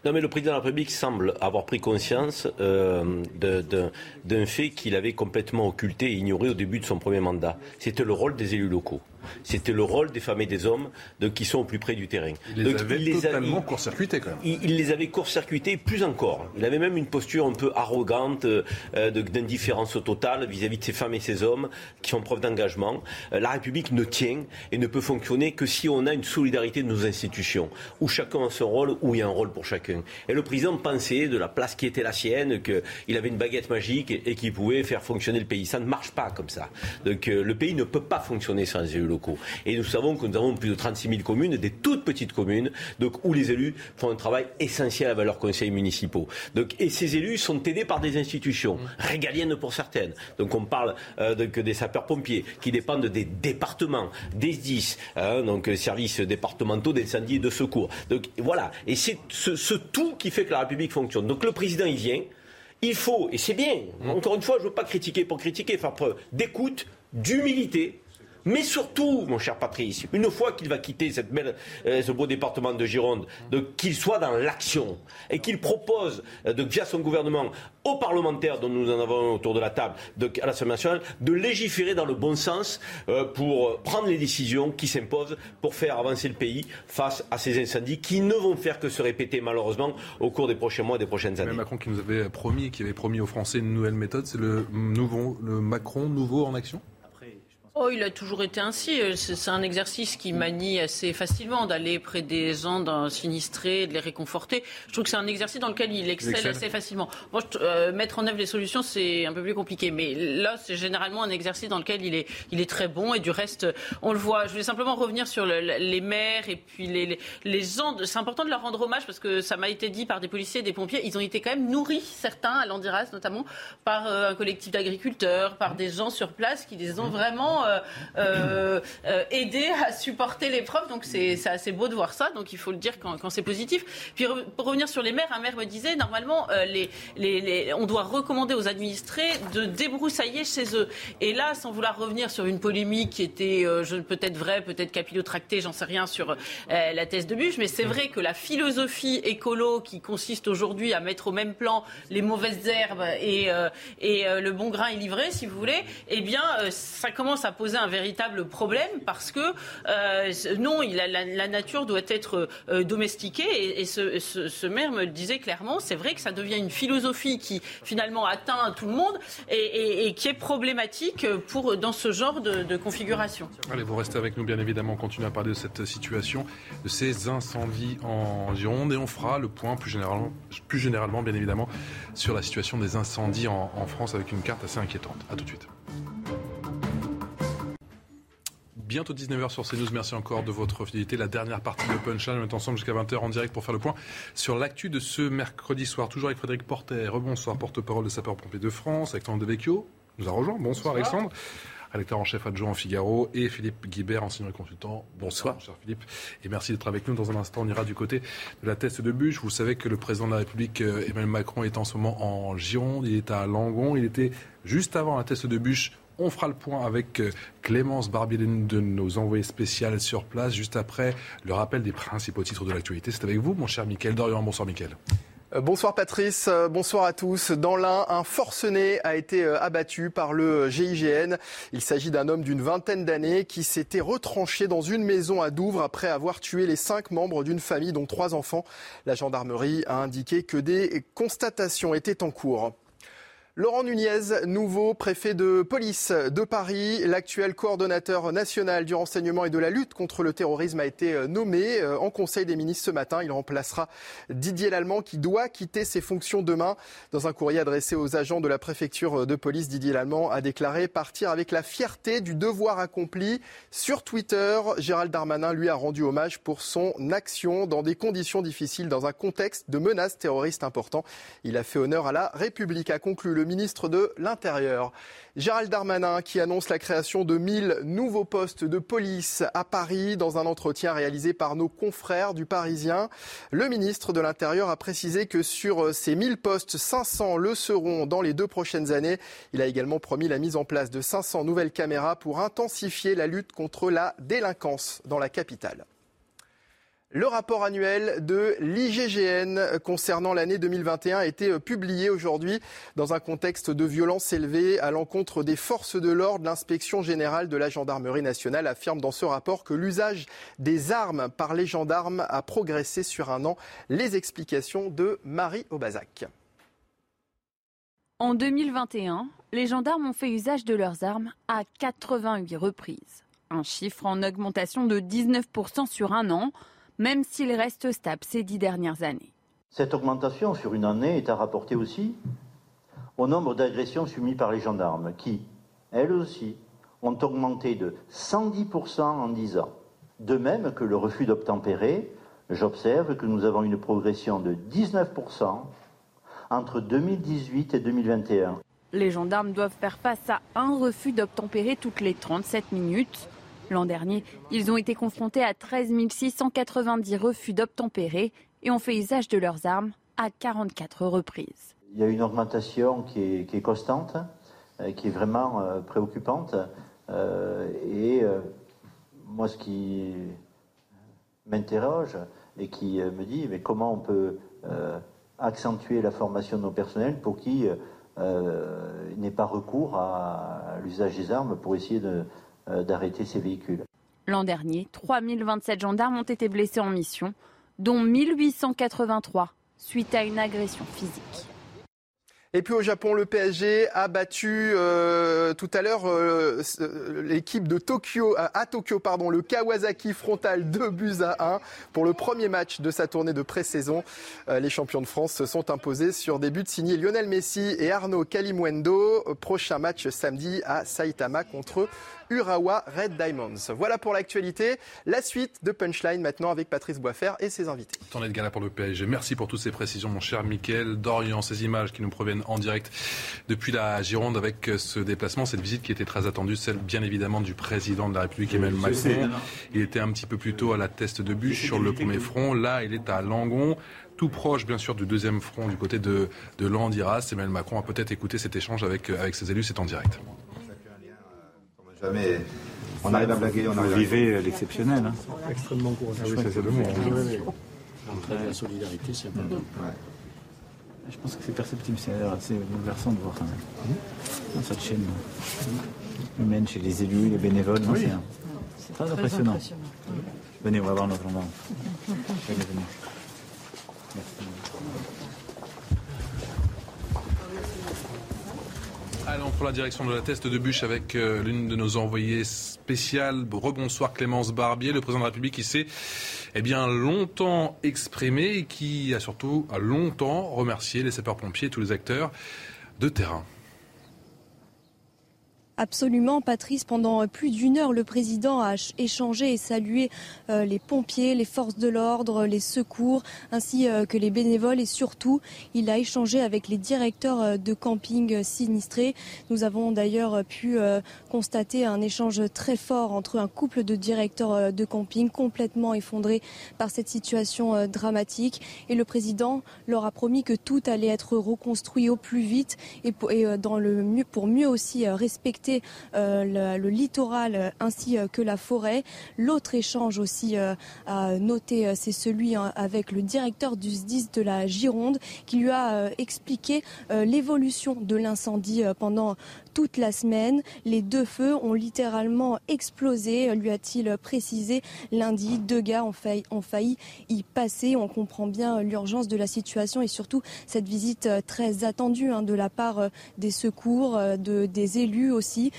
Non mais le président de la République semble avoir pris conscience de d'un fait qu'il avait complètement occulté et ignoré au début de son premier mandat. C'était le rôle des élus locaux. C'était le rôle des femmes et des hommes de, qui sont au plus près du terrain. Il les avait totalement court-circuités quand même. Il, les avait court-circuités plus encore. Il avait même une posture un peu arrogante, euh, d'indifférence totale vis-à-vis de ces femmes et ces hommes qui font preuve d'engagement. Euh, la République ne tient et ne peut fonctionner que si on a une solidarité de nos institutions, où chacun a son rôle, où il y a un rôle pour chacun. Et le président pensait de la place qui était la sienne, qu'il avait une baguette magique et, qu'il pouvait faire fonctionner le pays. Ça ne marche pas comme ça. Donc euh, le pays ne peut pas fonctionner sans les élus locaux. Et nous savons que nous avons plus de 36 000 communes, des toutes petites communes, donc, où les élus font un travail essentiel avec leurs conseils municipaux. Donc, et ces élus sont aidés par des institutions, régaliennes pour certaines. Donc on parle euh, des sapeurs-pompiers, qui dépendent des départements, des SDIS, hein, donc euh, services départementaux d'incendie et de secours. Donc voilà, et c'est ce, ce tout qui fait que la République fonctionne. Donc le président, il vient. Il faut, et c'est bien, encore une fois, je ne veux pas critiquer pour critiquer, faire preuve d'écoute, d'humilité, mais surtout, mon cher Patrice, une fois qu'il va quitter cette belle, euh, ce beau département de Gironde, qu'il soit dans l'action et qu'il propose, euh, via son gouvernement, aux parlementaires dont nous en avons autour de la table à l'Assemblée nationale, de légiférer dans le bon sens euh, pour prendre les décisions qui s'imposent pour faire avancer le pays face à ces incendies qui ne vont faire que se répéter malheureusement au cours des prochains mois et des prochaines années. Macron qui nous avait promis, qui avait promis aux Français une nouvelle méthode, c'est le, nouveau, le Macron nouveau en action? Oh, il a toujours été ainsi. Euh, c'est un exercice qui manie assez facilement d'aller près des gens sinistrés, de les réconforter. Je trouve que c'est un exercice dans lequel il excelle, assez facilement. Euh, mettre en œuvre les solutions, c'est un peu plus compliqué. Mais là, c'est généralement un exercice dans lequel il est, il est très bon. Et du reste, on le voit. Je voulais simplement revenir sur les maires et puis les, les, gens. C'est important de leur rendre hommage parce que ça m'a été dit par des policiers des pompiers. Ils ont été quand même nourris, certains, à l'Andiras notamment, par euh, un collectif d'agriculteurs, par des gens sur place qui les ont vraiment vraiment aidé à supporter l'épreuve. Donc c'est assez beau de voir ça. Donc il faut le dire quand, quand c'est positif. Puis pour revenir sur les maires, un maire me disait normalement les, les, on doit recommander aux administrés de débroussailler chez eux. Et là, sans vouloir revenir sur une polémique qui était peut-être vraie, peut-être capillotractée, j'en sais rien sur la thèse de bûche, mais c'est vrai que la philosophie écolo qui consiste aujourd'hui à mettre au même plan les mauvaises herbes et, euh, et euh, le bon grain est livré, si vous voulez, eh bien, euh, ça commence à poser un véritable problème parce que non, il a, la, nature doit être domestiquée et, ce, maire me le disait clairement, c'est vrai que ça devient une philosophie qui finalement atteint tout le monde et, qui est problématique pour, dans ce genre de, configuration. Allez, vous restez avec nous, bien évidemment, on continue à parler de cette situation, de ces incendies en Gironde et on fera le point plus généralement, plus généralement bien évidemment, sur la situation des incendies en, France avec une carte assez inquiétante. A tout de suite. Bientôt 19h sur CNews. Merci encore de votre fidélité. La dernière partie de Punchline. On est ensemble jusqu'à 20h en direct pour faire le point sur l'actu de ce mercredi soir. Toujours avec Frédéric Porter. Rebonsoir, porte-parole de Sapeurs-Pompiers de France. Alexandre Devecchio nous a rejoint. Bonsoir, Bonsoir. Alexandre rédacteur en chef adjoint en Figaro, et Philippe Guibert, enseignant et consultant. Bonsoir, cher Philippe, et merci d'être avec nous. Dans un instant, on ira du côté de la teste de bûche. Vous savez que le président de la République, euh, Emmanuel Macron, est en ce moment en Gironde, il est à Langon, il était juste avant la teste de bûche on fera le point avec euh, Clémence Barbier, de nos envoyés spéciales sur place, juste après le rappel des principaux titres de l'actualité. C'est avec vous, mon cher Mickaël Dorian. Bonsoir, Mickaël. Euh, bonsoir Patrice, euh, bonsoir à tous. Dans l'Ain, un forcené a été abattu par le GIGN. Il s'agit d'un homme d'une vingtaine d'années qui s'était retranché dans une maison à Douvres après avoir tué les cinq membres d'une famille dont trois enfants. La gendarmerie a indiqué que des constatations étaient en cours. Laurent Nunez, nouveau préfet de police de Paris, l'actuel coordonnateur national du renseignement et de la lutte contre le terrorisme a été euh, nommé euh, en Conseil des ministres ce matin. Il remplacera Didier Lallemand qui doit quitter ses fonctions demain. Dans un courrier adressé aux agents de la préfecture de police, Didier Lallemand a déclaré partir avec la fierté du devoir accompli. Sur Twitter, Gérald Darmanin lui a rendu hommage pour son action dans des conditions difficiles dans un contexte de menaces terroristes importants. Il a fait honneur à la République, a conclu le ministre de l'Intérieur. Gérald Darmanin qui annonce la création de 1000 nouveaux postes de police à Paris dans un entretien réalisé par nos confrères du Parisien. Le ministre de l'Intérieur a précisé que sur ces 1000 postes, 500 le seront dans les deux prochaines années. Il a également promis la mise en place de 500 nouvelles caméras pour intensifier la lutte contre la délinquance dans la capitale. Le rapport annuel de l'IGGN concernant l'année 2021 a été publié aujourd'hui dans un contexte de violence élevée à l'encontre des forces de l'ordre. L'inspection générale de la gendarmerie nationale affirme dans ce rapport que l'usage des armes par les gendarmes a progressé sur un an. Les explications de Marie Aubazac. En 2021, les gendarmes ont fait usage de leurs armes à 88 reprises. Un chiffre en augmentation de 19% sur un an même s'il reste stable ces dix dernières années. Cette augmentation sur une année est à rapporter aussi au nombre d'agressions subies par les gendarmes, qui, elles aussi, ont augmenté de 110% en 10 ans. De même que le refus d'obtempérer, j'observe que nous avons une progression de 19% entre 2018 et 2021. Les gendarmes doivent faire face à un refus d'obtempérer toutes les 37 minutes. L'an dernier, ils ont été confrontés à 13 690 refus d'obtempérer et ont fait usage de leurs armes à 44 reprises. Il y a une augmentation qui est, constante, euh, qui est vraiment euh, préoccupante. Euh, et moi, ce qui m'interroge et qui me dit, mais comment on peut accentuer la formation de nos personnels pour qu'ils n'aient pas recours à l'usage des armes pour essayer de, d'arrêter ces véhicules. L'an dernier, 3027 gendarmes ont été blessés en mission, dont 1883 suite à une agression physique. Et puis au Japon, le PSG a battu euh, tout à l'heure euh, l'équipe de Tokyo à Tokyo, pardon, le Kawasaki Frontal 2 buts à 1 pour le premier match de sa tournée de pré-saison. les champions de France se sont imposés sur des buts signés Lionel Messi et Arnaud Kalimwendo. Prochain match samedi à Saitama contre Urawa Red Diamonds. Voilà pour l'actualité. La suite de Punchline maintenant avec Patrice Boisfer et ses invités. Es de gala pour le PSG. Merci pour toutes ces précisions, mon cher Mickaël. Dorian, ces images qui nous proviennent en direct depuis la Gironde avec ce déplacement, cette visite qui était très attendue, celle bien évidemment du président de la République, Emmanuel Macron. Il était un petit peu plus tôt à la teste de bûche sur le premier front. Là, il est à Langon tout proche, bien sûr, du deuxième front du côté de, de Landiras. Emmanuel Macron a peut-être écouté cet échange avec, avec ses élus, c'est en direct. Jamais. On arrive à blaguer, on arrive Vous vivez l'exceptionnel. Hein. Extrêmement courageux. Ah oui, ça c'est le mot. La solidarité, c'est important. Je pense que c'est perceptible, c'est assez bouleversant de voir quand même. Dans cette chaîne humaine chez les élus, les bénévoles, non, Oui. c'est très, impressionnant. Venez, on va voir notre gendarme. Venez, venez. Allons pour la direction de la teste de bûche avec euh, l'une de nos envoyées spéciales. Rebonsoir Clémence Barbier, le président de la République qui s'est eh bien, longtemps exprimé et qui a surtout a longtemps remercié les sapeurs-pompiers et tous les acteurs de terrain. Absolument, Patrice. Pendant plus d'une heure, le président a ch- échangé et salué euh, les pompiers, les forces de l'ordre, les secours, ainsi euh, que les bénévoles. Et surtout, il a échangé avec les directeurs euh, de camping euh, sinistrés. Nous avons d'ailleurs euh, pu euh, constater un échange très fort entre un couple de directeurs euh, de camping complètement effondrés par cette situation euh, dramatique. Et le président leur a promis que tout allait être reconstruit au plus vite et euh, dans le mieux, pour mieux aussi euh, respecter euh, le, littoral euh, ainsi euh, que la forêt. L'autre échange aussi à noter, c'est celui hein, avec le directeur du SDIS de la Gironde qui lui a expliqué l'évolution de l'incendie pendant toute la semaine. Les deux feux ont littéralement explosé, lui a-t-il précisé lundi. Deux gars ont failli, y passer. On comprend bien l'urgence de la situation et surtout cette visite euh, très attendue hein, de la part euh, des secours, euh, de, des élus aussi,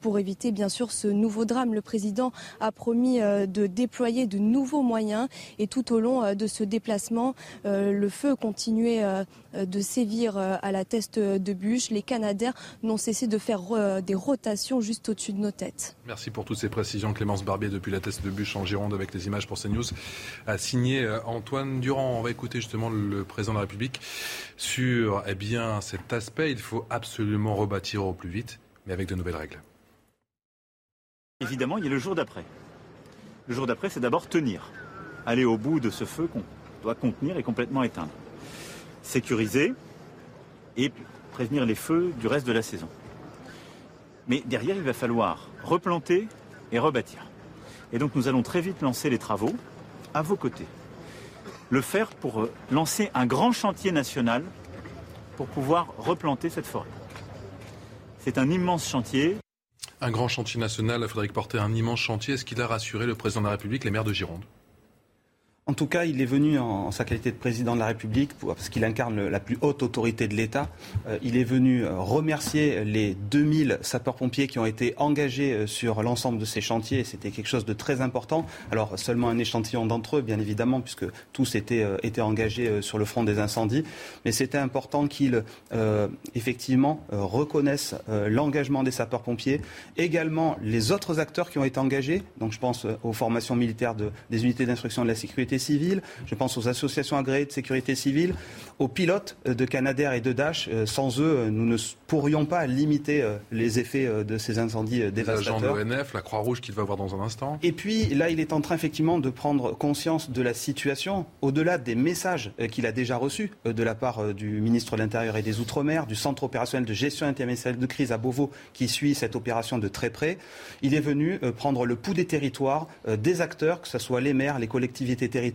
pour éviter bien sûr ce nouveau drame. Le président a promis de déployer de nouveaux moyens et tout au long de ce déplacement, le feu continuait de sévir à la teste de bûche. Les Canadaires n'ont cessé de faire euh, des rotations juste au-dessus de nos têtes. Merci pour toutes ces précisions. Clémence Barbier, depuis la teste de bûche en Gironde, avec les images pour CNews, a signé euh, Antoine Durand. On va écouter justement le président de la République sur eh bien, cet aspect. Il faut absolument rebâtir au plus vite, mais avec de nouvelles règles. Évidemment, il y a le jour d'après. Le jour d'après, c'est d'abord tenir. Aller au bout de ce feu qu'on doit contenir et complètement éteindre. Sécuriser et prévenir les feux du reste de la saison. Mais derrière, il va falloir replanter et rebâtir. Et donc nous allons très vite lancer les travaux à vos côtés. Le faire pour euh, lancer un grand chantier national pour pouvoir replanter cette forêt. C'est un immense chantier. Un grand chantier national, Frédéric Porter, un immense chantier. Est-ce qu'il a rassuré le président de la République, les maires de Gironde? En tout cas, il est venu en, sa qualité de président de la République, parce qu'il incarne la plus haute autorité de l'État. Euh, il est venu euh, remercier les 2000 sapeurs-pompiers qui ont été engagés euh, sur l'ensemble de ces chantiers. C'était quelque chose de très important. Alors, seulement un échantillon d'entre eux, bien évidemment, puisque tous étaient, engagés sur le front des incendies. Mais c'était important qu'il, euh, effectivement, reconnaisse euh, l'engagement des sapeurs-pompiers, également les autres acteurs qui ont été engagés. Donc, je pense aux formations militaires de- des unités d'instruction de la sécurité civile, je pense aux associations agréées de sécurité civile, aux pilotes euh, de Canadair et de Dash. Euh, Sans eux, euh, nous ne pourrions pas limiter les effets de ces incendies euh, Les agents de dévastateurs. l'ONF, la Croix-Rouge qu'il va voir dans un instant. Et puis là, il est en train effectivement de prendre conscience de la situation, au-delà des messages qu'il a déjà reçus de la part du ministre de l'Intérieur et des Outre-mer, du Centre opérationnel de gestion interministérielle de crise à Beauvau, qui suit cette opération de très près. Il est venu prendre le pouls des territoires, des acteurs, que ce soit les maires, les collectivités territoriales,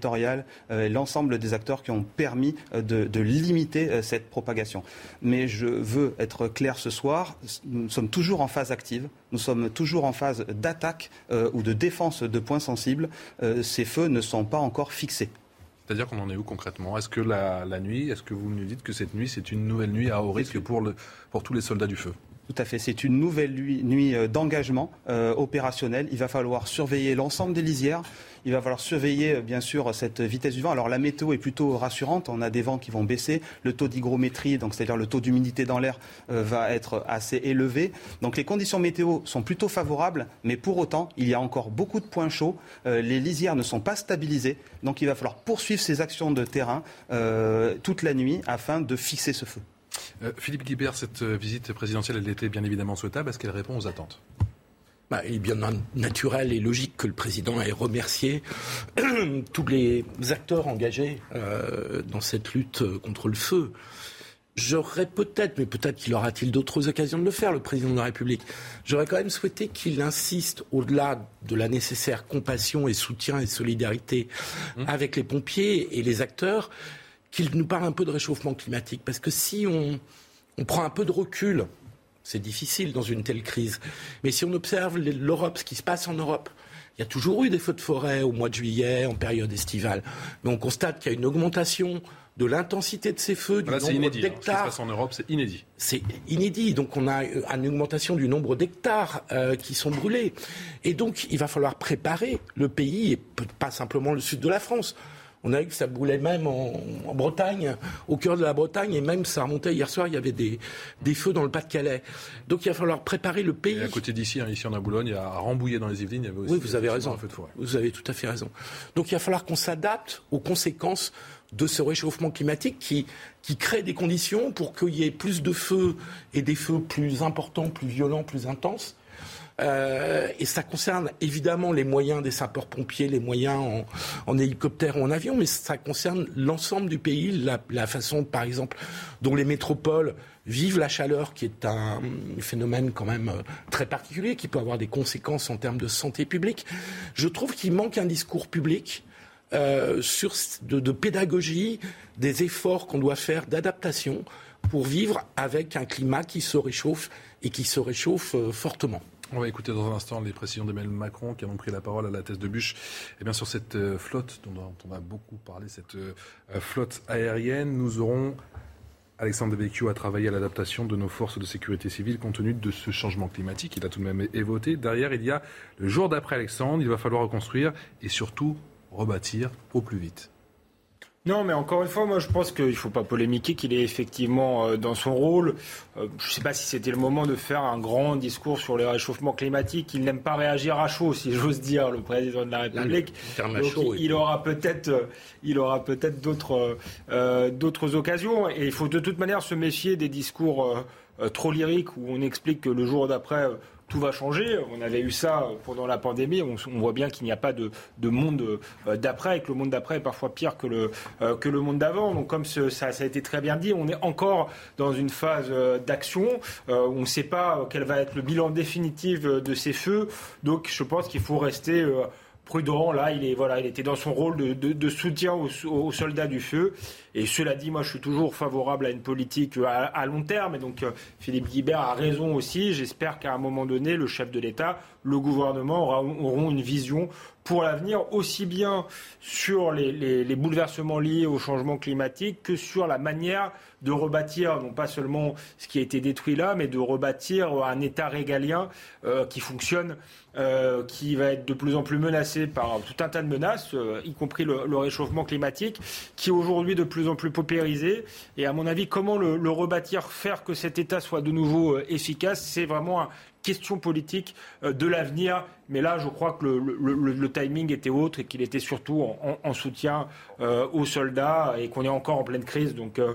euh, l'ensemble des acteurs qui ont permis euh, de, limiter euh, cette propagation. Mais je veux être clair ce soir, nous sommes toujours en phase active, nous sommes toujours en phase d'attaque ou de défense de points sensibles. Ces feux ne sont pas encore fixés. C'est-à-dire qu'on en est où concrètement? Est-ce que la, nuit, est-ce que vous nous dites que cette nuit, c'est une nouvelle nuit à haut risque pour tous les soldats du feu? Tout à fait. C'est une nouvelle nuit euh, d'engagement euh, opérationnel. Il va falloir surveiller l'ensemble des lisières. Il va falloir surveiller, euh, bien sûr, cette vitesse du vent. Alors, la météo est plutôt rassurante. On a des vents qui vont baisser. Le taux d'hygrométrie, donc c'est-à-dire le taux d'humidité dans l'air, va être assez élevé. Donc, les conditions météo sont plutôt favorables. Mais pour autant, il y a encore beaucoup de points chauds. les lisières ne sont pas stabilisées. Donc, il va falloir poursuivre ces actions de terrain toute la nuit afin de fixer ce feu. Euh, Philippe Guibert, cette euh, visite présidentielle, elle était bien évidemment souhaitable. Est-ce qu'elle répond aux attentes? Bah, il est bien naturel et logique que le président ait remercié tous les acteurs engagés euh, dans cette lutte contre le feu. J'aurais peut-être, mais peut-être qu'il aura-t-il d'autres occasions de le faire, le président de la République. J'aurais quand même souhaité qu'il insiste, au-delà de la nécessaire compassion et soutien et solidarité mmh. avec les pompiers et les acteurs, qu'il nous parle un peu de réchauffement climatique. Parce que si on, prend un peu de recul, c'est difficile dans une telle crise, mais si on observe l'Europe, ce qui se passe en Europe, il y a toujours eu des feux de forêt au mois de juillet, en période estivale. Mais on constate qu'il y a une augmentation de l'intensité de ces feux, du nombre d'hectares. Ce qui se passe en Europe, c'est inédit. C'est inédit. Donc on a une augmentation du nombre d'hectares euh, qui sont brûlés. Et donc il va falloir préparer le pays, et pas simplement le sud de la France. On a vu que ça brûlait même en, Bretagne, au cœur de la Bretagne, et même ça remontait hier soir, il y avait des, feux dans le Pas-de-Calais. Donc il va falloir préparer le pays. à côté d'ici, hein, ici en Boulogne, à Rambouillet dans les Yvelines, il y avait aussi oui, vous avez raison. feu de forêt. Vous avez tout à fait raison. Donc il va falloir qu'on s'adapte aux conséquences de ce réchauffement climatique qui, qui crée des conditions pour qu'il y ait plus de feux et des feux plus importants, plus violents, plus intenses. Euh, et ça concerne évidemment les moyens des sapeurs-pompiers, les moyens en, hélicoptère ou en avion, mais ça concerne l'ensemble du pays, la, façon, par exemple, dont les métropoles vivent la chaleur, qui est un phénomène quand même euh, très particulier, qui peut avoir des conséquences en termes de santé publique. Je trouve qu'il manque un discours public. Euh, sur, de, de pédagogie, des efforts qu'on doit faire d'adaptation pour vivre avec un climat qui se réchauffe et qui se réchauffe fortement. On va écouter dans un instant les précisions d'Emmanuel Macron qui ont pris la parole à la thèse de bûche. Et eh bien sur cette euh, flotte dont on a beaucoup parlé, cette euh, flotte aérienne, nous aurons Alexandre Devecchio a travaillé à l'adaptation de nos forces de sécurité civile compte tenu de ce changement climatique. Il a tout de même évoqué. Derrière, il y a le jour d'après Alexandre. Il va falloir reconstruire et surtout rebâtir au plus vite. Non, mais encore une fois, moi je pense qu'il ne faut pas polémiquer, qu'il est effectivement euh, dans son rôle. Euh, je ne sais pas si c'était le moment de faire un grand discours sur le réchauffement climatique. Il n'aime pas réagir à chaud, si j'ose dire, le président de la République. il, aura peut-être, euh, il aura peut-être d'autres, d'autres occasions. Et il faut de toute manière se méfier des discours trop lyriques où on explique que le jour d'après tout va changer. On avait eu ça pendant la pandémie. On, voit bien qu'il n'y a pas de, monde euh, d'après et que le monde d'après est parfois pire que le, euh, que le monde d'avant. Donc, comme ça, a été très bien dit, on est encore dans une phase euh, d'action. on ne sait pas quel va être le bilan définitif de ces feux. Donc, je pense qu'il faut rester prudent. Là, il, est, voilà, il était dans son rôle de, soutien aux, soldats du feu. Et cela dit, moi, je suis toujours favorable à une politique à, long terme. Et donc, euh, Philippe Guibert a raison aussi. J'espère qu'à un moment donné, le chef de l'État, le gouvernement auront une vision pour l'avenir, aussi bien sur les, bouleversements liés au changement climatique que sur la manière de rebâtir, non pas seulement ce qui a été détruit là, mais de rebâtir un État régalien euh, qui fonctionne, euh, qui va être de plus en plus menacé par tout un tas de menaces, euh, y compris le, réchauffement climatique, qui est aujourd'hui de plus en plus paupérisé. Et à mon avis, comment le, rebâtir, faire que cet État soit de nouveau efficace, c'est vraiment question politique euh, de l'avenir. Mais là, je crois que le, timing était autre et qu'il était surtout en, soutien euh, aux soldats et qu'on est encore en pleine crise. Donc, euh,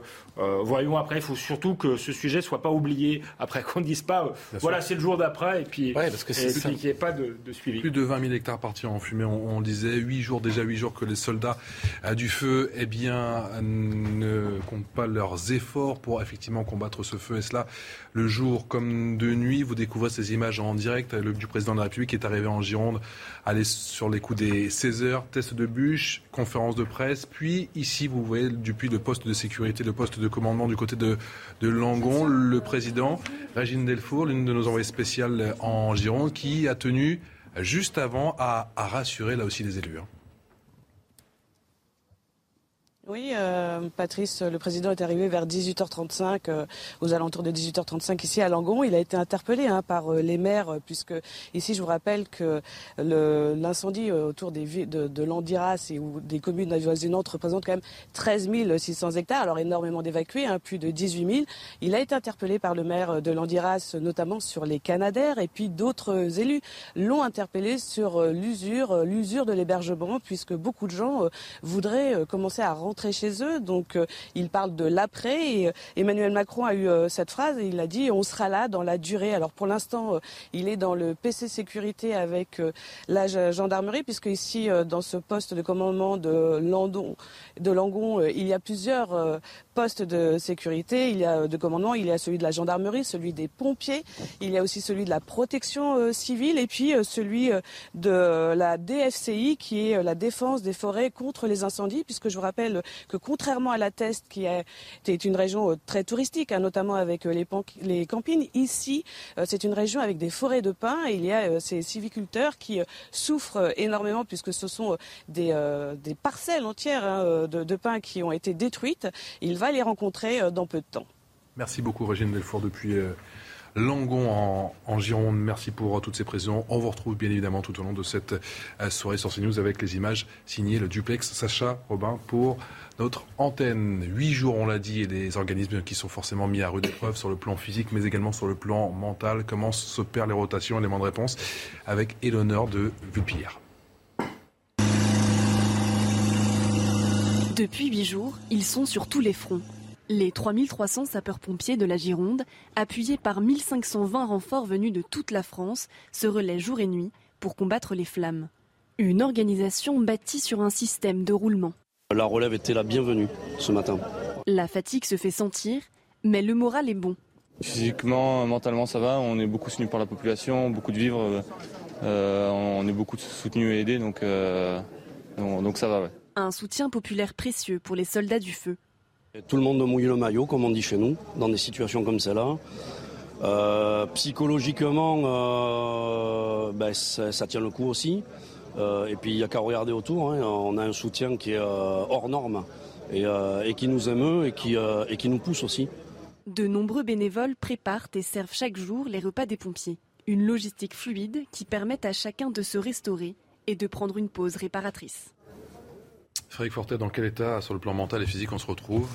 voyons après. Il faut surtout que ce sujet soit pas oublié. Après, qu'on ne dise pas, voilà, c'est le jour d'après et puis parce que qu'il n'y ait pas de, suivi. Plus de 20 000 hectares partis en fumée. On, disait 8 jours, déjà 8 jours que les soldats à du feu, eh bien, ne comptent pas leurs efforts pour effectivement combattre ce feu. Et cela, le jour comme de nuit, vous découvrez ces images en direct du président de la République qui est arrivé en Gironde, allé sur les coups des 16 heures, test de bûche, conférence de presse, puis ici vous voyez depuis le poste de sécurité, le poste de commandement du côté de, Langon, le président Régine Delfour, l'une de nos envoyés spéciales en Gironde, qui a tenu juste avant à, rassurer là aussi les élus. Hein. Oui, euh, Patrice, le président est arrivé vers 18h35, euh, aux alentours de 18h35 ici à Langon. Il a été interpellé hein, par euh, les maires, puisque ici, je vous rappelle que l'incendie autour des, de, de l'Andiras et des communes avoisinantes représente quand même 13 600 hectares, alors énormément d'évacués, hein, plus de 18 000. Il a été interpellé par le maire de l'Andiras, notamment sur les Canadaires, et puis d'autres élus l'ont interpellé sur l'usure, l'usure de l'hébergement, puisque beaucoup de gens voudraient commencer à rentrer chez eux. Donc euh, il parle de l'après. Et euh, Emmanuel Macron a eu euh, cette phrase et il a dit on sera là dans la durée. Alors pour l'instant, il est dans le PC sécurité avec la gendarmerie, puisque ici, dans ce poste de commandement de, Landon, de Langon, il y a plusieurs postes de sécurité. Il y a de commandement, il y a celui de la gendarmerie, celui des pompiers, il y a aussi celui de la protection civile et puis celui de la DFCI qui est la défense des forêts contre les incendies, puisque je vous rappelle que contrairement à la Teste, qui était une région euh, très touristique, hein, notamment avec euh, les, les campines, ici, euh, c'est une région avec des forêts de pins il y a ces civiculteurs qui souffrent énormément puisque ce sont des, parcelles entières hein, de, de pins qui ont été détruites. Il va les rencontrer dans peu de temps. Merci beaucoup, Régine Delfour, depuis Langon en, Gironde. Merci pour toutes ces précisions. On vous retrouve bien évidemment tout au long de cette soirée sur CNews avec les images signées le duplex Sacha Robin pour notre antenne. Huit jours, on l'a dit, et des organismes qui sont forcément mis à rude épreuve sur le plan physique, mais également sur le plan mental. Comment s'opèrent les rotations, éléments de réponse avec Eleonore de Vulpillère. Depuis huit jours, ils sont sur tous les fronts. Les 3300 sapeurs-pompiers de la Gironde, appuyés par 1520 renforts venus de toute la France, se relaient jour et nuit pour combattre les flammes. Une organisation bâtie sur un système de roulement. La relève était la bienvenue ce matin. La fatigue se fait sentir, mais le moral est bon. Physiquement, mentalement, ça va. On est beaucoup soutenu par la population, beaucoup de vivres. Euh, on est beaucoup soutenu et aidé, donc, euh, donc, ça va. Un soutien populaire précieux pour les soldats du feu. Tout le monde mouille le maillot, comme on dit chez nous, dans des situations comme celle-là. Euh, psychologiquement, ben, ça, tient le coup aussi. Euh, et puis il n'y a qu'à regarder autour, hein. on a un soutien qui est euh, hors norme euh, et, qui nous émeut et qui, et qui nous pousse aussi. De nombreux bénévoles préparent et servent chaque jour les repas des pompiers. Une logistique fluide qui permet à chacun de se restaurer et de prendre une pause réparatrice. Frédéric Fortet, dans quel état, sur le plan mental et physique, on se retrouve?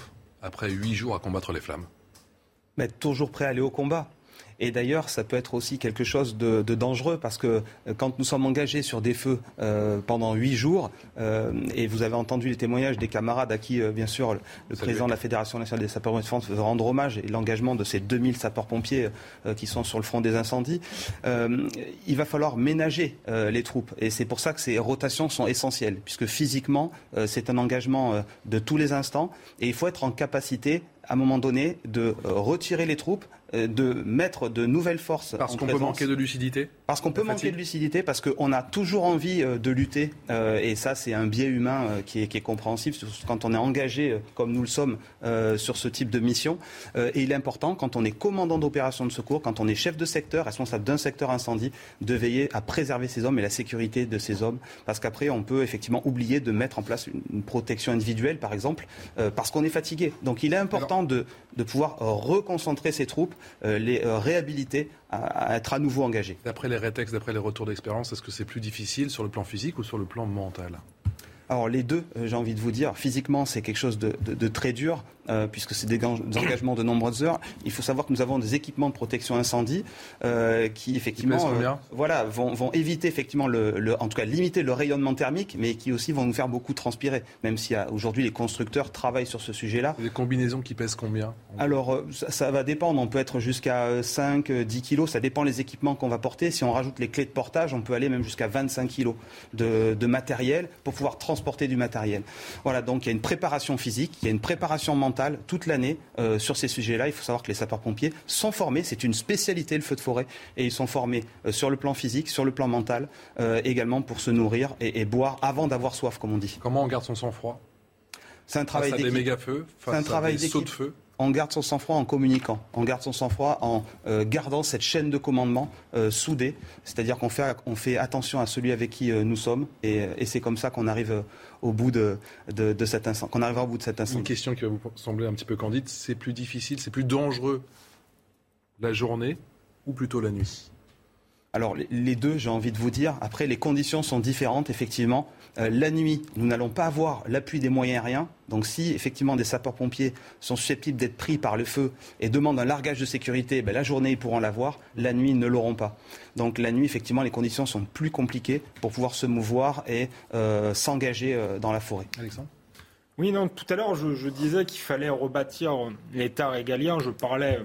Après huit jours à combattre les flammes Mais Toujours prêt à aller au combat. Et d'ailleurs, ça peut être aussi quelque chose de, dangereux parce que euh, quand nous sommes engagés sur des feux euh, pendant huit jours, euh, et vous avez entendu les témoignages des camarades à qui, bien sûr, le président de la Fédération nationale des sapeurs-pompiers de France veut rendre hommage et l'engagement de ces 2000 sapeurs-pompiers qui sont sur le front des incendies, il va falloir ménager les troupes. Et c'est pour ça que ces rotations sont essentielles, puisque physiquement, c'est un engagement de tous les instants et il faut être en capacité à un moment donné, de retirer les troupes, euh, de mettre de nouvelles forces. Parce qu'on peut manquer de lucidité Parce qu'on peut manquer de lucidité, parce qu'on a toujours envie euh, de lutter, euh, et ça c'est un biais humain qui est, qui, est, compréhensif quand on est engagé, comme nous le sommes, sur ce type de mission. et il est important, quand on est commandant d'opération de secours, quand on est chef de secteur, responsable d'un secteur incendie, de veiller à préserver ces hommes et la sécurité de ces hommes, parce qu'après on peut effectivement oublier de mettre en place une, protection individuelle, par exemple, parce qu'on est fatigué. Donc il est important de, de pouvoir reconcentrer ces troupes euh, les euh, réhabiliter à, être à nouveau engagés. D'après les rétextes, d'après les retours d'expérience, est-ce que c'est plus difficile sur le plan physique ou sur le plan mental? Alors les deux, euh, j'ai envie de vous dire, physiquement c'est quelque chose de, très dur, euh, puisque c'est des, engagements de nombreuses heures. Il faut savoir que nous avons des équipements de protection incendie euh, qui effectivement voilà, vont, vont, éviter effectivement, le, en tout cas limiter le rayonnement thermique, mais qui aussi vont nous faire beaucoup transpirer, même si aujourd'hui les constructeurs travaillent sur ce sujet-là. Des combinaisons qui pèsent combien? Alors ça, va dépendre, on peut être jusqu'à 5, 10 kilos, ça dépend les équipements qu'on va porter. Si on rajoute les clés de portage, on peut aller même jusqu'à 25 kilos de, de matériel pour pouvoir transporter du matériel. Voilà, donc il y a une préparation physique, il y a une préparation mentale toute l'année euh, sur ces sujets-là. Il faut savoir que les sapeurs-pompiers sont formés, c'est une spécialité le feu de forêt, et ils sont formés euh, sur le plan physique, sur le plan mental, euh, également pour se nourrir et, boire avant d'avoir soif, comme on dit. Comment on garde son sang-froid? C'est un travail d'équipe. des méga-feux, c'est un travail des sauts de feu? On garde son sang-froid en communiquant, on garde son sang-froid en euh, gardant cette chaîne de commandement euh, soudée, c'est-à-dire qu'on fait, on fait attention à celui avec qui euh, nous sommes, et, c'est comme ça qu'on arrive au bout de, de, cet instant, qu'on arrivera au bout de cet instant. Une question qui va vous sembler un petit peu candide, c'est plus difficile, c'est plus dangereux la journée ou plutôt la nuit? Alors les deux, j'ai envie de vous dire. Après, les conditions sont différentes, effectivement. Euh, la nuit, nous n'allons pas avoir l'appui des moyens aériens. Donc si effectivement des sapeurs-pompiers sont susceptibles d'être pris par le feu et demandent un largage de sécurité, ben, la journée ils pourront l'avoir, la nuit ils ne l'auront pas. Donc la nuit, effectivement, les conditions sont plus compliquées pour pouvoir se mouvoir et euh, s'engager euh, dans la forêt. Alexandre? Oui, non, tout à l'heure, je, je disais qu'il fallait rebâtir l'État régalien. Je parlais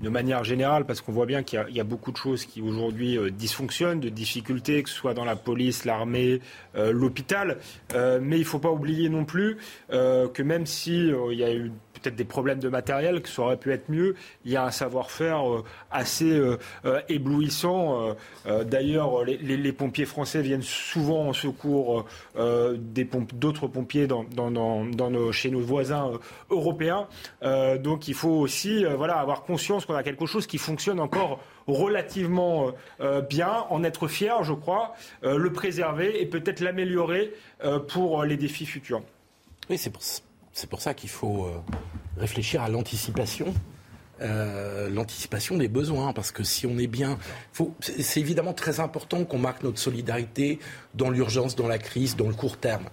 de manière générale, parce qu'on voit bien qu'il y, a beaucoup de choses qui aujourd'hui euh, dysfonctionnent, de difficultés, que ce soit dans la police, l'armée, euh, l'hôpital. Euh, mais il ne faut pas oublier non plus que même si il y a eu peut-être des problèmes de matériel, que ça aurait pu être mieux. Il y a un savoir-faire euh, assez euh, euh, éblouissant. D'ailleurs, les, pompiers français viennent souvent en secours d'autres pompiers dans, chez nos voisins européens. donc il faut aussi voilà, avoir conscience qu'on a quelque chose qui fonctionne encore relativement bien, en être fier, je crois, le préserver et peut-être l'améliorer pour les défis futurs. Oui, c'est pour ça qu'il faut réfléchir à l'anticipation. Euh, l'anticipation des besoins, parce que si on est bien, c'est évidemment très important qu'on marque notre solidarité dans l'urgence, dans la crise, dans le court terme.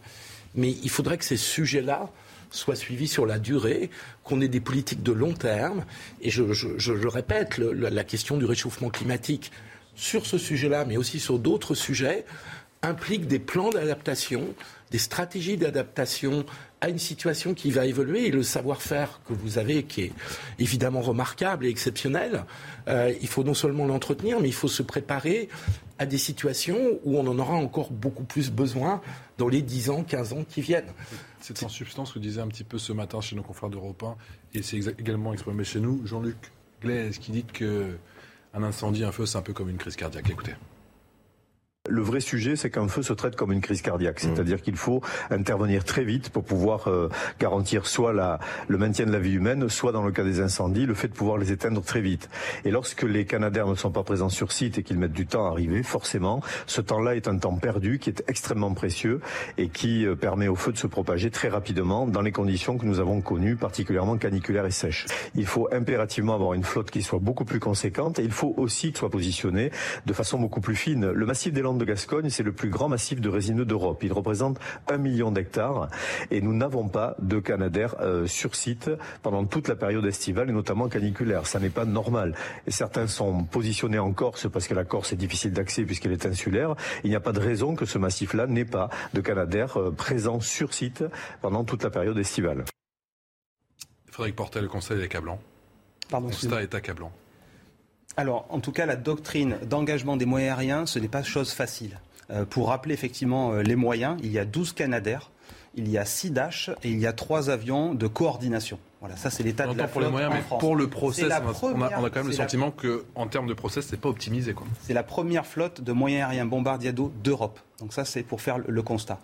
Mais il faudrait que ces sujets-là soient suivis sur la durée, qu'on ait des politiques de long terme. Et je, je, répète, la question du réchauffement climatique sur ce sujet-là, mais aussi sur d'autres sujets, implique des plans d'adaptation, des stratégies d'adaptation à une situation qui va évoluer et le savoir-faire que vous avez, qui est évidemment remarquable et exceptionnel, euh, il faut non seulement l'entretenir, mais il faut se préparer à des situations où on en aura encore beaucoup plus besoin dans les 10 ans, 15 ans qui viennent. C'est en substance ce que disait un petit peu ce matin chez nos confrères d'Europe 1, et c'est également exprimé chez nous, Jean-Luc Glaise, qui dit qu'un incendie, un feu, c'est un peu comme une crise cardiaque. Écoutez. Le vrai sujet, c'est qu'un feu se traite comme une crise cardiaque, mmh. c'est-à-dire qu'il faut intervenir très vite pour pouvoir euh, garantir soit la, le maintien de la vie humaine, soit dans le cas des incendies, le fait de pouvoir les éteindre très vite. Et lorsque les Canadaires ne sont pas présents sur site et qu'ils mettent du temps à arriver, forcément, ce temps-là est un temps perdu qui est extrêmement précieux et qui euh, permet au feu de se propager très rapidement dans les conditions que nous avons connues, particulièrement caniculaires et sèches. Il faut impérativement avoir une flotte qui soit beaucoup plus conséquente et il faut aussi que soit positionnée de façon beaucoup plus fine. Le massif des Landes de Gascogne, c'est le plus grand massif de résineux d'Europe. Il représente un million d'hectares et nous n'avons pas de Canadair euh, sur site pendant toute la période estivale et notamment caniculaire. Ça n'est pas normal. Et certains sont positionnés en Corse parce que la Corse est difficile d'accès puisqu'elle est insulaire. Il n'y a pas de raison que ce massif-là n'ait pas de Canadair euh, présent sur site pendant toute la période estivale. Frédéric Portel, le conseil est accablant. Pardon, le constat est accablant. Alors, en tout cas, la doctrine d'engagement des moyens aériens, ce n'est pas chose facile. Euh, pour rappeler effectivement euh, les moyens, il y a 12 Canadair, il y a 6 Dash et il y a 3 avions de coordination. Voilà, ça c'est l'état de la pour les moyens, mais pour le process, on, a, quand même le sentiment qu'en termes de process, c'est pas optimisé. C'est la première flotte de moyens aériens bombardiers d'eau d'Europe. Donc ça, c'est pour faire le constat.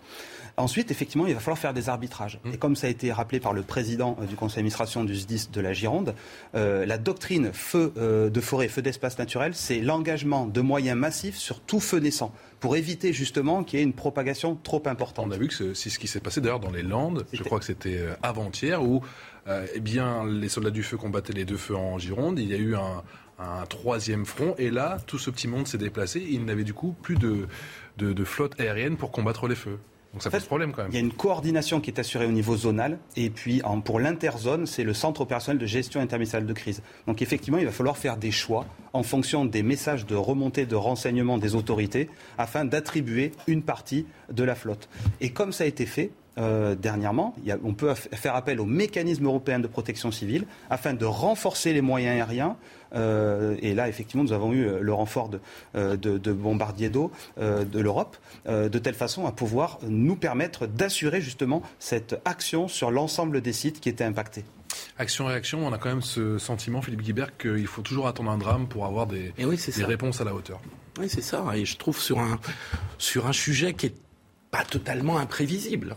Ensuite, effectivement, il va falloir faire des arbitrages. Mmh. Et comme ça a été rappelé par le président euh, du conseil d'administration du SDIS de la Gironde, euh, la doctrine feu euh, de forêt, feu d'espace naturel, c'est l'engagement de moyens massifs sur tout feu naissant pour éviter justement qu'il y ait une propagation trop importante. On a vu que c'est ce qui s'est passé d'ailleurs dans les Landes, je crois que c'était avant-hier, où eh bien, les soldats du feu combattaient les deux feux en Gironde. Il y a eu un, un troisième front, et là, tout ce petit monde s'est déplacé. Et il n'avait du coup plus de, de, de flotte aérienne pour combattre les feux. Donc ça pose problème quand même. Il y a une coordination qui est assurée au niveau zonal. Et puis pour l'interzone, c'est le centre opérationnel de gestion interministérielle de crise. Donc effectivement, il va falloir faire des choix en fonction des messages de remontée de renseignement des autorités afin d'attribuer une partie de la flotte. Et comme ça a été fait, euh, dernièrement, on peut faire appel au mécanisme européen de protection civile afin de renforcer les moyens aériens euh, et là, effectivement, nous avons eu euh, le renfort de, euh, bombardiers d'eau de l'Europe, de telle façon à pouvoir nous permettre d'assurer justement cette action sur l'ensemble des sites qui étaient impactés. Action-réaction, on a quand même ce sentiment, Philippe Guibert, qu'il faut toujours attendre un drame pour avoir des, des réponses à la hauteur. Oui, c'est ça. Et je trouve sur un, sur un sujet qui est pas totalement imprévisible.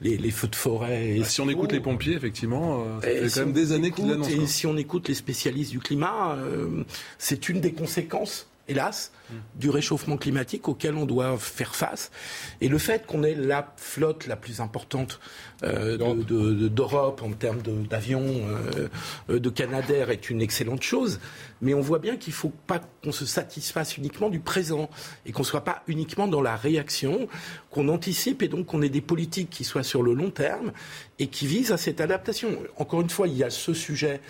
les, feux de forêt. Bah, si on écoute les pompiers, effectivement, ça fait quand même des années qu'ils l'annoncent. Et si on écoute les spécialistes du climat, c'est une des conséquences hélas, du réchauffement climatique auquel on doit faire face. Et le fait qu'on ait la flotte la plus importante euh, d'Europe en termes d'avions, euh, euh, de Canadair est une excellente chose. Mais on voit bien qu'il ne faut pas qu'on se satisfasse uniquement du présent et qu'on ne soit pas uniquement dans la réaction, qu'on anticipe et donc qu'on ait des politiques qui soient sur le long terme et qui visent à cette adaptation. Encore une fois, il y a ce sujet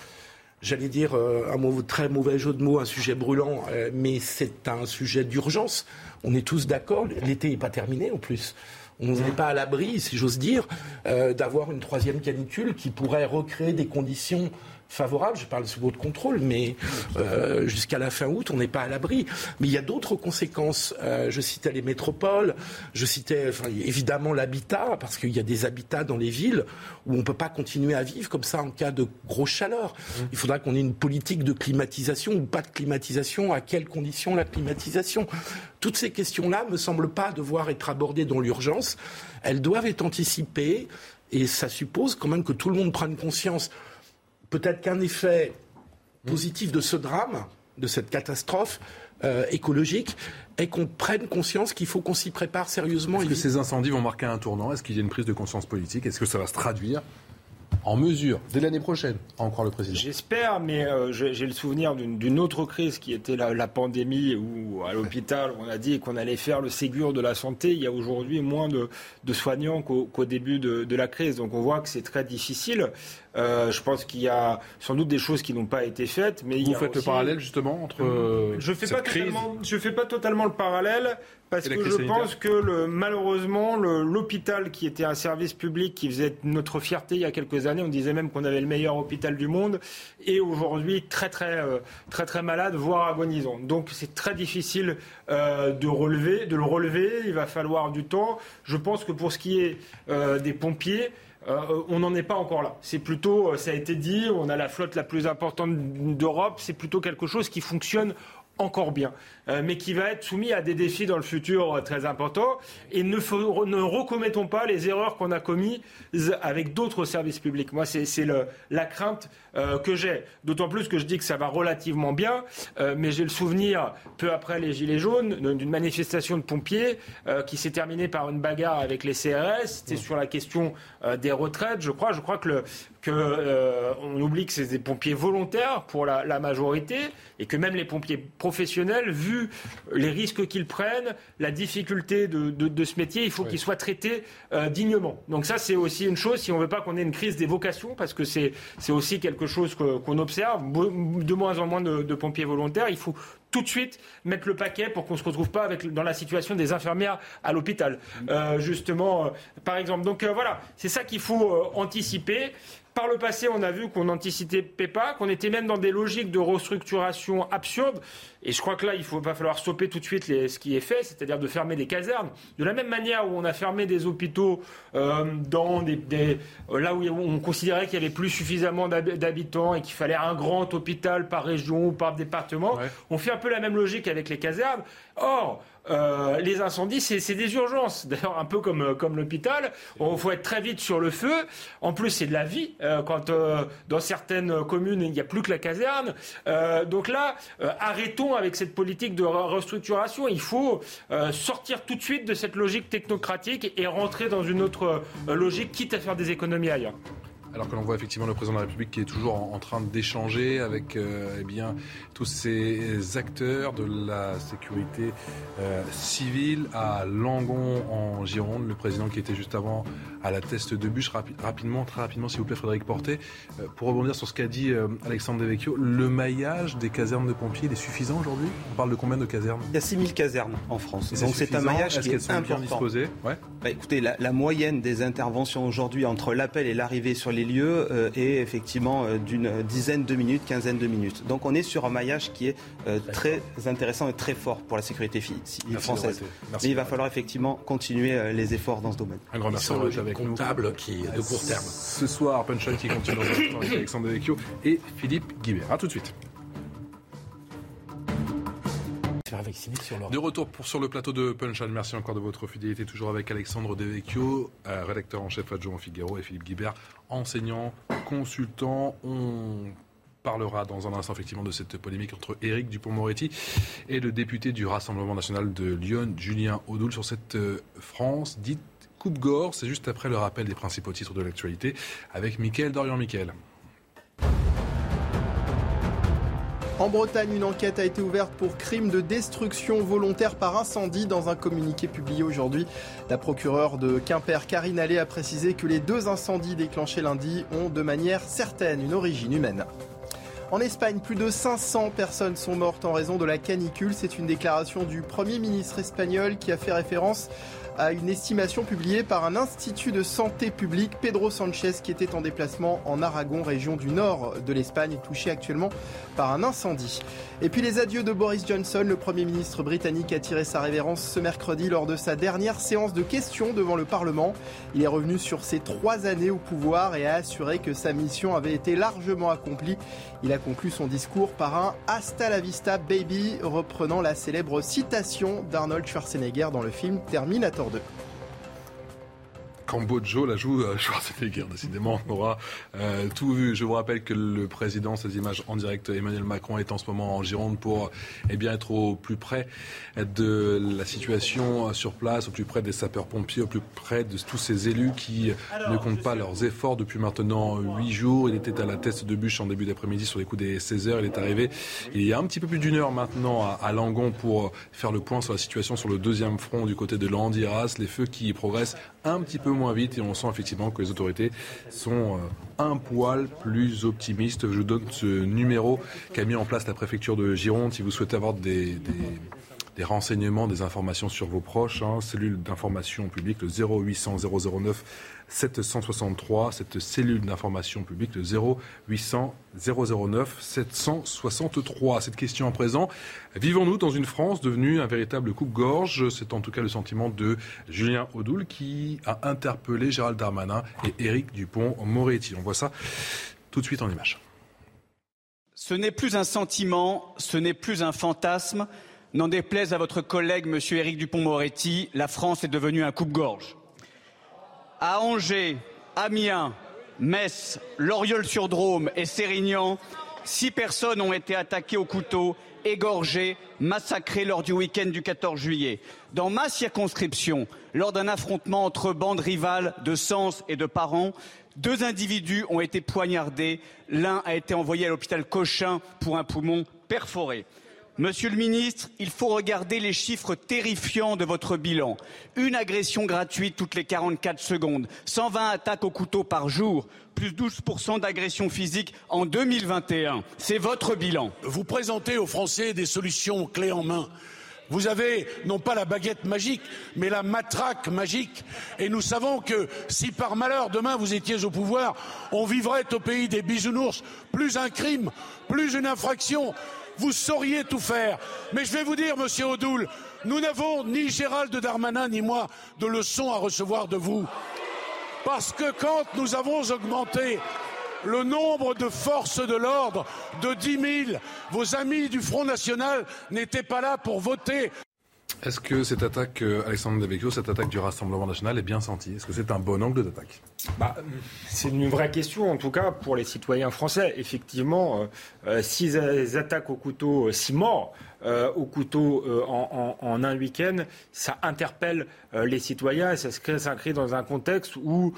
j'allais dire, euh, un très mauvais jeu de mots, un sujet brûlant, euh, mais c'est un sujet d'urgence. On est tous d'accord, l'été n'est pas terminé en plus. On n'est pas à l'abri, si j'ose dire, euh, d'avoir une troisième canicule qui pourrait recréer des conditions favorable, je parle sous votre contrôle, mais euh, jusqu'à la fin août, on n'est pas à l'abri. Mais il y a d'autres conséquences. Euh, je citais les métropoles, je citais évidemment l'habitat, parce qu'il y a des habitats dans les villes où on ne peut pas continuer à vivre comme ça en cas de grosse chaleur. Mmh. Il faudra qu'on ait une politique de climatisation ou pas de climatisation, à quelles conditions la climatisation. Toutes ces questions-là ne me semblent pas devoir être abordées dans l'urgence. Elles doivent être anticipées et ça suppose quand même que tout le monde prenne conscience peut-être qu'un effet positif de ce drame, de cette catastrophe euh, écologique, est qu'on prenne conscience qu'il faut qu'on s'y prépare sérieusement. Est-ce que ces incendies vont marquer un tournant? Est-ce qu'il y a une prise de conscience politique? Est-ce que ça va se traduire en mesure, dès l'année prochaine, à en croire le président J'espère, mais euh, j'ai le souvenir d'une autre crise qui était la, pandémie, où à l'hôpital, on a dit qu'on allait faire le Ségur de la santé. Il y a aujourd'hui moins de, soignants qu'au début de, de, la crise. Donc on voit que c'est très difficile. Euh, je pense qu'il y a sans doute des choses qui n'ont pas été faites. Mais Vous faites le parallèle justement entre euh, je fais pas Je fais pas totalement le parallèle parce que je pense que le, malheureusement l'hôpital qui était un service public qui faisait notre fierté il y a quelques années, on disait même qu'on avait le meilleur hôpital du monde, est aujourd'hui très très euh, très très malade, voire agonisant. Donc c'est très difficile de relever, de le relever. Il va falloir du temps. Je pense que pour ce qui est des pompiers, euh, on n'en est pas encore là. C'est plutôt, euh, ça a été dit, on a la flotte la plus importante d'Europe, c'est plutôt quelque chose qui fonctionne encore bien, euh, mais qui va être soumis à des défis dans le futur euh, très importants. Et ne, ne recommettons pas les erreurs qu'on a commises avec d'autres services publics. Moi, c'est la crainte euh, que j'ai. D'autant plus que je dis que ça va relativement bien, mais j'ai le souvenir, peu après les Gilets jaunes, d'une manifestation de pompiers qui s'est terminée par une bagarre avec les CRS. C'était sur la question des retraites, je crois. Je crois que le, qu'on euh, oublie que c'est des pompiers volontaires pour la, majorité et que même les pompiers professionnels, vu les risques qu'ils prennent, la difficulté de, ce métier, il faut qu'ils soient traités euh, dignement. Donc ça, c'est aussi une chose, si on ne veut pas qu'on ait une crise des vocations, parce que c'est aussi quelque chose qu'on observe, de moins en moins de, pompiers volontaires, il faut tout de suite mettre le paquet pour qu'on ne se retrouve pas avec, dans la situation des infirmières à l'hôpital, euh, justement, par exemple. Donc voilà, c'est ça qu'il faut anticiper. Par le passé, on a vu qu'on anticipait pas, qu'on était même dans des logiques de restructuration absurdes. Et je crois que là, il faut, va falloir stopper tout de suite ce qui est fait, c'est-à-dire de fermer des casernes. De la même manière où on a fermé des hôpitaux euh, dans des, euh, là où on considérait qu'il y avait plus suffisamment d'habitants et qu'il fallait un grand hôpital par région ou par département, on fait un peu la même logique avec les casernes. Or, euh, les incendies, c'est des urgences. D'ailleurs, un peu comme, euh, comme l'hôpital. Il faut être très vite sur le feu. En plus, c'est de la vie. Euh, quand dans certaines communes, il n'y a plus que la caserne. donc là, arrêtons avec cette politique de restructuration. Il faut sortir tout de suite de cette logique technocratique et rentrer dans une autre logique, quitte à faire des économies ailleurs alors que l'on voit effectivement le président de la République qui est toujours en, train d'échanger avec euh, eh bien, tous ces acteurs de la sécurité euh, civile à Langon en Gironde, le président qui était juste avant à la teste de bûche. rapidement, très rapidement, s'il vous plaît, Frédéric Portet, euh, pour rebondir sur ce qu'a dit Alexandre Devecchio, le maillage des casernes de pompiers, il est suffisant aujourd'hui? On parle de combien de casernes? Il y a 6000 casernes en France. Donc c'est un maillage qui est, important. disposées? Ouais. Bah, écoutez, la, la moyenne des interventions aujourd'hui entre l'appel et l'arrivée sur les lieux euh, est effectivement euh, d'une dizaine de minutes, quinzaine de minutes. Donc on est sur un maillage qui est euh, très intéressant et très fort pour la sécurité française. Mais il va falloir effectivement continuer les efforts dans ce domaine. Un grand merci avec comptable qui est de court terme. Ce soir, Punchline qui continue dans avec Alexandre Devecchio et Philippe Guibert. A tout de suite. De retour sur le plateau de Punchline. Merci encore de votre fidélité. Toujours avec Alexandre Devecchio, euh, rédacteur en chef adjoint au Figaro, et Philippe Guibert, enseignant, consultant. On parlera dans un instant effectivement de cette polémique entre Éric Dupont-Moretti et le député du Rassemblement national de Lyon, Julien Audoul, sur cette euh, France dite coupe-gore. C'est juste après le rappel des principaux titres de l'actualité avec Mickaël Dorian-Mickaël. En Bretagne, une enquête a été ouverte pour crime de destruction volontaire par incendie dans un communiqué publié aujourd'hui. La procureure de Quimper, Karine Allais, a précisé que les deux incendies déclenchés lundi ont de manière certaine une origine humaine. En Espagne, plus de 500 personnes sont mortes en raison de la canicule. C'est une déclaration du Premier ministre espagnol qui a fait référence à une estimation publiée par un institut de santé publique, Pedro Sanchez, qui était en déplacement en Aragon, région du nord de l'Espagne, touchée actuellement par un incendie. Et puis les adieux de Boris Johnson, le Premier ministre britannique a tiré sa révérence ce mercredi lors de sa dernière séance de questions devant le Parlement. Il est revenu sur ses trois années au pouvoir et a assuré que sa mission avait été largement accomplie. Il a conclu son discours par un Hasta la vista baby, reprenant la célèbre citation d'Arnold Schwarzenegger dans le film Terminator 2. Cambojo la joue euh, Schwarzenegger. Décidément, on aura euh, tout vu. Je vous rappelle que le président, ces images en direct, Emmanuel Macron est en ce moment en Gironde pour eh bien, être au plus près de la situation sur place, au plus près des sapeurs-pompiers, au plus près de tous ces élus qui ne comptent pas leurs efforts depuis maintenant huit jours. Il était à la teste de bûche en début d'après-midi sur les coups des 16 heures. Il est arrivé il y a un petit peu plus d'une heure maintenant à, à, Langon pour faire le point sur la situation sur le deuxième front du côté de l'Andiras. Les feux qui progressent un petit peu moins vite et on sent effectivement que les autorités sont euh, un poil plus optimistes. Je vous donne ce numéro qu'a mis en place la préfecture de Gironde si vous souhaitez avoir des, renseignements, des informations sur vos proches. Hein, cellule d'information publique, le 0800 009 763. Cette cellule d'information publique, le 0800 009 763. Cette question à présent, vivons-nous dans une France devenue un véritable coupe-gorge? C'est en tout cas le sentiment de Julien Audoul qui a interpellé Gérald Darmanin et Éric Dupont-Moretti. On voit ça tout de suite en image. Ce n'est plus un sentiment, ce n'est plus un fantasme, N'en déplaise à votre collègue, M. Éric Dupont-Moretti, la France est devenue un coupe-gorge. À Angers, Amiens, Metz, Loriol-sur-Drôme et Sérignan, six personnes ont été attaquées au couteau, égorgées, massacrées lors du week-end du 14 juillet. Dans ma circonscription, lors d'un affrontement entre bandes rivales de Sens et de Parents, deux individus ont été poignardés. L'un a été envoyé à l'hôpital Cochin pour un poumon perforé. Monsieur le ministre, il faut regarder les chiffres terrifiants de votre bilan. Une agression gratuite toutes les 44 secondes, 120 attaques au couteau par jour, plus 12% d'agressions physiques en 2021. C'est votre bilan. Vous présentez aux Français des solutions clés en main. Vous avez non pas la baguette magique, mais la matraque magique. Et nous savons que si par malheur demain vous étiez au pouvoir, on vivrait au pays des bisounours. Plus un crime, plus une infraction, vous sauriez tout faire. Mais je vais vous dire, monsieur Odoul, nous n'avons ni Gérald Darmanin ni moi de leçons à recevoir de vous. Parce que quand nous avons augmenté le nombre de forces de l'ordre de 10 000, vos amis du Front National n'étaient pas là pour voter. Est-ce que cette attaque, euh, Alexandre Devecchio, cette attaque du Rassemblement national est bien sentie? Est-ce que c'est un bon angle d'attaque? Bah, C'est une vraie question, en tout cas, pour les citoyens français. Effectivement, euh, euh six attaques au couteau, six morts euh, au couteau euh, en, en, un week-end, ça interpelle euh, les citoyens. Et ça s'inscrit dans un contexte où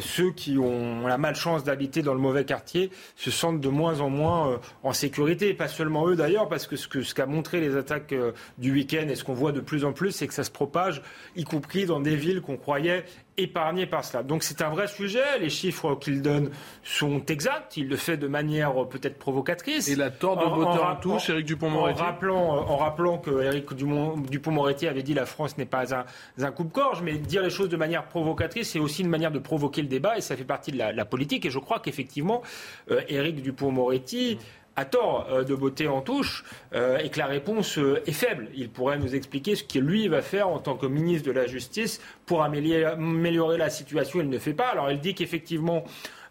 ceux qui ont la malchance d'habiter dans le mauvais quartier se sentent de moins en moins euh, en sécurité. Et pas seulement eux d'ailleurs, parce que ce qu'a ce montré les attaques euh, du week-end et ce qu'on voit de plus en plus, c'est que ça se propage, y compris dans des villes qu'on croyait épargné par cela. Donc c'est un vrai sujet. Les chiffres qu'il donne sont exacts. Il le fait de manière euh, peut-être provocatrice. Et la torde de voteur en, en, touche, Éric Dupont-Moretti en rappelant, euh, en rappelant que Éric Dupont-Moretti avait dit la France n'est pas un, un coupe-gorge, mais dire les choses de manière provocatrice, c'est aussi une manière de provoquer le débat et ça fait partie de la, la politique. Et je crois qu'effectivement, euh, Éric Dupont-Moretti à tort euh, de botter en touche euh, et que la réponse euh, est faible. Il pourrait nous expliquer ce qu'il lui va faire en tant que ministre de la Justice pour améliorer la situation. Il ne fait pas. Alors il dit qu'effectivement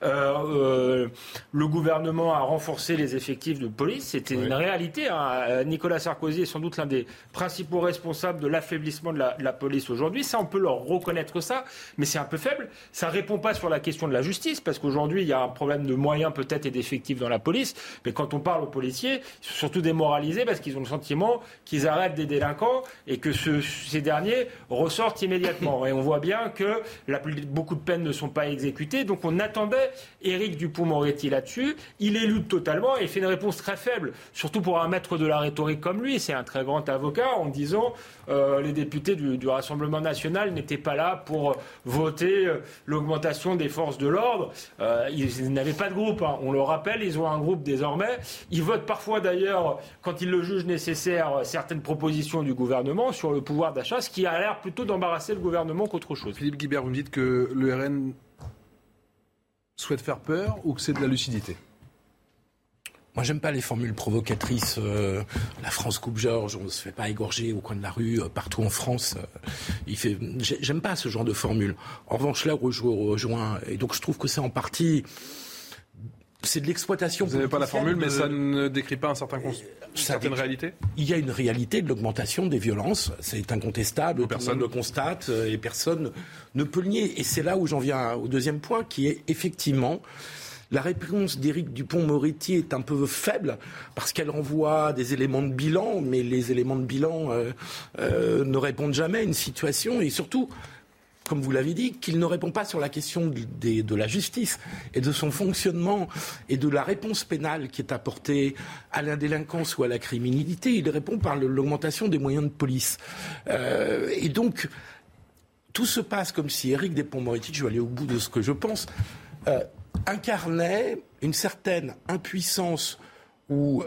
euh, euh, le gouvernement a renforcé les effectifs de police. C'était une réalité. Hein. Nicolas Sarkozy est sans doute l'un des principaux responsables de l'affaiblissement de, la, police aujourd'hui. Ça, on peut leur reconnaître ça, mais c'est un peu faible. Ça ne répond pas sur la question de la justice, parce qu'aujourd'hui, il y a un problème de moyens peut-être et d'effectifs dans la police. Mais quand on parle aux policiers, ils sont surtout démoralisés parce qu'ils ont le sentiment qu'ils arrêtent des délinquants et que ces derniers ressortent immédiatement. Et on voit bien que beaucoup de peines ne sont pas exécutées. Donc on attendait Éric Dupont-Moretti là-dessus. Il élude totalement et fait une réponse très faible, surtout pour un maître de la rhétorique comme lui. C'est un très grand avocat en disant euh, les députés du, Rassemblement national n'étaient pas là pour voter euh, l'augmentation des forces de l'ordre. Euh, ils, n'avaient pas de groupe. Hein. On le rappelle, ils ont un groupe désormais. Ils votent parfois d'ailleurs, quand ils le jugent nécessaire, certaines propositions du gouvernement sur le pouvoir d'achat, ce qui a l'air plutôt d'embarrasser le gouvernement qu'autre chose. Philippe Guibert, vous me dites que le RN souhaite faire peur ou que c'est de la lucidité moi, j'aime pas les formules provocatrices. Euh, la France coupe Georges, on se fait pas égorger au coin de la rue, euh, partout en France. Euh, il fait. J'aime pas ce genre de formule. En revanche, là où je rejoins, et donc je trouve que c'est en partie c'est de l'exploitation. Vous n'avez pas la formule, mais ça ne décrit pas un certain une certaine réalité Il y a une réalité de l'augmentation des violences, c'est incontestable, personne ne le constate et personne ne peut le nier. Et c'est là où j'en viens au deuxième point, qui est effectivement la réponse d'Éric Dupont-Moretti est un peu faible parce qu'elle renvoie des éléments de bilan, mais les éléments de bilan euh, euh, ne répondent jamais à une situation et surtout comme vous l'avez dit, qu'il ne répond pas sur la question de, la justice et de son fonctionnement et de la réponse pénale qui est apportée à la délinquance ou à la criminalité. Il répond par l'augmentation des moyens de police. Euh, et donc, tout se passe comme si Éric Dupond-Moretti, je vais aller au bout de ce que je pense, incarnait une certaine impuissance ou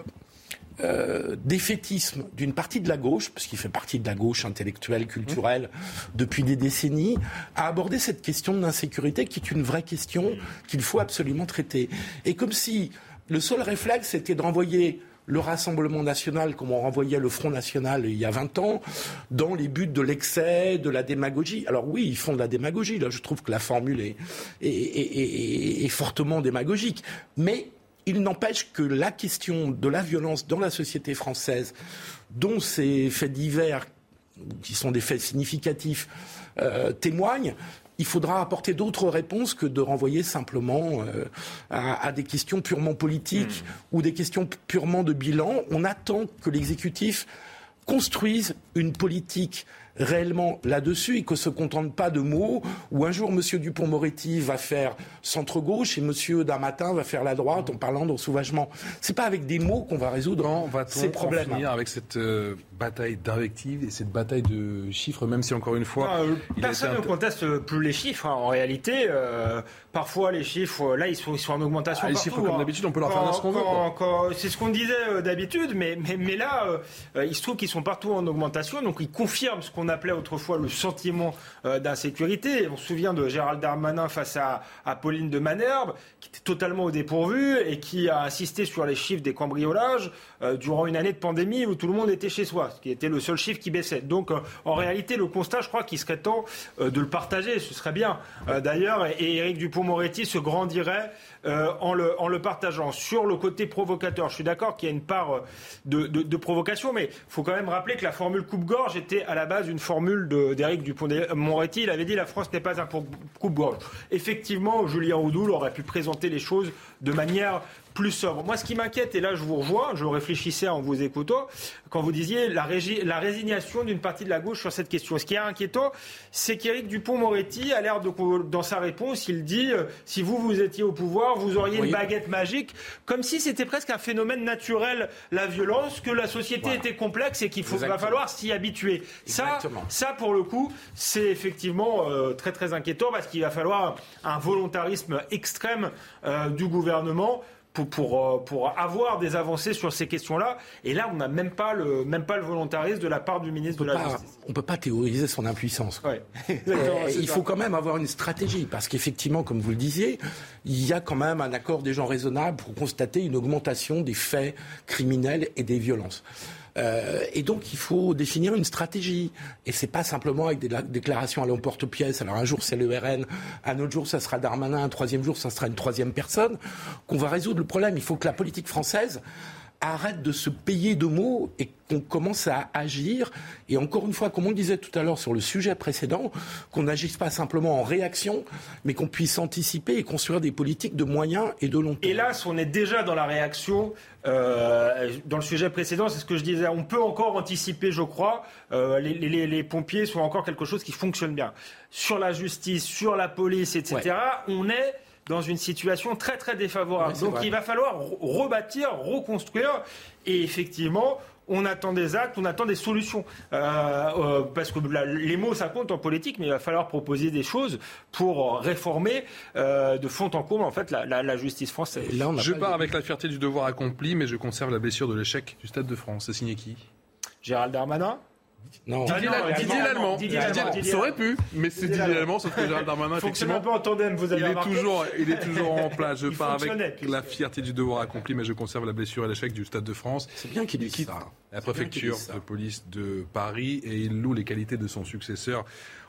euh, défaitisme d'une partie de la gauche, parce qu'il fait partie de la gauche intellectuelle, culturelle, depuis des décennies, à aborder cette question de l'insécurité qui est une vraie question qu'il faut absolument traiter. Et comme si le seul réflexe était de renvoyer le Rassemblement national, comme on renvoyait le Front national il y a 20 ans, dans les buts de l'excès, de la démagogie. Alors oui, ils font de la démagogie. Là, je trouve que la formule est, est, est fortement démagogique. Mais il n'empêche que la question de la violence dans la société française, dont ces faits divers, qui sont des faits significatifs, euh, témoignent, il faudra apporter d'autres réponses que de renvoyer simplement euh, à, des questions purement politiques hmm. ou des questions purement de bilan. On attend que l'exécutif construise une politique réellement là-dessus et que se contente pas de mots où un jour M. Dupont-Moretti va faire centre-gauche et M. Darmatin va faire la droite en parlant d'ensauvagement. C'est pas avec des mots qu'on va résoudre ces problèmes. finir avec cette euh, bataille d'invectives et cette bataille de chiffres, même si encore une fois... Euh, personne ne conteste plus les chiffres. Hein. En réalité, euh, parfois les chiffres, là, ils sont, en augmentation. Ah, les chiffres, comme hein. d'habitude, on peut leur faire ce qu'on veut. C'est ce qu'on disait d'habitude, mais, mais, mais, là, il se trouve qu'ils sont partout en augmentation, donc ils confirment ce qu'on appelait autrefois le sentiment euh, d'insécurité. On se souvient de Gérald Darmanin face à, Pauline de Manerbe, qui était totalement au dépourvu et qui a insisté sur les chiffres des cambriolages euh, durant une année de pandémie où tout le monde était chez soi, ce qui était le seul chiffre qui baissait. Donc, euh, en réalité, le constat, je crois qu'il serait temps de le partager. Ce serait bien, d'ailleurs, et, Dupont-Moretti se grandirait en, le, en le partageant. Sur le côté provocateur, je suis d'accord qu'il y a une part de, de provocation, mais il faut quand même rappeler que la formule coupe-gorge était à la base une formule d'Éric Dupont-Moretti. Il avait dit la France n'est pas un coupe-gorge. Effectivement, Julien Oudoul aurait pu présenter les choses de manière plus sobre. Moi, ce qui m'inquiète, et là je vous rejoins, je réfléchissais en vous écoutant, quand vous disiez la, la résignation d'une partie de la gauche sur cette question. Ce qui est inquiétant, c'est qu'Éric Dupont-Moretti a l'air de, dans sa réponse, il dit euh, si vous, vous étiez au pouvoir, vous auriez une baguette magique, comme si c'était presque un phénomène naturel, la violence, que la société était complexe et qu'il va falloir s'y habituer. Ça, ça, pour le coup, c'est effectivement euh, très très inquiétant parce qu'il va falloir un volontarisme extrême euh, du gouvernement pour, pour, euh, pour, avoir des avancées sur ces questions-là. Et là, on n'a même pas le même pas le volontarisme de la part du ministre de la Justice. On peut pas théoriser son impuissance. Ouais. Euh, il faut quand même avoir une stratégie parce qu'effectivement, comme vous le disiez, il y a quand même un accord des gens raisonnables pour constater une augmentation des faits criminels et des violences. Euh, et donc, il faut définir une stratégie. Et c'est pas simplement avec des déclarations à l'emporte-pièce. Alors, un jour, c'est le RN, un autre jour, ça sera Darmanin, un troisième jour, ça sera une troisième personne, qu'on va résoudre le problème. Il faut que la politique française arrête de se payer de mots et qu'on commence à agir. Et encore une fois, comme on disait tout à l'heure sur le sujet précédent, qu'on n'agisse pas simplement en réaction, mais qu'on puisse anticiper et construire des politiques de moyen et de long terme. Hélas, on est déjà dans la réaction. Euh, dans le sujet précédent, c'est ce que je disais, on peut encore anticiper, je crois. Euh, les, les, les, pompiers sont encore quelque chose qui fonctionne bien. Sur la justice, sur la police, etc., on est dans une situation très très défavorable. Donc il va falloir rebâtir, reconstruire, et effectivement, on attend des actes, on attend des solutions. Euh, euh, parce que les mots, ça compte en politique, mais il va falloir proposer des choses pour réformer euh, de fond en comble en fait la, justice française. je pars avec la fierté du devoir accompli, mais je conserve la blessure de l'échec du Stade de France. C'est signé qui? Gérald Darmanin? Non. Didier, Lallemand. Ça aurait pu, mais c'est Didier Lallemand, sauf que Gérald Darmanin, effectivement. un peu en tandem, vous avez il est toujours, il est toujours en place. Je pars avec la fierté du devoir accompli, mais je conserve la blessure et l'échec du Stade de France. C'est bien qu'il quitte la préfecture de police de Paris et il loue les qualités de son successeur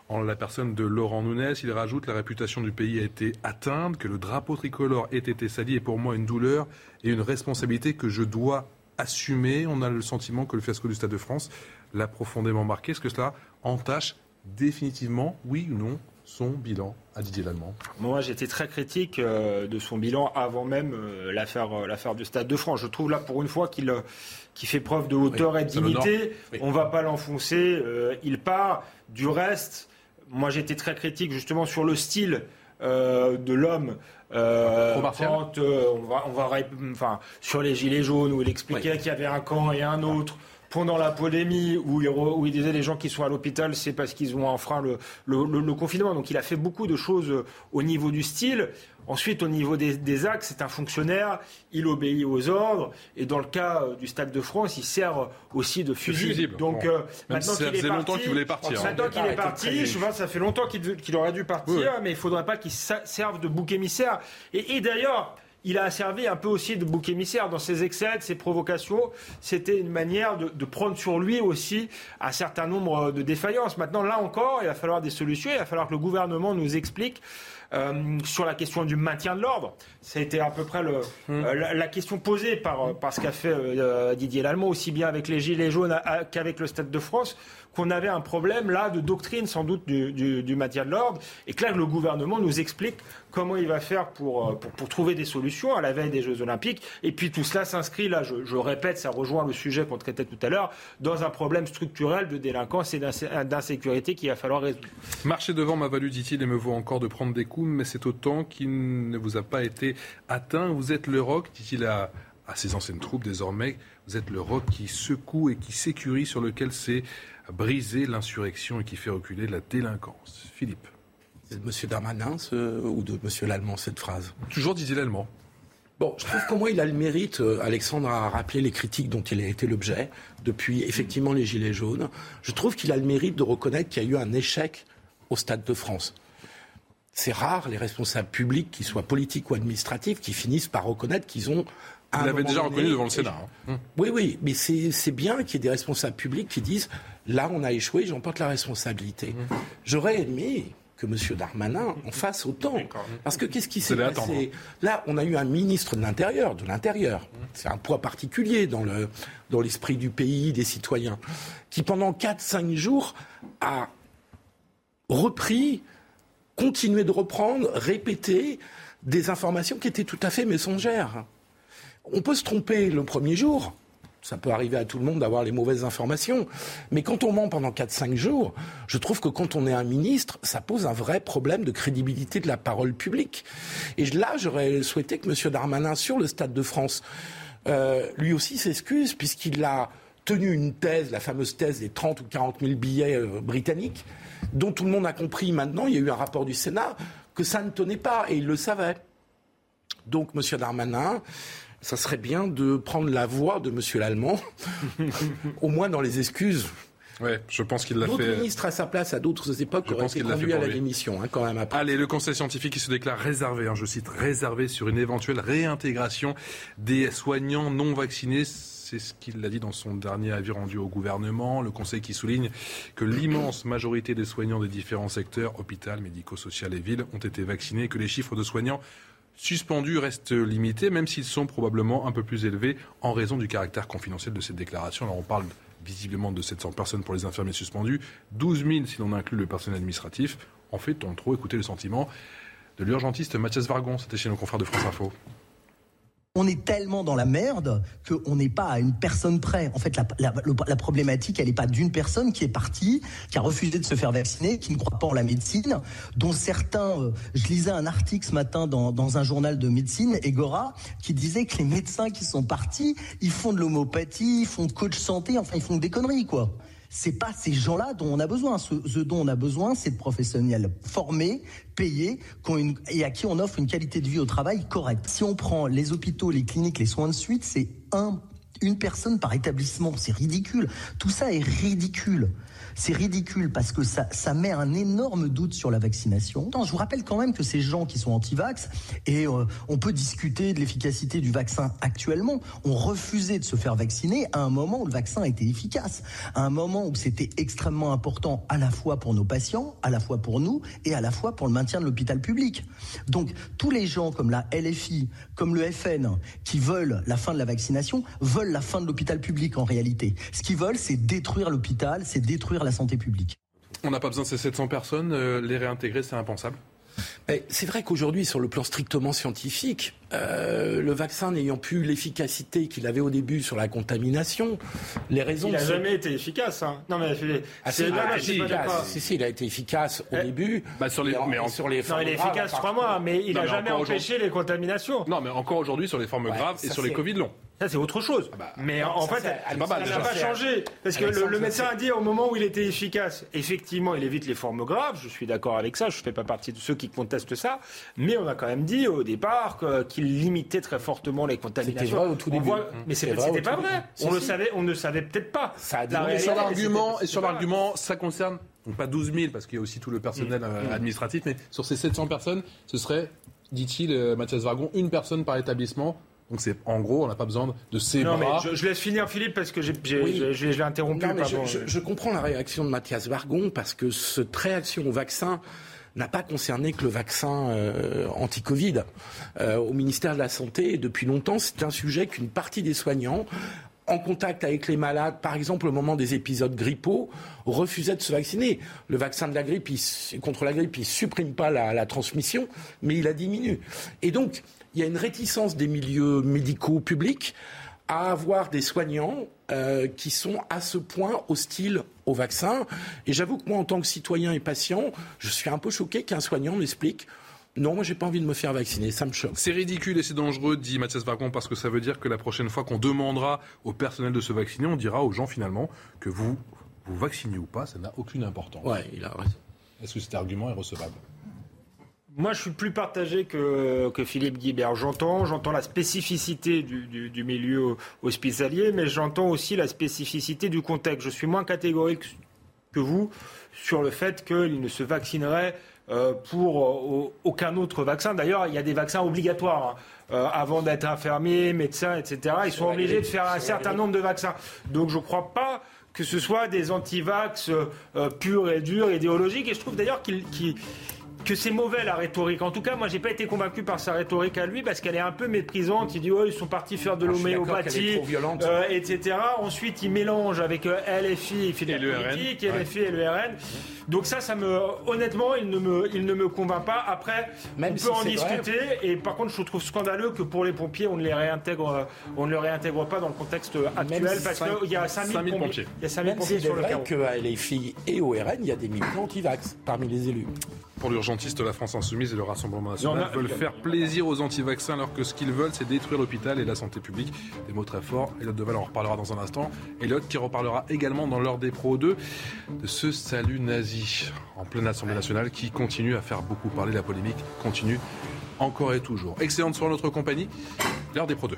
en la personne de Laurent Nunez. Il rajoute la réputation du pays a été atteinte, que le drapeau tricolore ait été sali est pour moi une douleur et une responsabilité que je dois assumer. On a le sentiment que le fiasco du Stade de France l'a profondément marqué. Est-ce que cela entache définitivement, oui ou non, son bilan à Didier Lallemand? Moi, j'étais très critique euh, de son bilan avant même euh, euh, l'affaire, du Stade de France. Je trouve là, pour une fois, qu'il fait preuve de hauteur et de dignité. On ne va pas l'enfoncer. il part. Du reste, moi, j'étais très critique justement sur le style de l'homme. quand on va, on va, enfin, sur les gilets jaunes où il expliquait qu'il y avait un camp et un autre pendant la polémie où il, où il disait les gens qui sont à l'hôpital, c'est parce qu'ils ont enfreint le, le, confinement. Donc il a fait beaucoup de choses euh, au niveau du style. Ensuite, au niveau des, actes, c'est un fonctionnaire, il obéit aux ordres, et dans le cas euh, du Stade de France, il sert aussi de fusible. Donc euh, maintenant qu'il est parti, qu'il voulait partir. Maintenant qu'il est parti, je vois, ça fait longtemps qu'il aurait dû partir, mais il ne faudrait pas qu'il serve de bouc émissaire. et d'ailleurs, il a servi un peu aussi de bouc émissaire dans ses excès, ses provocations. C'était une manière de, prendre sur lui aussi un certain nombre de défaillances. Maintenant, là encore, il va falloir des solutions. Il va falloir que le gouvernement nous explique euh, sur la question du maintien de l'ordre. Ça a été à peu près le, hum. euh, la, question posée par, par ce qu'a fait euh, Didier Lallemand, aussi bien avec les Gilets jaunes qu'avec le Stade de France qu'on avait un problème là de doctrine sans doute du, du, du maintien de l'ordre et que là le gouvernement nous explique comment il va faire pour, euh, pour, pour, trouver des solutions à la veille des Jeux Olympiques. Et puis tout cela s'inscrit, là je, je, répète, ça rejoint le sujet qu'on traitait tout à l'heure, dans un problème structurel de délinquance et d'insécurité qu'il va falloir résoudre. Marcher devant m'a valu, dit-il, et me vaut encore de prendre des coups, mais c'est autant qu'il ne vous a pas été atteint. Vous êtes le roc, dit-il à, à ses anciennes troupes désormais. Vous êtes le roc qui secoue et qui sécurise sur lequel c'est briser l'insurrection et qui fait reculer la délinquance. Philippe. C'est de M. Darmanin ou de M. Lallemand cette phrase? Toujours Didier Lallemand. Bon, je trouve qu'au moins il a le mérite, euh, Alexandre a rappelé les critiques dont il a été l'objet depuis effectivement les Gilets jaunes. Je trouve qu'il a le mérite de reconnaître qu'il y a eu un échec au Stade de France. C'est rare les responsables publics, qu'ils soient politiques ou administratifs, qui finissent par reconnaître qu'ils ont il l'avait déjà reconnu devant le Sénat. Hein. Oui, oui, mais c'est bien qu'il y ait des responsables publics qui disent là, on a échoué, j'en porte la responsabilité. Mmh. J'aurais aimé que M. Darmanin en fasse autant. Parce que qu'est-ce qui s'est passé Là, on a eu un ministre de l'Intérieur, de l'Intérieur. C'est un poids particulier dans le dans l'esprit du pays, des citoyens, qui pendant 4-5 jours a repris, continué de reprendre, répété des informations qui étaient tout à fait messongères. On peut se tromper le premier jour. Ça peut arriver à tout le monde d'avoir les mauvaises informations. Mais quand on ment pendant 4-5 jours, je trouve que quand on est un ministre, ça pose un vrai problème de crédibilité de la parole publique. Et là, j'aurais souhaité que M. Darmanin, sur le Stade de France, euh, lui aussi s'excuse, puisqu'il a tenu une thèse, la fameuse thèse des 30 ou 40 000 billets euh, britanniques, dont tout le monde a compris maintenant, il y a eu un rapport du Sénat, que ça ne tenait pas, et il le savait. Donc, Monsieur Darmanin, ça serait bien de prendre la voix de Monsieur l'Allemand, au moins dans les excuses. Ouais, je pense qu'il l'a fait. D'autres ministres à sa place à d'autres époques Je auraient pense été conduits à la lui. démission, hein, quand même. Après. Allez, le Conseil scientifique qui se déclare réservé, hein, je cite, réservé sur une éventuelle réintégration des soignants non vaccinés. C'est ce qu'il a dit dans son dernier avis rendu au gouvernement. Le Conseil qui souligne que l'immense majorité des soignants des différents secteurs, hôpital, médico-social et ville, ont été vaccinés et que les chiffres de soignants suspendus restent limités, même s'ils sont probablement un peu plus élevés en raison du caractère confidentiel de cette déclaration. Alors on parle visiblement de 700 personnes pour les infirmiers suspendus, 12 000 si l'on inclut le personnel administratif. En fait, on trop écouter le sentiment de l'urgentiste Mathias Vargon. C'était chez nos confrères de France Info. On est tellement dans la merde qu'on n'est pas à une personne près. En fait, la, problématique, elle n'est pas d'une personne qui est partie, qui a refusé de se faire vacciner, qui ne croit pas en la médecine, dont certains... euh, je lisais un article ce matin dans, un journal de médecine, Egora, qui disait que les médecins qui sont partis, ils font de l'homéopathie, ils font de coach santé, enfin, ils font des conneries, quoi. C'est pas ces gens-là dont on a besoin. Ce, dont on a besoin, c'est de professionnels formés, payés, une- et à qui on offre une qualité de vie au travail correcte. Si on prend les hôpitaux, les cliniques, les soins de suite, c'est un, une personne par établissement. C'est ridicule. Tout ça est ridicule. C'est ridicule parce que ça, ça met un énorme doute sur la vaccination. Non, je vous rappelle quand même que ces gens qui sont anti-vax, et euh, on peut discuter de l'efficacité du vaccin actuellement, ont refusé de se faire vacciner à un moment où le vaccin était efficace, à un moment où c'était extrêmement important à la fois pour nos patients, à la fois pour nous et à la fois pour le maintien de l'hôpital public. Donc tous les gens comme la LFI, comme le FN, qui veulent la fin de la vaccination, veulent la fin de l'hôpital public en réalité. Ce qu'ils veulent, c'est détruire l'hôpital, c'est détruire la santé publique. On n'a pas besoin de ces 700 personnes. euh, les réintégrer, c'est impensable. C'est vrai qu'aujourd'hui, sur le plan strictement scientifique, euh, le vaccin n'ayant plus l'efficacité qu'il avait au début sur la contamination, les raisons. Il n'a jamais été efficace. Hein. Non, mais c'est- Ah, si, c'est- il a non, été je suis pas efficace. d'accord. si, si, il a été efficace au début. sur les- Et en- mais en- sur les Non, formes il est graves, efficace trois mois, mais il Non, n'a mais jamais empêché les contaminations. Non, mais encore aujourd'hui, sur les formes graves et sur les Covid longs. Ça, c'est autre chose. mais en ça, fait, ça n'a pas changé. Parce que le, médecin a dit au moment où il était efficace, effectivement, il évite les formes graves. Je suis d'accord avec ça. Je ne fais pas partie de ceux qui contestent ça. Mais on a quand même dit au départ que- qu'il limitait très fortement les contaminations. C'était vrai au tout début. voit- Mmh. Mais c'est- C'était pas vrai. Si, On le si. savait, on ne savait peut-être pas. Ça a La Et réalité, sur l'argument, et sur l'argument, ça concerne donc pas 12 000 parce qu'il y a aussi tout le personnel euh, administratif, mais sur ces 700 personnes, ce serait, dit-il, euh, Mathias Vargon, une personne par établissement. Donc c'est en gros, on n'a pas besoin de ces Non, mais je, je laisse finir Philippe parce que j'ai, Oui. j'ai- je l'ai interrompu. Non, mais je, pardon. je- je comprends la réaction de Mathias Vargon parce que cette réaction au vaccin n'a pas concerné que le vaccin euh, anti-Covid. Euh, au ministère de la Santé, depuis longtemps, c'est un sujet qu'une partie des soignants en contact avec les malades, par exemple au moment des épisodes grippaux, refusaient de se vacciner. Le vaccin de la grippe, contre la grippe, il supprime pas la, la transmission, mais il la diminue. Et donc, il y a une réticence des milieux médicaux publics à avoir des soignants euh, qui sont à ce point hostiles au vaccin. Et j'avoue que moi, en tant que citoyen et patient, je suis un peu choqué qu'un soignant m'explique non, moi, j'ai pas envie de me faire vacciner, ça me choque. C'est ridicule et c'est dangereux, dit Mathias Vargon, parce que ça veut dire que la prochaine fois qu'on demandera au personnel de se vacciner, on dira aux gens finalement que vous vous vaccinez ou pas, ça n'a aucune importance. Ouais, il a raison. Est-ce que cet argument est recevable? Moi, je suis plus partagé que, que Philippe Guibert. J'entends, j'entends la spécificité du, du- du milieu hospitalier, mais j'entends aussi la spécificité du contexte. Je suis moins catégorique que vous sur le fait qu'il ne se vaccinerait euh, pour euh, au- aucun autre vaccin. D'ailleurs, il y a des vaccins obligatoires. hein. Euh, avant d'être infirmier, médecin, etc., ils sont obligés de faire un certain nombre de vaccins. Donc je ne crois pas que ce soit des anti-vax purs et durs, idéologiques. Et je trouve d'ailleurs qu'il- qu'il- que c'est mauvais la rhétorique. En tout cas, moi, j'ai pas été convaincu par sa rhétorique à lui parce qu'elle est un peu méprisante. Il dit oh, ils sont partis faire de Ah, l'homéopathie, euh, etc. Ensuite, il mélange avec euh, LFI, il fait le Ouais. LFI et le RN. Donc ça, ça me, honnêtement, il ne me, il ne me convainc pas. Après, Même on si peut en c'est vrai. discuter. Et par contre, je trouve scandaleux que pour les pompiers, on ne les réintègre, on ne les réintègre pas dans le contexte actuel si parce qu'il y a 5000 5000 pompiers. pompiers. Il y a 5000 Même pompiers est sur le vrai carreau. qu'à LFI et au RN, il y a des militants anti-vax parmi les élus. Pour la France Insoumise et le Rassemblement national veulent faire plaisir aux anti-vaccins alors que ce qu'ils veulent, c'est détruire l'hôpital et la santé publique. Des mots très forts. Elliot Deval en reparlera dans un instant. Elliot qui reparlera également dans l'heure des pros 2 de ce salut nazi en pleine Assemblée nationale qui continue à faire beaucoup parler. La polémique continue encore et toujours. Excellente soirée notre compagnie. L'heure des Pro 2.